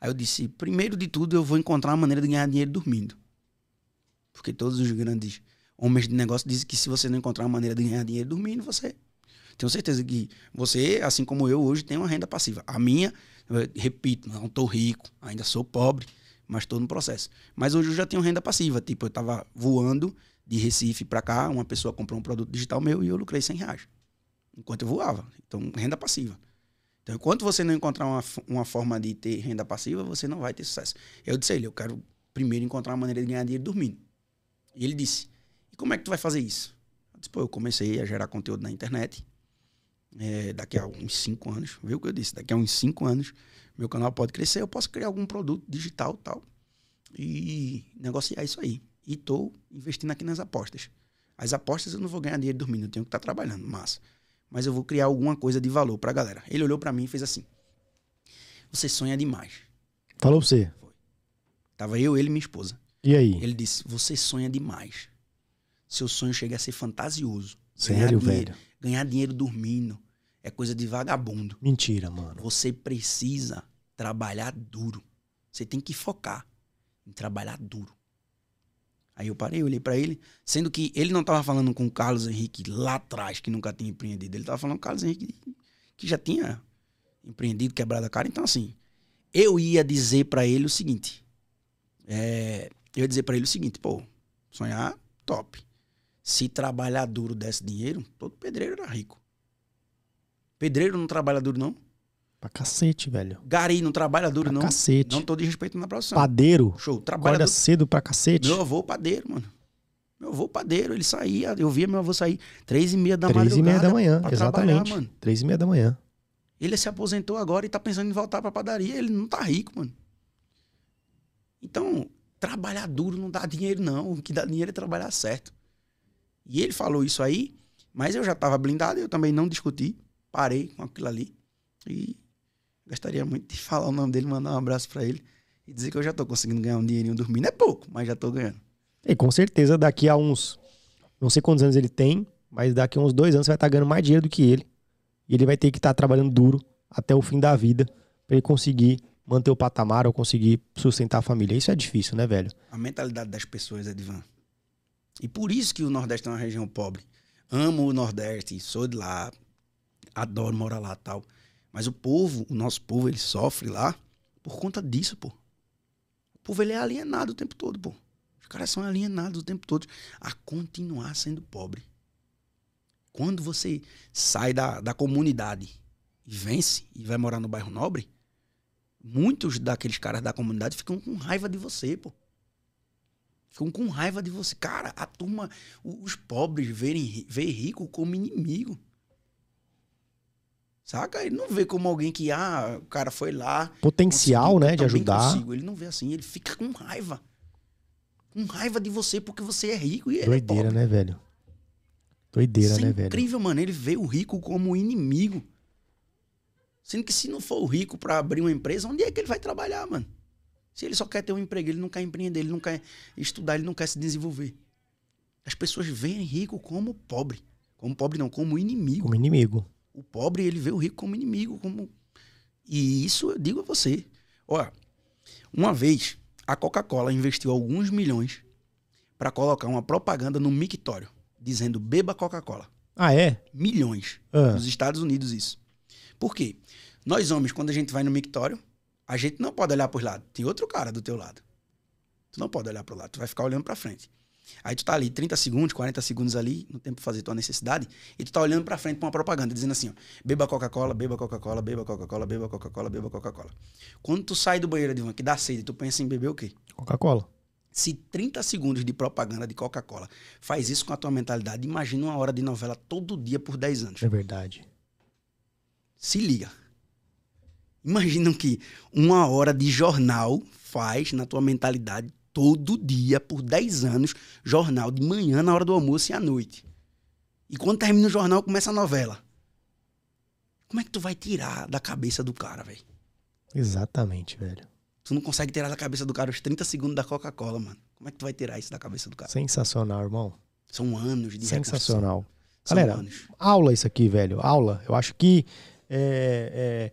Aí eu disse: Primeiro de tudo, eu vou encontrar uma maneira de ganhar dinheiro dormindo. Porque todos os grandes homens de negócio dizem que se você não encontrar uma maneira de ganhar dinheiro dormindo, você. Tenho certeza que você, assim como eu, hoje tem uma renda passiva. A minha, repito, não estou rico, ainda sou pobre, mas estou no processo. Mas hoje eu já tenho renda passiva. Tipo, eu estava voando de Recife para cá, uma pessoa comprou um produto digital meu e eu lucrei 100 reais. Enquanto eu voava. Então, renda passiva. Então, enquanto você não encontrar uma, uma forma de ter renda passiva, você não vai ter sucesso. Eu disse a ele, eu quero primeiro encontrar uma maneira de ganhar dinheiro dormindo. E ele disse: E como é que tu vai fazer isso? Eu disse: Pô, eu comecei a gerar conteúdo na internet. É, daqui a uns cinco anos, viu o que eu disse? Daqui a uns cinco anos, meu canal pode crescer, eu posso criar algum produto digital tal. E negociar isso aí. E estou investindo aqui nas apostas. As apostas eu não vou ganhar dinheiro dormindo, eu tenho que estar tá trabalhando, massa. Mas eu vou criar alguma coisa de valor pra galera. Ele olhou para mim e fez assim: Você sonha demais. Falou pra você? Foi. Tava eu, ele e minha esposa. E aí? Ele disse: Você sonha demais. Seu sonho chega a ser fantasioso. Sério, ganhar dinheiro, velho? Ganhar dinheiro dormindo é coisa de vagabundo. Mentira, mano. Você precisa trabalhar duro. Você tem que focar em trabalhar duro. Aí eu parei, olhei para ele, sendo que ele não tava falando com o Carlos Henrique lá atrás, que nunca tinha empreendido. Ele tava falando com o Carlos Henrique, que já tinha empreendido, quebrado a cara. Então, assim, eu ia dizer para ele o seguinte: é, eu ia dizer para ele o seguinte, pô, sonhar, top. Se trabalhar duro desse dinheiro, todo pedreiro era rico. Pedreiro não trabalha duro, não? Pra cacete, velho. Gari não trabalha duro, pra não? cacete. Não tô desrespeitando na profissão. Padeiro. Show. Trabalha Acorda cedo pra cacete. Meu avô padeiro, mano. Meu avô padeiro, ele saía, eu via meu avô sair três e meia da Três e meia da manhã, exatamente. mano. Três e meia da manhã. Ele se aposentou agora e tá pensando em voltar pra padaria. Ele não tá rico, mano. Então, trabalhar duro não dá dinheiro, não. O que dá dinheiro é trabalhar certo. E ele falou isso aí, mas eu já estava blindado, eu também não discuti. Parei com aquilo ali. E gostaria muito de falar o nome dele, mandar um abraço para ele e dizer que eu já tô conseguindo ganhar um dinheirinho dormindo. É pouco, mas já tô ganhando. E com certeza daqui a uns. Não sei quantos anos ele tem, mas daqui a uns dois anos você vai estar ganhando mais dinheiro do que ele. E ele vai ter que estar trabalhando duro até o fim da vida para ele conseguir manter o patamar ou conseguir sustentar a família. Isso é difícil, né, velho? A mentalidade das pessoas é divã. E por isso que o Nordeste é uma região pobre. Amo o Nordeste, sou de lá, adoro morar lá tal. Mas o povo, o nosso povo, ele sofre lá por conta disso, pô. O povo ele é alienado o tempo todo, pô. Os caras são alienados o tempo todo a continuar sendo pobre. Quando você sai da, da comunidade e vence e vai morar no bairro nobre, muitos daqueles caras da comunidade ficam com raiva de você, pô. Ficam com raiva de você. Cara, a turma, os pobres verem vê rico como inimigo. Saca? Ele não vê como alguém que, ah, o cara foi lá. Potencial, né, de ajudar. Consigo. Ele não vê assim, ele fica com raiva. Com raiva de você porque você é rico e ele Doideira, é pobre. né, velho? Doideira, Isso é né, velho? incrível, mano. Ele vê o rico como inimigo. Sendo que se não for o rico para abrir uma empresa, onde é que ele vai trabalhar, mano? Se ele só quer ter um emprego, ele não quer empreender, ele não quer estudar, ele não quer se desenvolver. As pessoas veem rico como pobre. Como pobre não, como inimigo. Como inimigo. O pobre, ele vê o rico como inimigo, como E isso eu digo a você. Olha, uma vez a Coca-Cola investiu alguns milhões para colocar uma propaganda no mictório dizendo beba Coca-Cola. Ah, é? Milhões. Ah. Nos Estados Unidos isso. Por quê? Nós homens, quando a gente vai no mictório, a gente não pode olhar para os lados. Tem outro cara do teu lado. Tu não pode olhar para o lado, tu vai ficar olhando para frente. Aí tu tá ali 30 segundos, 40 segundos ali, no tempo de fazer tua necessidade, e tu tá olhando para frente para uma propaganda dizendo assim, ó, beba Coca-Cola, beba Coca-Cola, beba Coca-Cola, beba Coca-Cola, beba Coca-Cola. Quando tu sai do banheiro de uma que dá sede, tu pensa em beber o quê? Coca-Cola. Se 30 segundos de propaganda de Coca-Cola faz isso com a tua mentalidade, imagina uma hora de novela todo dia por 10 anos. É verdade. Se liga. Imaginam que uma hora de jornal faz na tua mentalidade todo dia, por 10 anos, jornal de manhã, na hora do almoço e à noite. E quando termina o jornal, começa a novela. Como é que tu vai tirar da cabeça do cara, velho? Exatamente, velho. Tu não consegue tirar da cabeça do cara os 30 segundos da Coca-Cola, mano. Como é que tu vai tirar isso da cabeça do cara? Sensacional, irmão. São anos de Sensacional. Galera, anos. aula isso aqui, velho. Aula. Eu acho que é, é,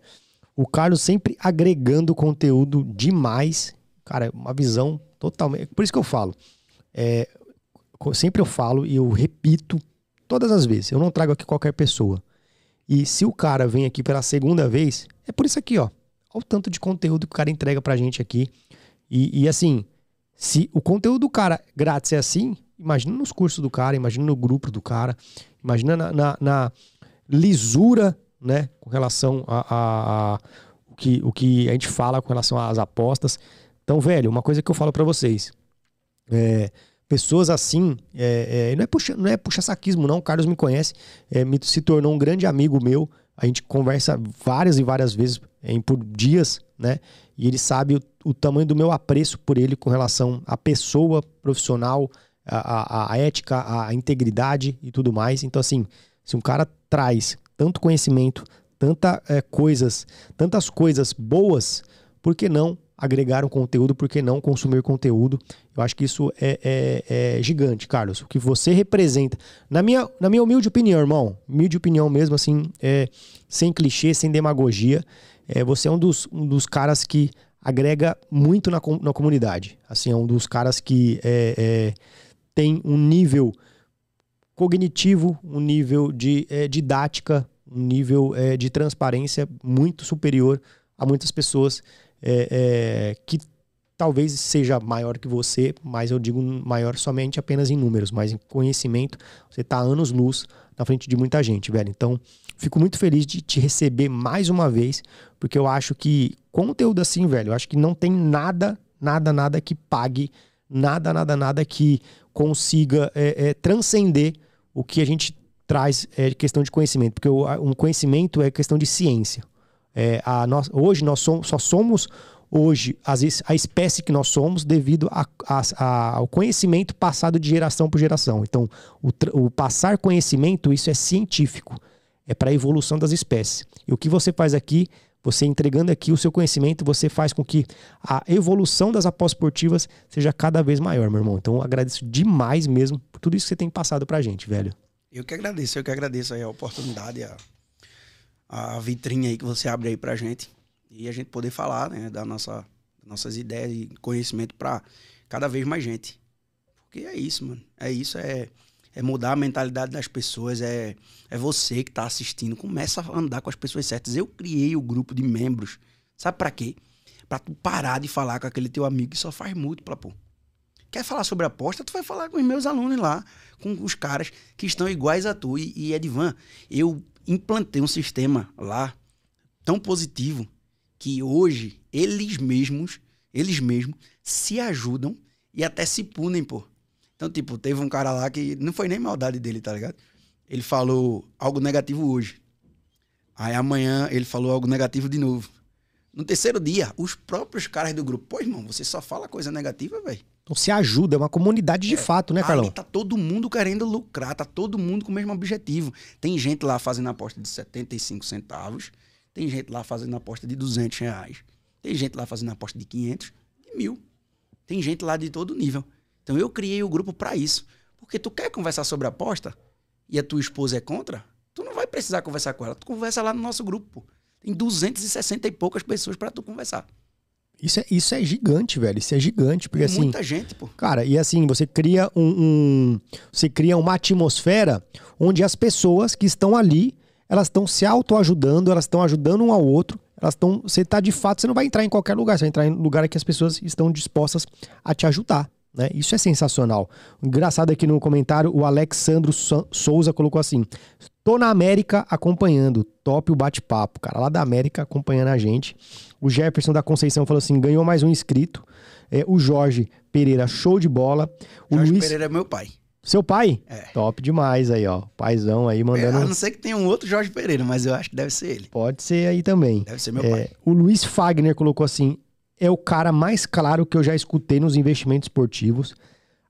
o Carlos sempre agregando conteúdo demais. Cara, uma visão totalmente. Por isso que eu falo. É, sempre eu falo e eu repito todas as vezes. Eu não trago aqui qualquer pessoa. E se o cara vem aqui pela segunda vez, é por isso aqui, ó. Olha o tanto de conteúdo que o cara entrega pra gente aqui. E, e assim, se o conteúdo do cara grátis é assim, imagina nos cursos do cara, imagina no grupo do cara, imagina na, na- na lisura, né, com relação a, a- a- o, que, o que a gente fala com relação às apostas. Então, velho, uma coisa que eu falo pra vocês, é, pessoas assim, é, é, não é puxa, não é puxa saquismo não, o Carlos me conhece, é, me se tornou um grande amigo meu, a gente conversa várias e várias vezes, em, por dias, né? E ele sabe o, o tamanho do meu apreço por ele com relação à pessoa profissional, a ética, a integridade e tudo mais. Então, assim, se um cara traz tanto conhecimento, tanta, é, coisas, tantas coisas boas, por que não agregar um conteúdo, por que não consumir conteúdo? Eu acho que isso é, é- é gigante, Carlos. O que você representa, na minha, na minha humilde opinião, irmão, humilde opinião mesmo, assim, é, sem clichê, sem demagogia, é, você é um dos, um dos caras que agrega muito na, na comunidade. Assim, é um dos caras que é, é, tem um nível cognitivo, um nível de didática, um nível de transparência muito superior a muitas pessoas é, é, que talvez seja maior que você, mas eu digo maior somente apenas em números, mas em conhecimento você está anos luz na frente de muita gente, velho. Então, fico muito feliz de te receber mais uma vez, porque eu acho que conteúdo assim, velho, eu acho que não tem nada, nada, nada que pague, nada, nada, nada que consiga é, é, transcender o que a gente traz é questão de conhecimento, porque o, um conhecimento é questão de ciência. É, a nós, hoje nós somos, só somos hoje a espécie que nós somos devido a- a- a- ao conhecimento passado de geração por geração. Então, o, o passar conhecimento, isso é científico. É para a evolução das espécies. E o que você faz aqui, você entregando aqui o seu conhecimento, você faz com que a evolução das apostas esportivas seja cada vez maior, meu irmão. Então, agradeço demais mesmo por tudo isso que você tem passado pra gente, velho. Eu que agradeço, eu que agradeço a oportunidade, a, a vitrine aí que você abre aí pra gente. E a gente poder falar, né, da nossa, nossas ideias e conhecimento pra cada vez mais gente. Porque é isso, mano. É isso, é, é mudar a mentalidade das pessoas, é, é você que tá assistindo. Começa a andar com as pessoas certas. Eu criei o grupo de membros. Sabe pra quê? Pra tu parar de falar com aquele teu amigo que só faz múltipla, pô. Quer falar sobre aposta? Tu vai falar com os meus alunos lá, com os caras que estão iguais a tu. E, e Edvan, eu implantei um sistema lá tão positivo que hoje eles mesmos, eles mesmos se ajudam e até se punem, pô. Então, tipo, teve um cara lá que não foi nem maldade dele, tá ligado? Ele falou algo negativo hoje. Aí amanhã ele falou algo negativo de novo. No terceiro dia, os próprios caras do grupo, pô, irmão, você só fala coisa negativa, velho. Então se ajuda, é uma comunidade de É, fato, né, Carlão? tá todo mundo querendo lucrar, tá todo mundo com o mesmo objetivo. Tem gente lá fazendo aposta de 75 centavos, tem gente lá fazendo aposta de 200 reais, tem gente lá fazendo aposta de 500, de mil. Tem gente lá de todo nível. Então eu criei o grupo pra isso. Porque tu quer conversar sobre aposta e a tua esposa é contra, tu não vai precisar conversar com ela. Tu conversa lá no nosso grupo, pô. Tem 260 e poucas pessoas pra tu conversar. Isso é, isso é gigante, velho. Isso é gigante. Porque assim. Muita gente, pô. Cara, e assim, você cria um, um- Você cria uma atmosfera onde as pessoas que estão ali, elas estão se autoajudando, elas estão ajudando um ao outro. Elas estão. Você tá de fato, você não vai entrar em qualquer lugar, você vai entrar em lugar que as pessoas estão dispostas a te ajudar. Né? Isso é sensacional. Engraçado aqui no comentário, o Alexandro Souza colocou assim: Tô na América acompanhando. Top o bate-papo, cara. Lá da América acompanhando a gente. O Jefferson da Conceição falou assim: ganhou mais um inscrito. É, o Jorge Pereira, show de bola. O Jorge Luiz. Pereira é meu pai. Seu pai? É. Top demais aí, ó. Paizão aí A mandando. não ser que tenha um outro Jorge Pereira, mas eu acho que deve ser ele. Pode ser aí também. Deve ser meu É, pai. o Luiz Fagner colocou assim: é o cara mais claro que eu já escutei nos investimentos esportivos.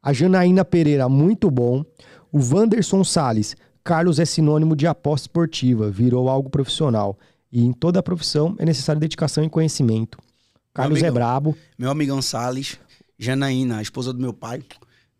A Janaína Pereira, muito bom. O Wanderson Salles, Carlos é sinônimo de aposta esportiva, virou algo profissional. E em toda a profissão é necessário dedicação e conhecimento. Carlos é amigão. brabo. Meu amigão Salles, Janaína, a esposa do meu pai.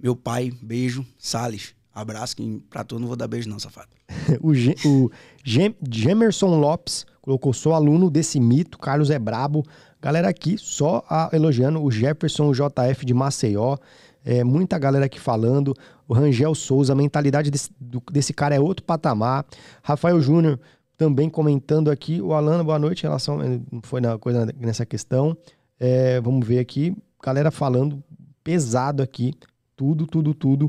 Meu pai, beijo. Salles, abraço. Que pra tu não vou dar beijo, não, safado. O, o Gem- Gemerson Lopes colocou: sou aluno desse mito, Carlos é brabo. Galera aqui só ah, elogiando o Jefferson JF de Maceió. É, muita galera aqui falando. O Rangel Souza, a mentalidade desse, do- desse cara é outro patamar. Rafael Júnior também comentando aqui. O Alana, boa noite. Em relação. eh, foi na coisa nessa questão. É, vamos ver aqui. Galera falando pesado aqui. Tudo, tudo, tudo.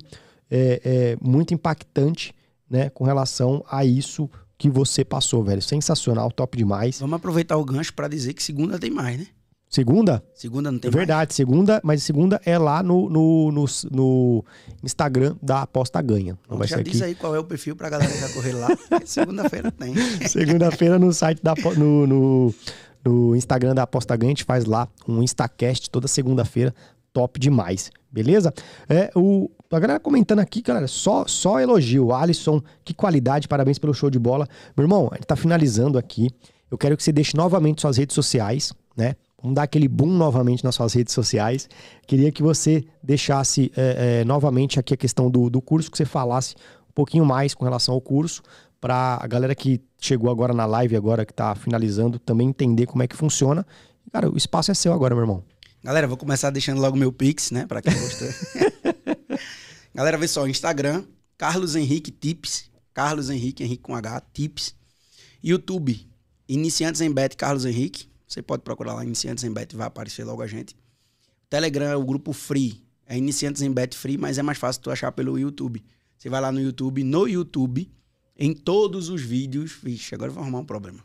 É, é muito impactante, né? Com relação a isso que você passou, velho. Sensacional, top demais. Vamos aproveitar o gancho pra dizer que segunda tem mais, né? Segunda? Segunda não tem É verdade, segunda, mas segunda é lá no, no, no, no Instagram da Aposta Ganha. Não vai mais. Já ser diz aqui. aí qual é o perfil pra galera já correr lá. Segunda-feira tem. Segunda-feira no site da no, no, no Instagram da Aposta Ganha, a gente faz lá um Instacast toda segunda-feira. Top demais, beleza? É, o, a galera comentando aqui, galera, só, só elogio. Alisson, que qualidade, parabéns pelo show de bola. Meu irmão, a gente tá finalizando aqui. Eu quero que você deixe novamente suas redes sociais, né? Vamos dar aquele boom novamente nas suas redes sociais. Queria que você deixasse é, é, novamente aqui a questão do, do curso, que você falasse um pouquinho mais com relação ao curso, para a galera que chegou agora na live, agora que tá finalizando, também entender como é que funciona. Cara, o espaço é seu agora, meu irmão. Galera, vou começar deixando logo meu Pix, né? Pra quem gostou. Galera, vê só, Instagram, Carlos Henrique Tips. Carlos Henrique, Henrique com H, Tips. YouTube, Iniciantes em Bet Carlos Henrique. Você pode procurar lá, Iniciantes em Bet, vai aparecer logo a gente. Telegram é o grupo Free. É Iniciantes em Bet Free, mas é mais fácil tu achar pelo YouTube. Você vai lá no YouTube, no YouTube, em todos os vídeos. Vixe, agora eu vou arrumar um problema.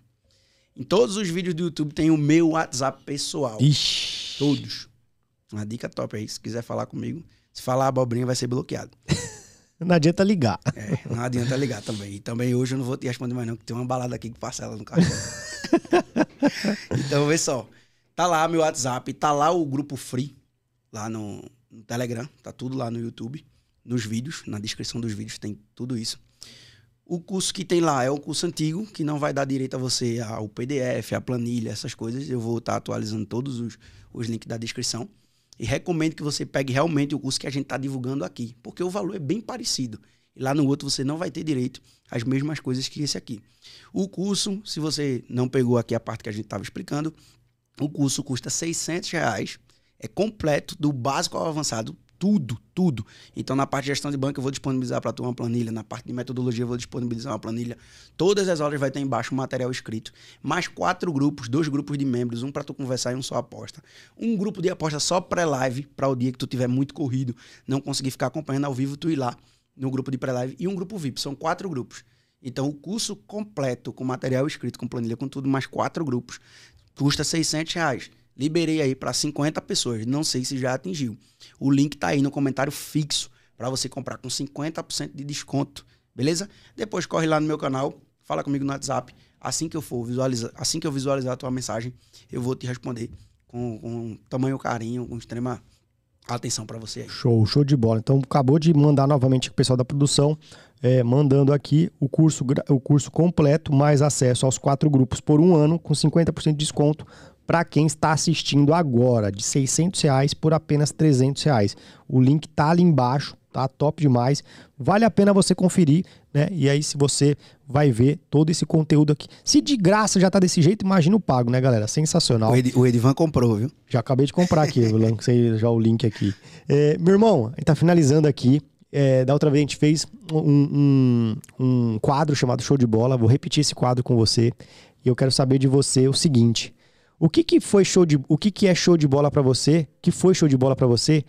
Em todos os vídeos do YouTube tem o meu WhatsApp pessoal. Ixi. Todos. Uma dica top aí, se quiser falar comigo. Se falar abobrinha, vai ser bloqueado. Não adianta ligar. É, não adianta ligar também. E também hoje eu não vou te responder mais não, que tem uma balada aqui que parcela no carro. então, vê só. Tá lá meu WhatsApp, tá lá o grupo Free, lá no, no Telegram, tá tudo lá no YouTube, nos vídeos, na descrição dos vídeos tem tudo isso. O curso que tem lá é o curso antigo, que não vai dar direito a você ao PDF, a planilha, essas coisas. Eu vou estar atualizando todos os, os links da descrição. E recomendo que você pegue realmente o curso que a gente está divulgando aqui, porque o valor é bem parecido. E lá no outro você não vai ter direito às mesmas coisas que esse aqui. O curso, se você não pegou aqui a parte que a gente estava explicando, o curso custa 600 reais, é completo, do básico ao avançado, tudo, tudo. Então, na parte de gestão de banco, eu vou disponibilizar para tu uma planilha. Na parte de metodologia, eu vou disponibilizar uma planilha. Todas as aulas vai ter embaixo um material escrito. Mais quatro grupos, dois grupos de membros, um para tu conversar e um só aposta. Um grupo de aposta só pré-live, para o dia que tu tiver muito corrido, não conseguir ficar acompanhando ao vivo, tu ir lá no grupo de pré-live. E um grupo VIP, são quatro grupos. Então, o curso completo, com material escrito, com planilha, com tudo, mais quatro grupos, custa 600 reais. Liberei aí para 50 pessoas. Não sei se já atingiu. O link tá aí no comentário fixo para você comprar com 50% de desconto. Beleza? Depois corre lá no meu canal, fala comigo no WhatsApp. Assim que eu for visualizar, assim que eu visualizar a tua mensagem, eu vou te responder com, com tamanho carinho, com extrema atenção para você aí. Show, show de bola. Então acabou de mandar novamente o pessoal da produção, é, mandando aqui o curso, o curso completo, mais acesso aos quatro grupos por um ano, com 50% de desconto para quem está assistindo agora, de 600 reais por apenas 300 reais. O link tá ali embaixo, tá top demais. Vale a pena você conferir, né? E aí, se você vai ver todo esse conteúdo aqui. Se de graça já tá desse jeito, imagina o pago, né, galera? Sensacional. O, Ed, o Edivan comprou, viu? Já acabei de comprar aqui, lancei já o link aqui. É, meu irmão, a gente tá finalizando aqui. É, da outra vez a gente fez um, um, um quadro chamado Show de Bola. Vou repetir esse quadro com você. E eu quero saber de você o seguinte: o que, que foi show de, o que, que é show de bola para você? Que foi show de bola para você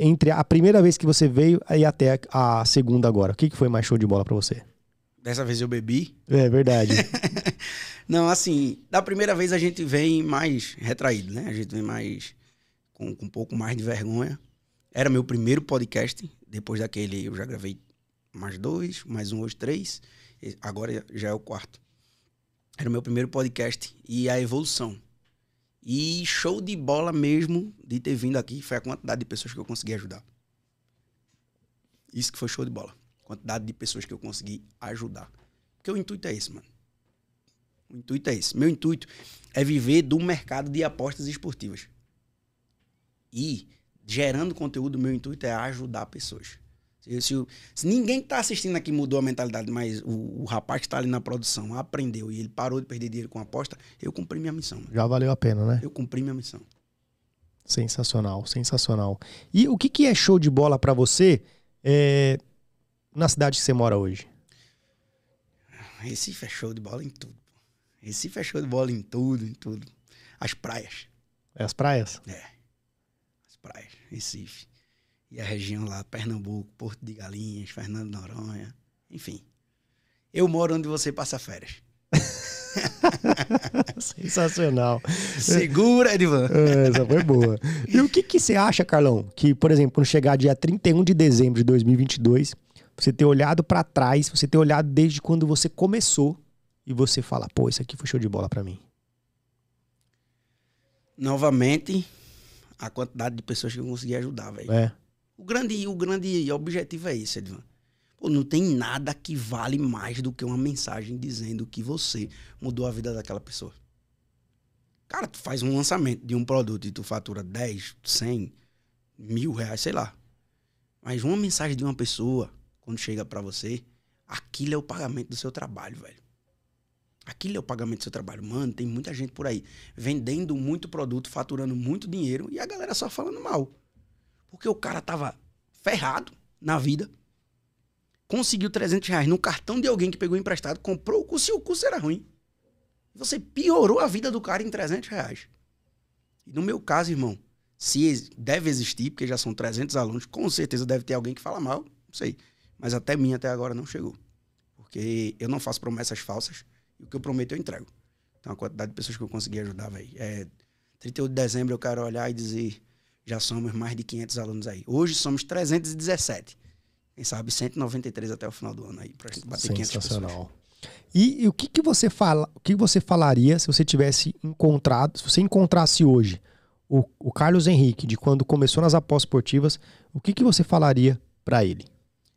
entre a primeira vez que você veio e até a segunda agora? O que, que foi mais show de bola para você? Dessa vez eu bebi. É verdade. Não, assim, da primeira vez a gente vem mais retraído, né? A gente vem mais com, com um pouco mais de vergonha. Era meu primeiro podcast. Depois daquele eu já gravei mais dois, mais um, hoje três. Agora já é o quarto. Era o meu primeiro podcast e a evolução. E show de bola mesmo de ter vindo aqui foi a quantidade de pessoas que eu consegui ajudar. Isso que foi show de bola. Quantidade de pessoas que eu consegui ajudar. Porque o intuito é esse, mano. O intuito é esse. Meu intuito é viver do mercado de apostas esportivas. E gerando conteúdo, meu intuito é ajudar pessoas. Se, se, se ninguém que tá assistindo aqui mudou a mentalidade, mas o, o rapaz que está ali na produção aprendeu e ele parou de perder dinheiro com aposta, eu cumpri minha missão. Mano. Já valeu a pena, né? Eu cumpri minha missão. Sensacional, sensacional. E o que, que é show de bola para você é, na cidade que você mora hoje? Recife é show de bola em tudo. Recife é show de bola em tudo, em tudo. As praias. É as praias? É. As praias. Recife. E a região lá, Pernambuco, Porto de Galinhas, Fernando Noronha, enfim. Eu moro onde você passa férias. Sensacional. Segura, Edvan. É, essa foi boa. E o que, que você acha, Carlão, que, por exemplo, quando chegar dia 31 de dezembro de 2022, você ter olhado para trás, você ter olhado desde quando você começou e você falar, pô, isso aqui foi show de bola para mim? Novamente, a quantidade de pessoas que eu consegui ajudar, velho. É. O grande, o grande objetivo é esse, Edvan. Pô, não tem nada que vale mais do que uma mensagem dizendo que você mudou a vida daquela pessoa. Cara, tu faz um lançamento de um produto e tu fatura 10, 100, mil reais, sei lá. Mas uma mensagem de uma pessoa, quando chega para você, aquilo é o pagamento do seu trabalho, velho. Aquilo é o pagamento do seu trabalho. Mano, tem muita gente por aí vendendo muito produto, faturando muito dinheiro e a galera só falando mal. Porque o cara tava ferrado na vida, conseguiu 300 reais no cartão de alguém que pegou emprestado, comprou o curso e o curso era ruim. Você piorou a vida do cara em 300 reais. E no meu caso, irmão, se deve existir, porque já são 300 alunos, com certeza deve ter alguém que fala mal, não sei. Mas até mim, até agora, não chegou. Porque eu não faço promessas falsas e o que eu prometo eu entrego. Então a quantidade de pessoas que eu consegui ajudar, velho. É, 31 de dezembro eu quero olhar e dizer já somos mais de 500 alunos aí. Hoje somos 317. Quem sabe 193 até o final do ano aí, gente bater 500 pessoas. E, e, o que, que você fala, o que você falaria se você tivesse encontrado, se você encontrasse hoje o, o Carlos Henrique de quando começou nas apostas esportivas, o que, que você falaria para ele?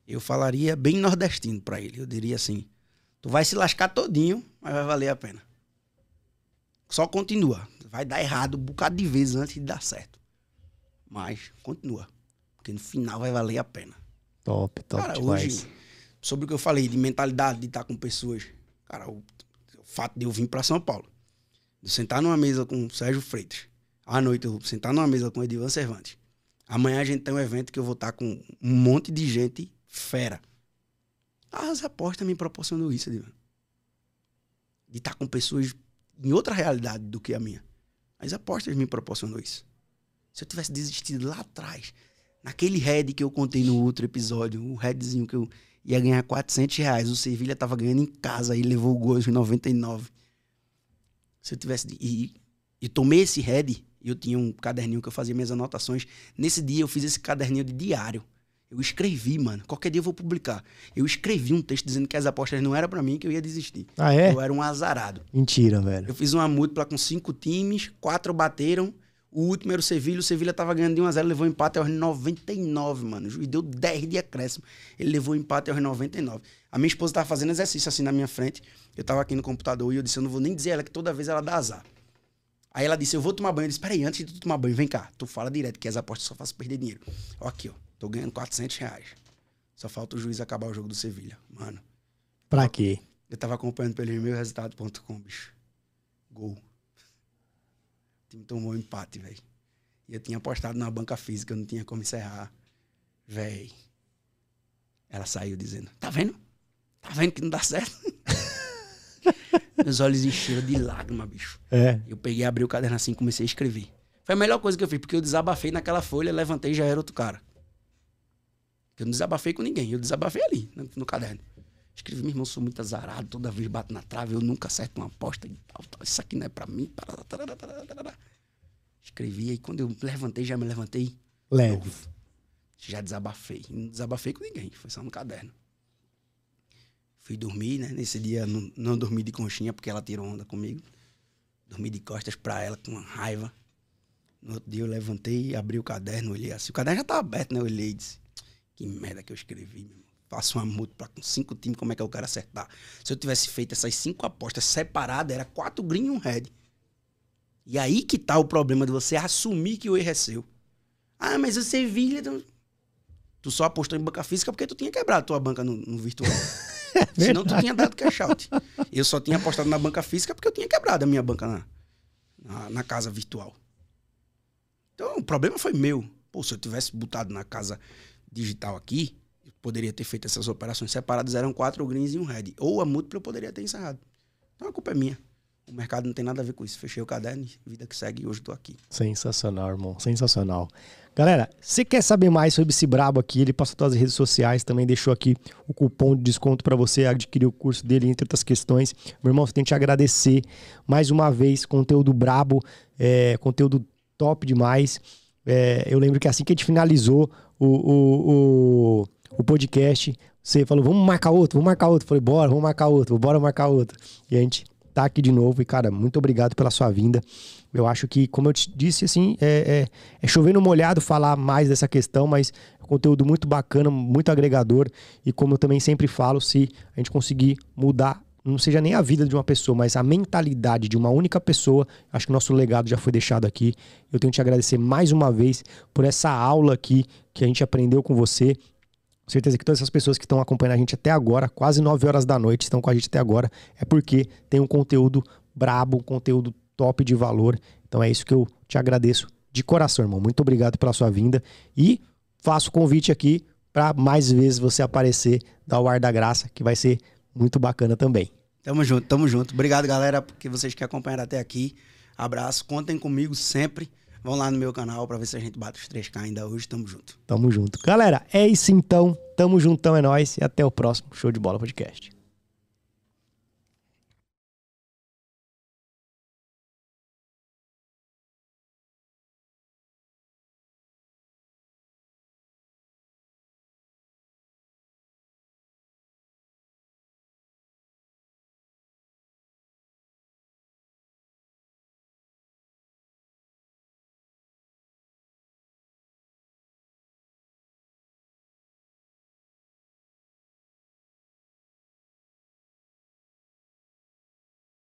Eu falaria bem nordestino para ele. Eu diria assim: tu vai se lascar todinho, mas vai valer a pena. Só continua. Vai dar errado um bocado de vezes antes de dar certo. Mas continua. Porque no final vai valer a pena. Top, top. Cara, demais. hoje, sobre o que eu falei de mentalidade de estar com pessoas. Cara, o, o fato de eu vir para São Paulo, de sentar numa mesa com o Sérgio Freitas, à noite eu sentar numa mesa com o Edivan Cervantes. Amanhã a gente tem um evento que eu vou estar com um monte de gente fera. As apostas me proporcionou isso, Edivan. De estar com pessoas em outra realidade do que a minha. As apostas me proporcionou isso. Se eu tivesse desistido lá atrás, naquele head que eu contei no outro episódio, o headzinho que eu ia ganhar 400 reais, o Sevilha tava ganhando em casa e levou o gol de 99. Se eu tivesse. E E tomei esse head, eu tinha um caderninho que eu fazia minhas anotações. Nesse dia eu fiz esse caderninho de diário. Eu escrevi, mano. Qualquer dia eu vou publicar. Eu escrevi um texto dizendo que as apostas não eram para mim, que eu ia desistir. Ah, é? Eu era um azarado. Mentira, velho. Eu fiz uma múltipla com cinco times, quatro bateram. O último era o Sevilha. O Sevilha tava ganhando de 1 a 0 levou empate aos 99, mano. O juiz deu 10 de acréscimo. Ele levou empate aos 99. A minha esposa tava fazendo exercício assim na minha frente. Eu tava aqui no computador e eu disse: Eu não vou nem dizer ela que toda vez ela dá azar. Aí ela disse: Eu vou tomar banho. Eu disse: Peraí, antes de tu tomar banho, vem cá. Tu fala direto que as apostas só fazem perder dinheiro. Ó, aqui, ó. Tô ganhando 400 reais. Só falta o juiz acabar o jogo do Sevilha. Mano, Pra quê? eu tava acompanhando pelo meu resultado.com, bicho. Gol. Time tomou um empate, velho. E eu tinha apostado na banca física, eu não tinha como encerrar. Véi. Ela saiu dizendo: Tá vendo? Tá vendo que não dá certo? Meus olhos encheram de lágrima, bicho. É. Eu peguei, abri o caderno assim e comecei a escrever. Foi a melhor coisa que eu fiz, porque eu desabafei naquela folha, levantei e já era outro cara. Eu não desabafei com ninguém, eu desabafei ali, no, no caderno. Escrevi, meu irmão, sou muito azarado, toda vez bato na trave, eu nunca acerto uma aposta e tal, tal. Isso aqui não é pra mim. Escrevi, aí quando eu levantei, já me levantei, Leve. já desabafei. Não desabafei com ninguém, foi só no caderno. Fui dormir, né? Nesse dia não, não dormi de conchinha porque ela tirou onda comigo. Dormi de costas pra ela com uma raiva. No outro dia eu levantei, abri o caderno, olhei assim. O caderno já tava aberto, né? Eu olhei e disse: Que merda que eu escrevi, meu irmão. Faço uma múltipla com cinco times, como é que eu quero acertar? Se eu tivesse feito essas cinco apostas separadas, era quatro green e um red. E aí que tá o problema de você assumir que o erro é seu. Ah, mas o Sevilha. então- Tu só apostou em banca física porque tu tinha quebrado tua banca no, no virtual. Senão tu tinha dado cash out. Eu só tinha apostado na banca física porque eu tinha quebrado a minha banca na, na, na casa virtual. Então o problema foi meu. Pô, se eu tivesse botado na casa digital aqui, poderia ter feito essas operações separadas, eram quatro greens e um red. Ou a múltipla eu poderia ter encerrado. Então a culpa é minha. O mercado não tem nada a ver com isso. Fechei o caderno, vida que segue e hoje tô aqui. Sensacional, irmão. Sensacional. Galera, você quer saber mais sobre esse brabo aqui? Ele passou todas as redes sociais, também deixou aqui o cupom de desconto para você adquirir o curso dele, entre outras questões. Meu irmão, você tem que te agradecer mais uma vez. Conteúdo brabo, é, conteúdo top demais. É, eu lembro que assim que a gente finalizou o, o, o, o podcast, você falou: vamos marcar outro, vamos marcar outro. Eu falei: bora, vamos marcar outro, bora marcar outro. E a gente tá aqui de novo. E, cara, muito obrigado pela sua vinda. Eu acho que, como eu te disse, assim, é, é, é chover no molhado falar mais dessa questão, mas é um conteúdo muito bacana, muito agregador. E como eu também sempre falo, se a gente conseguir mudar, não seja nem a vida de uma pessoa, mas a mentalidade de uma única pessoa, acho que o nosso legado já foi deixado aqui. Eu tenho que te agradecer mais uma vez por essa aula aqui que a gente aprendeu com você. Certeza que todas essas pessoas que estão acompanhando a gente até agora, quase 9 horas da noite, estão com a gente até agora, é porque tem um conteúdo brabo, um conteúdo top de valor. Então é isso que eu te agradeço de coração, irmão. Muito obrigado pela sua vinda e faço o convite aqui para mais vezes você aparecer da Ar da Graça, que vai ser muito bacana também. Tamo junto, tamo junto. Obrigado, galera, porque vocês que acompanharam até aqui. Abraço, contem comigo sempre. Vão lá no meu canal para ver se a gente bate os 3K ainda hoje. Tamo junto. Tamo junto. Galera, é isso então. Tamo juntão, é nóis. E até o próximo Show de Bola Podcast.